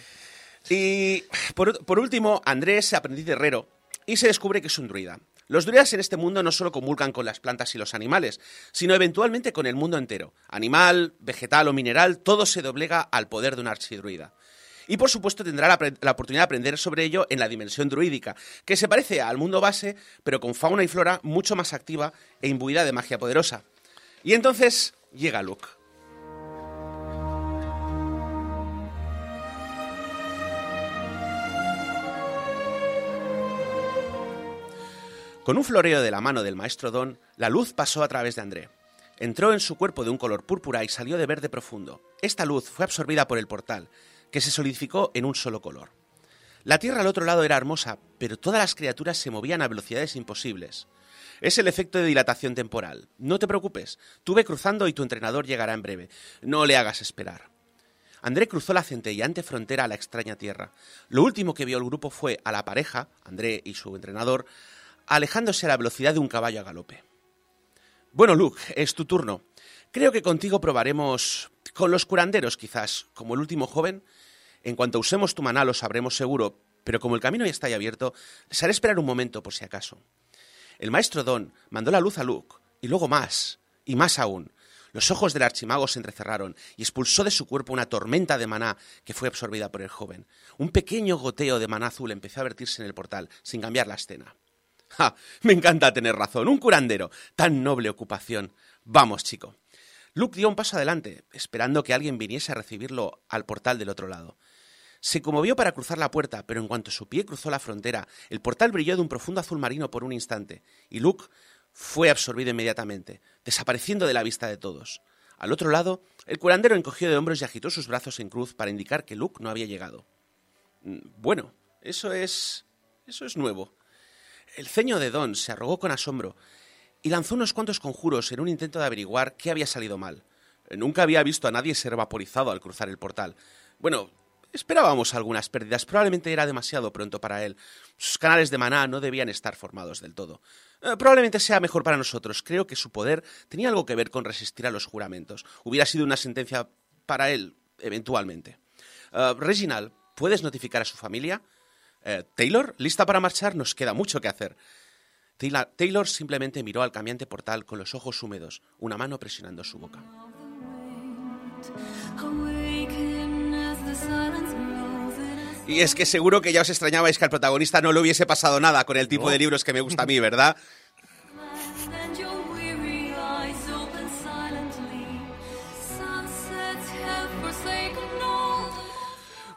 Y por, último, Andrés aprendiz de herrero y se descubre que es un druida. Los druidas en este mundo no solo comulgan con las plantas y los animales, sino eventualmente con el mundo entero. Animal, vegetal o mineral, todo se doblega al poder de un archidruida. Y por supuesto tendrá la, la oportunidad de aprender sobre ello en la dimensión druídica, que se parece al mundo base, pero con fauna y flora mucho más activa e imbuida de magia poderosa. Y entonces llega Luke. Con un floreo de la mano del maestro Don, la luz pasó a través de André. Entró en su cuerpo de un color púrpura y salió de verde profundo. Esta luz fue absorbida por el portal, que se solidificó en un solo color. La tierra al otro lado era hermosa, pero todas las criaturas se movían a velocidades imposibles. Es el efecto de dilatación temporal. No te preocupes, tú ve cruzando y tu entrenador llegará en breve. No le hagas esperar. André cruzó la centelleante frontera a la extraña tierra. Lo último que vio el grupo fue a la pareja, André y su entrenador, alejándose a la velocidad de un caballo a galope. Bueno, Luke, es tu turno. Creo que contigo probaremos con los curanderos, quizás, como el último joven. En cuanto usemos tu maná lo sabremos seguro, pero como el camino ya está ahí abierto, les haré esperar un momento por si acaso. El maestro Don mandó la luz a Luke, y luego más, y más aún. Los ojos del archimago se entrecerraron y expulsó de su cuerpo una tormenta de maná que fue absorbida por el joven. Un pequeño goteo de maná azul empezó a vertirse en el portal, sin cambiar la escena. ¡Ja! Me encanta tener razón. Un curandero. Tan noble ocupación. Vamos, chico. Luke dio un paso adelante, esperando que alguien viniese a recibirlo al portal del otro lado. Se conmovió para cruzar la puerta, pero en cuanto su pie cruzó la frontera, el portal brilló de un profundo azul marino por un instante, y Luke fue absorbido inmediatamente, desapareciendo de la vista de todos. Al otro lado, el curandero encogió de hombros y agitó sus brazos en cruz para indicar que Luke no había llegado. Mm, Bueno, eso es. eso es nuevo. El ceño de Don se arrogó con asombro y lanzó unos cuantos conjuros en un intento de averiguar qué había salido mal. Nunca había visto a nadie ser vaporizado al cruzar el portal. Bueno, esperábamos algunas pérdidas. Probablemente era demasiado pronto para él. Sus canales de maná no debían estar formados del todo. Eh, probablemente sea mejor para nosotros. Creo que su poder tenía algo que ver con resistir a los juramentos. Hubiera sido una sentencia para él, eventualmente. Eh, Reginald, ¿puedes notificar a su familia? Eh, Taylor, ¿lista para marchar? Nos queda mucho que hacer. Taylor, Taylor simplemente miró al cambiante portal con los ojos húmedos, una mano presionando su boca. Y es que seguro que ya os extrañabais que al protagonista no le hubiese pasado nada con el tipo de libros que me gusta a mí, ¿verdad? [LAUGHS]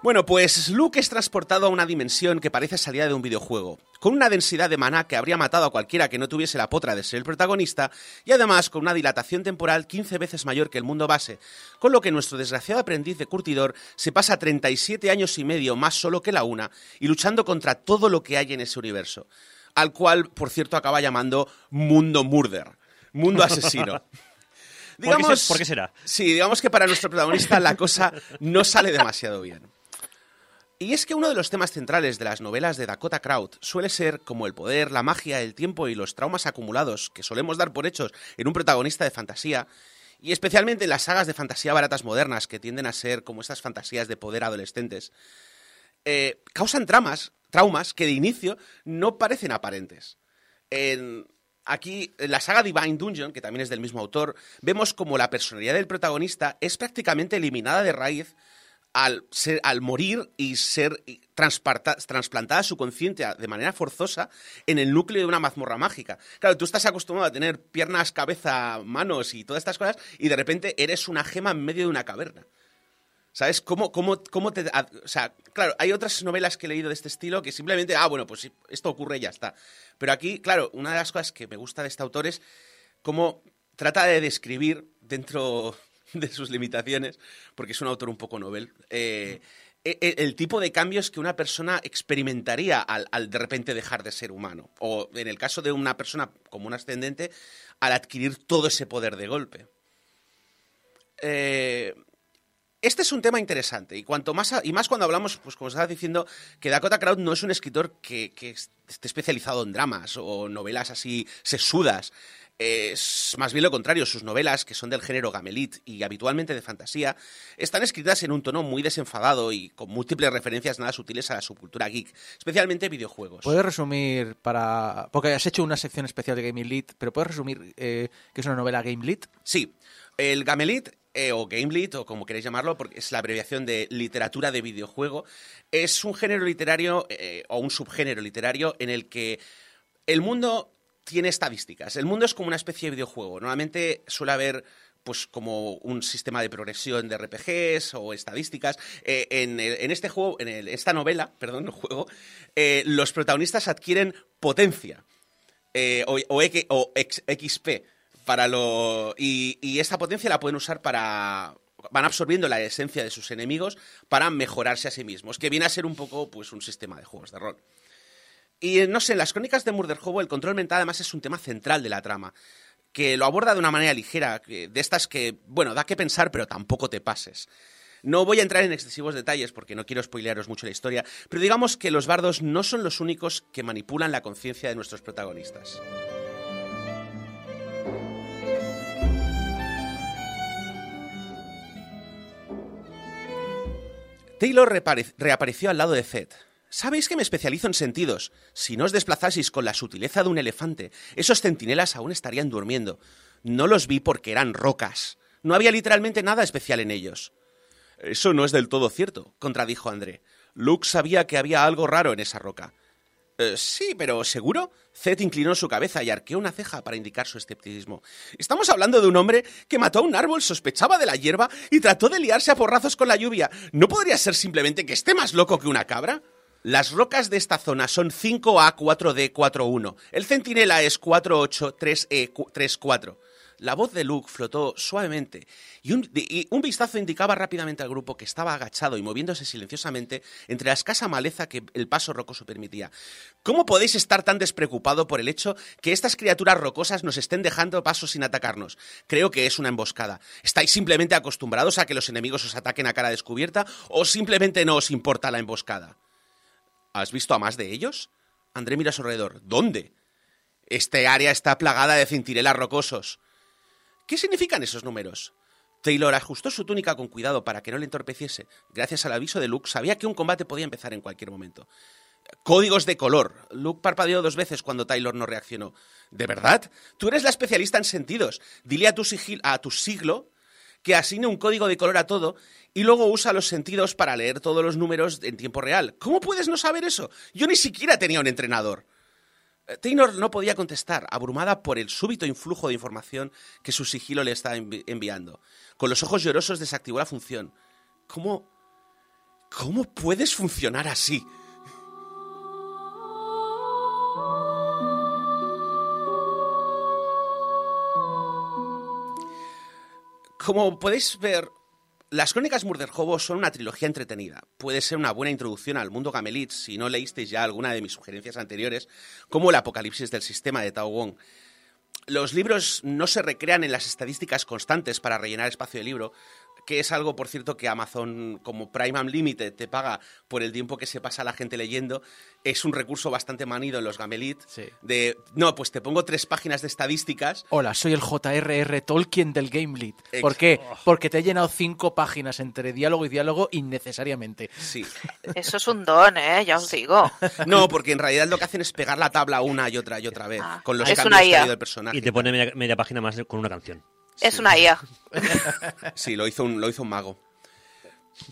Bueno, pues Luke es transportado a una dimensión que parece salida de un videojuego, con una densidad de maná que habría matado a cualquiera que no tuviese la potra de ser el protagonista, y además con una dilatación temporal 15 veces mayor que el mundo base, con lo que nuestro desgraciado aprendiz de curtidor se pasa 37 años y medio más solo que la una, y luchando contra todo lo que hay en ese universo, al cual, por cierto, acaba llamando Mundo Murder, Mundo Asesino. [LAUGHS] ¿Por qué se- por qué será? Sí, digamos que para nuestro protagonista la cosa no sale demasiado bien. Y es que uno de los temas centrales de las novelas de Dakota Crowd suele ser como el poder, la magia, el tiempo y los traumas acumulados que solemos dar por hechos en un protagonista de fantasía, y especialmente en las sagas de fantasía baratas modernas que tienden a ser como estas fantasías de poder adolescentes, eh, causan tramas, traumas que de inicio no parecen aparentes. En, aquí, en la saga Divine Dungeon, que también es del mismo autor, vemos como la personalidad del protagonista es prácticamente eliminada de raíz al, ser, al morir y ser trasplantada su conciencia de manera forzosa en el núcleo de una mazmorra mágica. Claro, tú estás acostumbrado a tener piernas, cabeza, manos y todas estas cosas, y de repente eres una gema en medio de una caverna. ¿Sabes? ¿Cómo, cómo, cómo te.? O sea, claro, hay otras novelas que he leído de este estilo que simplemente, ah, bueno, pues esto ocurre y ya está. Pero aquí, claro, una de las cosas que me gusta de este autor es cómo trata de describir dentro [LAUGHS] de sus limitaciones, porque es un autor un poco novel, eh, e- e- el tipo de cambios que una persona experimentaría al, de repente dejar de ser humano. O en el caso de una persona como un ascendente, al adquirir todo ese poder de golpe. Eh, este es un tema interesante y cuanto más y más cuando hablamos, pues como estaba diciendo, que Dakota Crowd no es un escritor que, que esté especializado en dramas o novelas así sesudas. Es más bien lo contrario, sus novelas, que son del género gamelit y habitualmente de fantasía, están escritas en un tono muy desenfadado y con múltiples referencias nada sutiles a la subcultura geek, especialmente videojuegos. ¿Puedes resumir para...? Porque has hecho una sección especial de Game Elite, pero ¿puedes resumir eh, que es una novela Game Lit? Sí, el Gamelit, eh, o Gamelit, o como queréis llamarlo, porque es la abreviación de literatura de videojuego, es un género literario eh, o un subgénero literario en el que el mundo tiene estadísticas. El mundo es como una especie de videojuego. Normalmente suele haber pues como un sistema de progresión de RPGs o estadísticas. Eh, en, este juego, en el- esta novela, perdón, no juego, eh, los protagonistas adquieren potencia eh, o, XP para lo y, y esta potencia la pueden usar para van absorbiendo la esencia de sus enemigos para mejorarse a sí mismos, que viene a ser un poco pues un sistema de juegos de rol. Y eh, no sé, en las crónicas de Murder Hobo el control mental además es un tema central de la trama, que lo aborda de una manera ligera, de estas que, bueno, da que pensar, pero tampoco te pases. No voy a entrar en excesivos detalles porque no quiero spoilearos mucho la historia, pero digamos que los bardos no son los únicos que manipulan la conciencia de nuestros protagonistas. Taylor reapareció al lado de Zed. Sabéis que me especializo en sentidos. Si no os desplazaseis con la sutileza de un elefante, esos centinelas aún estarían durmiendo. No los vi porque eran rocas. No había literalmente nada especial en ellos. Eso no es del todo cierto, contradijo André. Luke sabía que había algo raro en esa roca. "Eh, sí, pero ¿seguro? Zed inclinó su cabeza y arqueó una ceja para indicar su escepticismo. Estamos hablando de un hombre que mató a un árbol, sospechaba de la hierba y trató de liarse a porrazos con la lluvia. ¿No podría ser simplemente que esté más loco que una cabra? Las rocas de esta zona son 5A4D41. El centinela es 483E34. La voz de Luke flotó suavemente y un, y un vistazo indicaba rápidamente al grupo que estaba agachado y moviéndose silenciosamente entre la escasa maleza que el paso rocoso permitía. ¿Cómo podéis estar tan despreocupado por el hecho que estas criaturas rocosas nos estén dejando paso sin atacarnos? Creo que es una emboscada. ¿Estáis simplemente acostumbrados a que los enemigos os ataquen a cara descubierta o simplemente no os importa la emboscada? ¿Has visto a más de ellos? André mira a su alrededor. ¿Dónde? Este área está plagada de centinelas rocosos. ¿Qué significan esos números? Taylor ajustó su túnica con cuidado para que no le entorpeciese. Gracias al aviso de Luke, sabía que un combate podía empezar en cualquier momento. Códigos de color. Luke parpadeó dos veces cuando Taylor no reaccionó. ¿De verdad? Tú eres la especialista en sentidos. Dile a tu, sigil a tu siglo que asigne un código de color a todo y luego usa los sentidos para leer todos los números en tiempo real. ¿Cómo puedes no saber eso? Yo ni siquiera tenía un entrenador. Eh, Taylor no podía contestar, abrumada por el súbito influjo de información que su sigilo le estaba envi enviando. Con los ojos llorosos desactivó la función. ¿Cómo... ¿Cómo puedes funcionar así? Como podéis ver, las crónicas Murderhobo son una trilogía entretenida. Puede ser una buena introducción al mundo Gamelit si no leísteis ya alguna de mis sugerencias anteriores, como el apocalipsis del sistema de Tao Wong. Los libros no se recrean en las estadísticas constantes para rellenar espacio de libro, que es algo, por cierto, que Amazon, como Prime Unlimited, te paga por el tiempo que se pasa la gente leyendo. Es un recurso bastante manido en los Gamelit. De, no, pues te pongo tres páginas de estadísticas. Hola, soy el J.R.R. Tolkien del Game Lead. ¿Por qué? Porque te he llenado cinco páginas entre diálogo y diálogo innecesariamente. Sí. [LAUGHS] Eso es un don, ¿eh? Ya os digo. No, porque en realidad lo que hacen es pegar la tabla una y otra y otra vez. con los es cambios una que ha IA. del personaje. Y te pone media, media página más con una canción. Es una IA. [LAUGHS] Sí, lo hizo un, lo hizo un mago.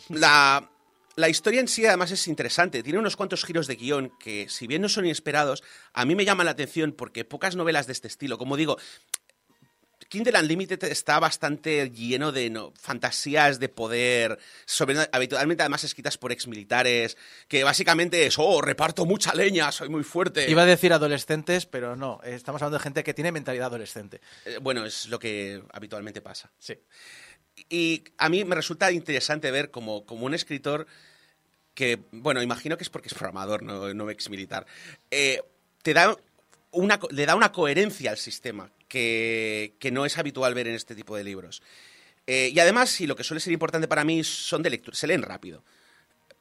La, la historia en sí además es interesante. Tiene unos cuantos giros de guion que, si bien no son inesperados, a mí me llaman la atención porque pocas novelas de este estilo, como digo, Kindle Unlimited está bastante lleno de no, fantasías de poder, sobre, habitualmente además escritas por exmilitares, que básicamente es, oh, reparto mucha leña, soy muy fuerte. Iba a decir adolescentes, pero no. Estamos hablando de gente que tiene mentalidad adolescente. Eh, bueno, es lo que habitualmente pasa. Sí. Y a mí me resulta interesante ver como, como un escritor que, bueno, imagino que es porque es programador, no, no exmilitar, eh, te da una, le da una coherencia al sistema que, que no es habitual ver en este tipo de libros. Eh, y además, y lo que suele ser importante para mí, son de lectura, se leen rápido.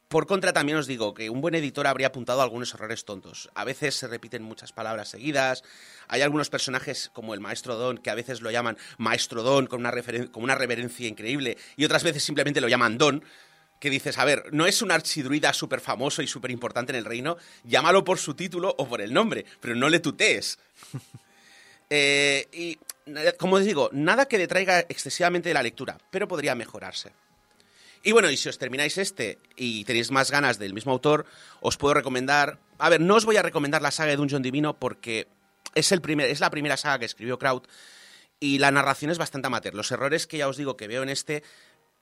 Por contra, también os digo que un buen editor habría apuntado algunos errores tontos. A veces se repiten muchas palabras seguidas. Hay algunos personajes, como el maestro Don, que a veces lo llaman maestro Don con una, con una reverencia increíble, y otras veces simplemente lo llaman Don. Que dices, a ver, no es un archidruida súper famoso y súper importante en el reino, llámalo por su título o por el nombre, pero no le tutees. [LAUGHS] Eh, y, eh, como os digo, nada que detraiga excesivamente de la lectura, pero podría mejorarse. Y bueno, y si os termináis este y tenéis más ganas del mismo autor, os puedo recomendar. A ver, no os voy a recomendar la saga de Dungeon Divino porque es, el primer, es la primera saga que escribió Kraut y la narración es bastante amateur. Los errores que ya os digo que veo en este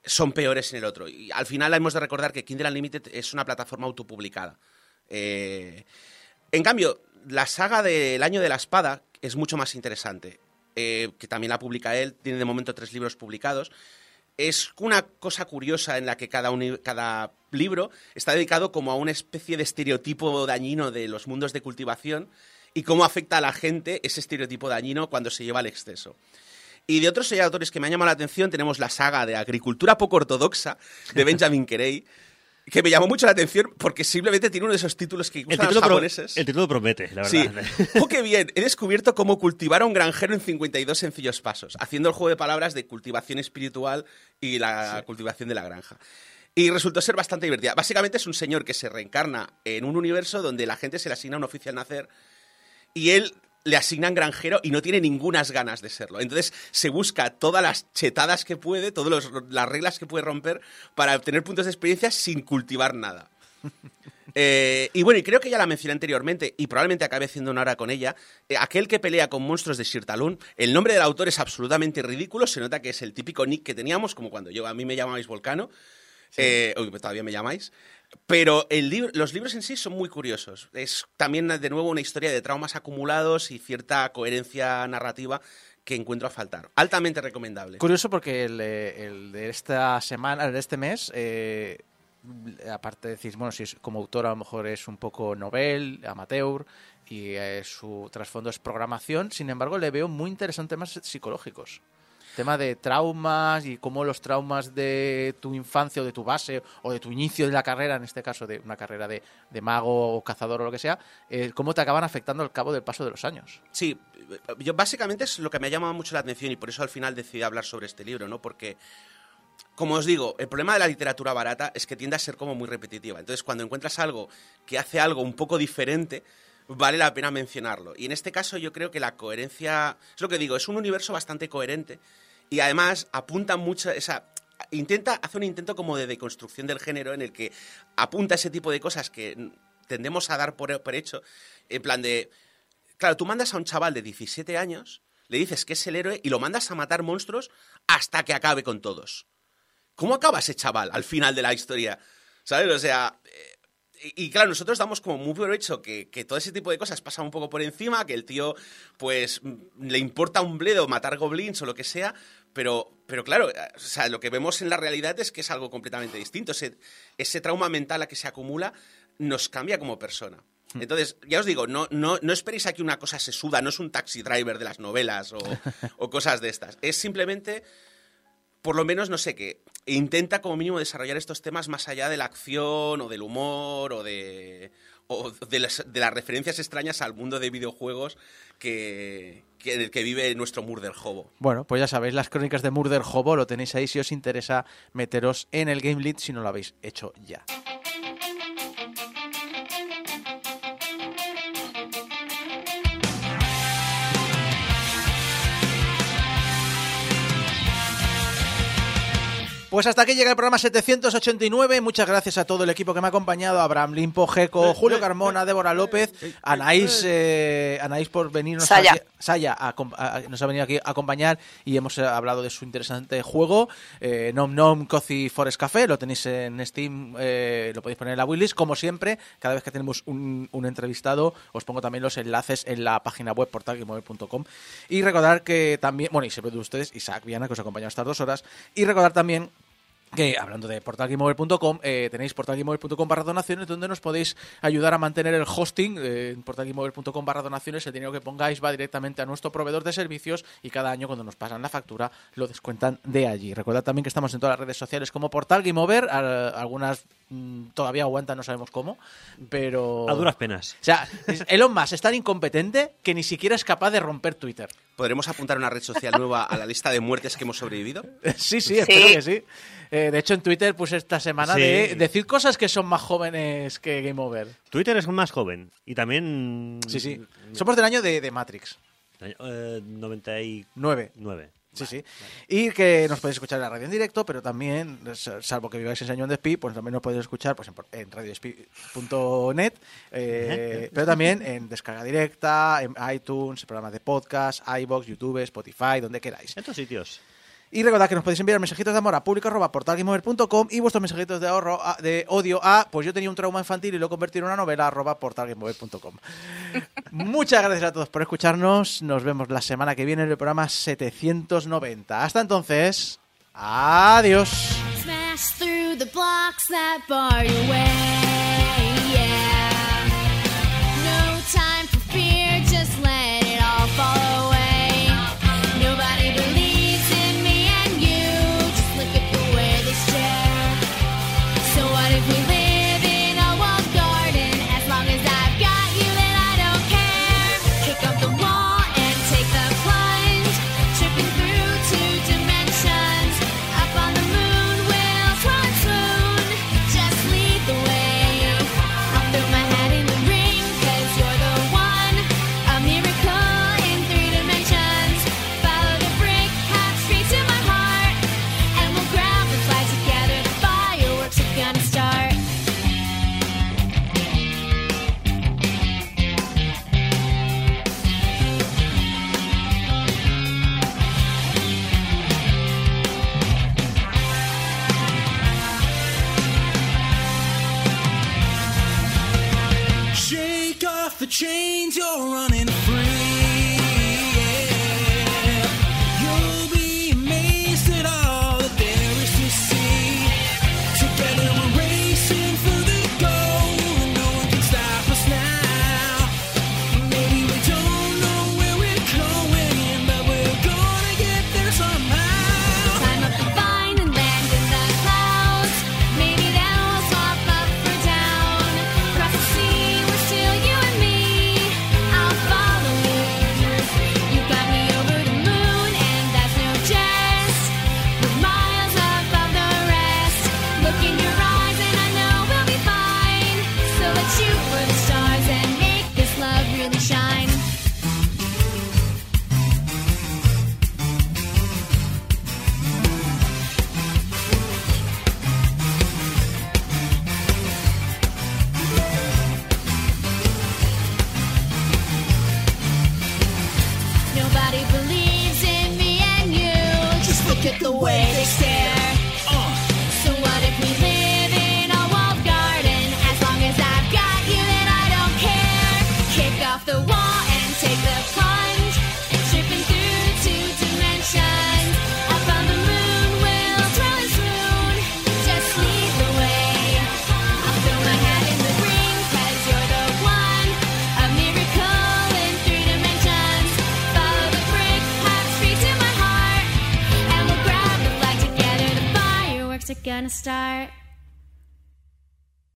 son peores en el otro. Y al final hemos de recordar que Kindle Unlimited es una plataforma autopublicada. Eh, en cambio, la saga del Año de la Espada es mucho más interesante, eh, que también la publica él, tiene de momento tres libros publicados. Es una cosa curiosa en la que cada, cada libro está dedicado como a una especie de estereotipo dañino de los mundos de cultivación y cómo afecta a la gente ese estereotipo dañino cuando se lleva al exceso. Y de otros autores que me han llamado la atención tenemos la saga de Agricultura poco ortodoxa de Benjamin Querey, que me llamó mucho la atención porque simplemente tiene uno de esos títulos que El gustan a los título, pro- japoneses. el título promete, la Sí. verdad. [LAUGHS] ¡Oh, qué bien! He descubierto cómo cultivar a un granjero en 52 sencillos pasos, haciendo el juego de palabras de cultivación espiritual y la cultivación de la granja. Y resultó ser bastante divertida. Básicamente es un señor que se reencarna en un universo donde la gente se le asigna un oficio al nacer y él le asignan granjero y no tiene ningunas ganas de serlo. Entonces se busca todas las chetadas que puede, todas las reglas que puede romper para obtener puntos de experiencia sin cultivar nada. [LAUGHS] Eh, y bueno, y creo que ya la mencioné anteriormente, y probablemente acabe haciendo una hora con ella, eh, aquel que pelea con monstruos de Shirtalun, el nombre del autor es absolutamente ridículo, se nota que es el típico nick que teníamos, como cuando yo a mí me llamabais Volcano, eh, uy, pues todavía me llamáis, pero el libro, los libros en sí son muy curiosos. Es también, de nuevo, una historia de traumas acumulados y cierta coherencia narrativa que encuentro a faltar. Altamente recomendable. Curioso porque el, eh, el de esta semana, el de este mes, eh, aparte de decir, bueno, si es, como autor a lo mejor es un poco novel, amateur, y eh, su trasfondo es programación, sin embargo le veo muy interesantes temas psicológicos. Tema de traumas y cómo los traumas de tu infancia o de tu base o de tu inicio de la carrera, en este caso de una carrera de, de mago o cazador o lo que sea, eh, cómo te acaban afectando al cabo del paso de los años. Sí, yo básicamente es lo que me ha llamado mucho la atención y por eso al final decidí hablar sobre este libro, ¿no? Porque como os digo, el problema de la literatura barata es que tiende a ser como muy repetitiva. Entonces, cuando encuentras algo que hace algo un poco diferente, vale la pena mencionarlo. Y en este caso yo creo que la coherencia, es lo que digo, es un universo bastante coherente y además apunta mucho esa intenta hace un intento como de deconstrucción del género en el que apunta ese tipo de cosas que tendemos a dar por, hecho, en plan de claro, tú mandas a un chaval de 17 años, le dices que es el héroe y lo mandas a matar monstruos hasta que acabe con todos. ¿Cómo acaba ese chaval al final de la historia? ¿Sabes? O sea, eh, y, y, claro, nosotros damos como muy por hecho que, que, todo ese tipo de cosas pasan un poco por encima, que el tío, pues, le importa un bledo matar goblins o lo que sea, pero, pero claro, o sea, lo que vemos en la realidad es que es algo completamente distinto. Ese, ese trauma mental a que se acumula nos cambia como persona. Entonces, ya os digo, no, no, no esperéis aquí una cosa sesuda, no es un taxi driver de las novelas o, [LAUGHS] o cosas de estas. Es simplemente por lo menos, no sé qué, intenta como mínimo desarrollar estos temas más allá de la acción o del humor o de, o de, las, de las referencias extrañas al mundo de videojuegos que, que, en el que vive nuestro Murder Hobo. Bueno, pues ya sabéis, las crónicas de Murder Hobo lo tenéis ahí si os interesa meteros en el Game Lead si no lo habéis hecho ya. Pues hasta aquí llega el programa 789. Muchas gracias a todo el equipo que me ha acompañado: Abraham Limpo, Jeco, Julio Carmona, Débora López, Anaís, eh, Anaís por venirnos Saya. aquí- Saya a- a- nos ha venido aquí a acompañar y hemos eh, hablado de su interesante juego, eh, Nom Nom Coffee Forest Café. Lo tenéis en Steam, eh, lo podéis poner en la wishlist. Como siempre, cada vez que tenemos un, un entrevistado, os pongo también los enlaces en la página web portalgameover.com. Y recordar que también, bueno, y siempre de ustedes, Isaac Viana, que os acompaña estas dos horas. Y recordar también que hablando de portalgameover.com, eh, tenéis portalgameover.com barra donaciones donde nos podéis ayudar a mantener el hosting eh, en portalgameover.com barra donaciones. El dinero que pongáis va directamente a nuestro proveedor de servicios y cada año cuando nos pasan la factura lo descuentan de allí. Recordad también que estamos en todas las redes sociales como Portal Game Over. a- algunas mm, todavía aguantan, no sabemos cómo, pero... A duras penas. O sea, Elon Musk es tan incompetente que ni siquiera es capaz de romper Twitter. ¿Podremos apuntar una red social nueva a la lista de muertes que hemos sobrevivido? [LAUGHS] Sí, sí, espero que sí. Eh, de hecho, en Twitter puse esta semana Sí. de decir cosas que son más jóvenes que Game Over. Twitter es más joven y también... Sí, sí. Somos del año de, de Matrix. Eh, 99. Nueve. Sí, sí. Y que nos podéis escuchar en la radio en directo, pero también, salvo que viváis en San Juan de Espí, pues también nos podéis escuchar pues, en radioespí.net, eh, pero también en descarga directa, en iTunes, programas de podcast, iBox, YouTube, Spotify, donde queráis. En estos sitios. Y recordad que nos podéis enviar mensajitos de amor a público.portalgameover.com y vuestros mensajitos de ahorro de odio a pues yo tenía un trauma infantil y lo convertí en una novela portalgameover.com. [LAUGHS] Muchas gracias a todos por escucharnos. Nos vemos la semana que viene en el programa 790. Hasta entonces, adiós. The chains, you're running the way gonna start.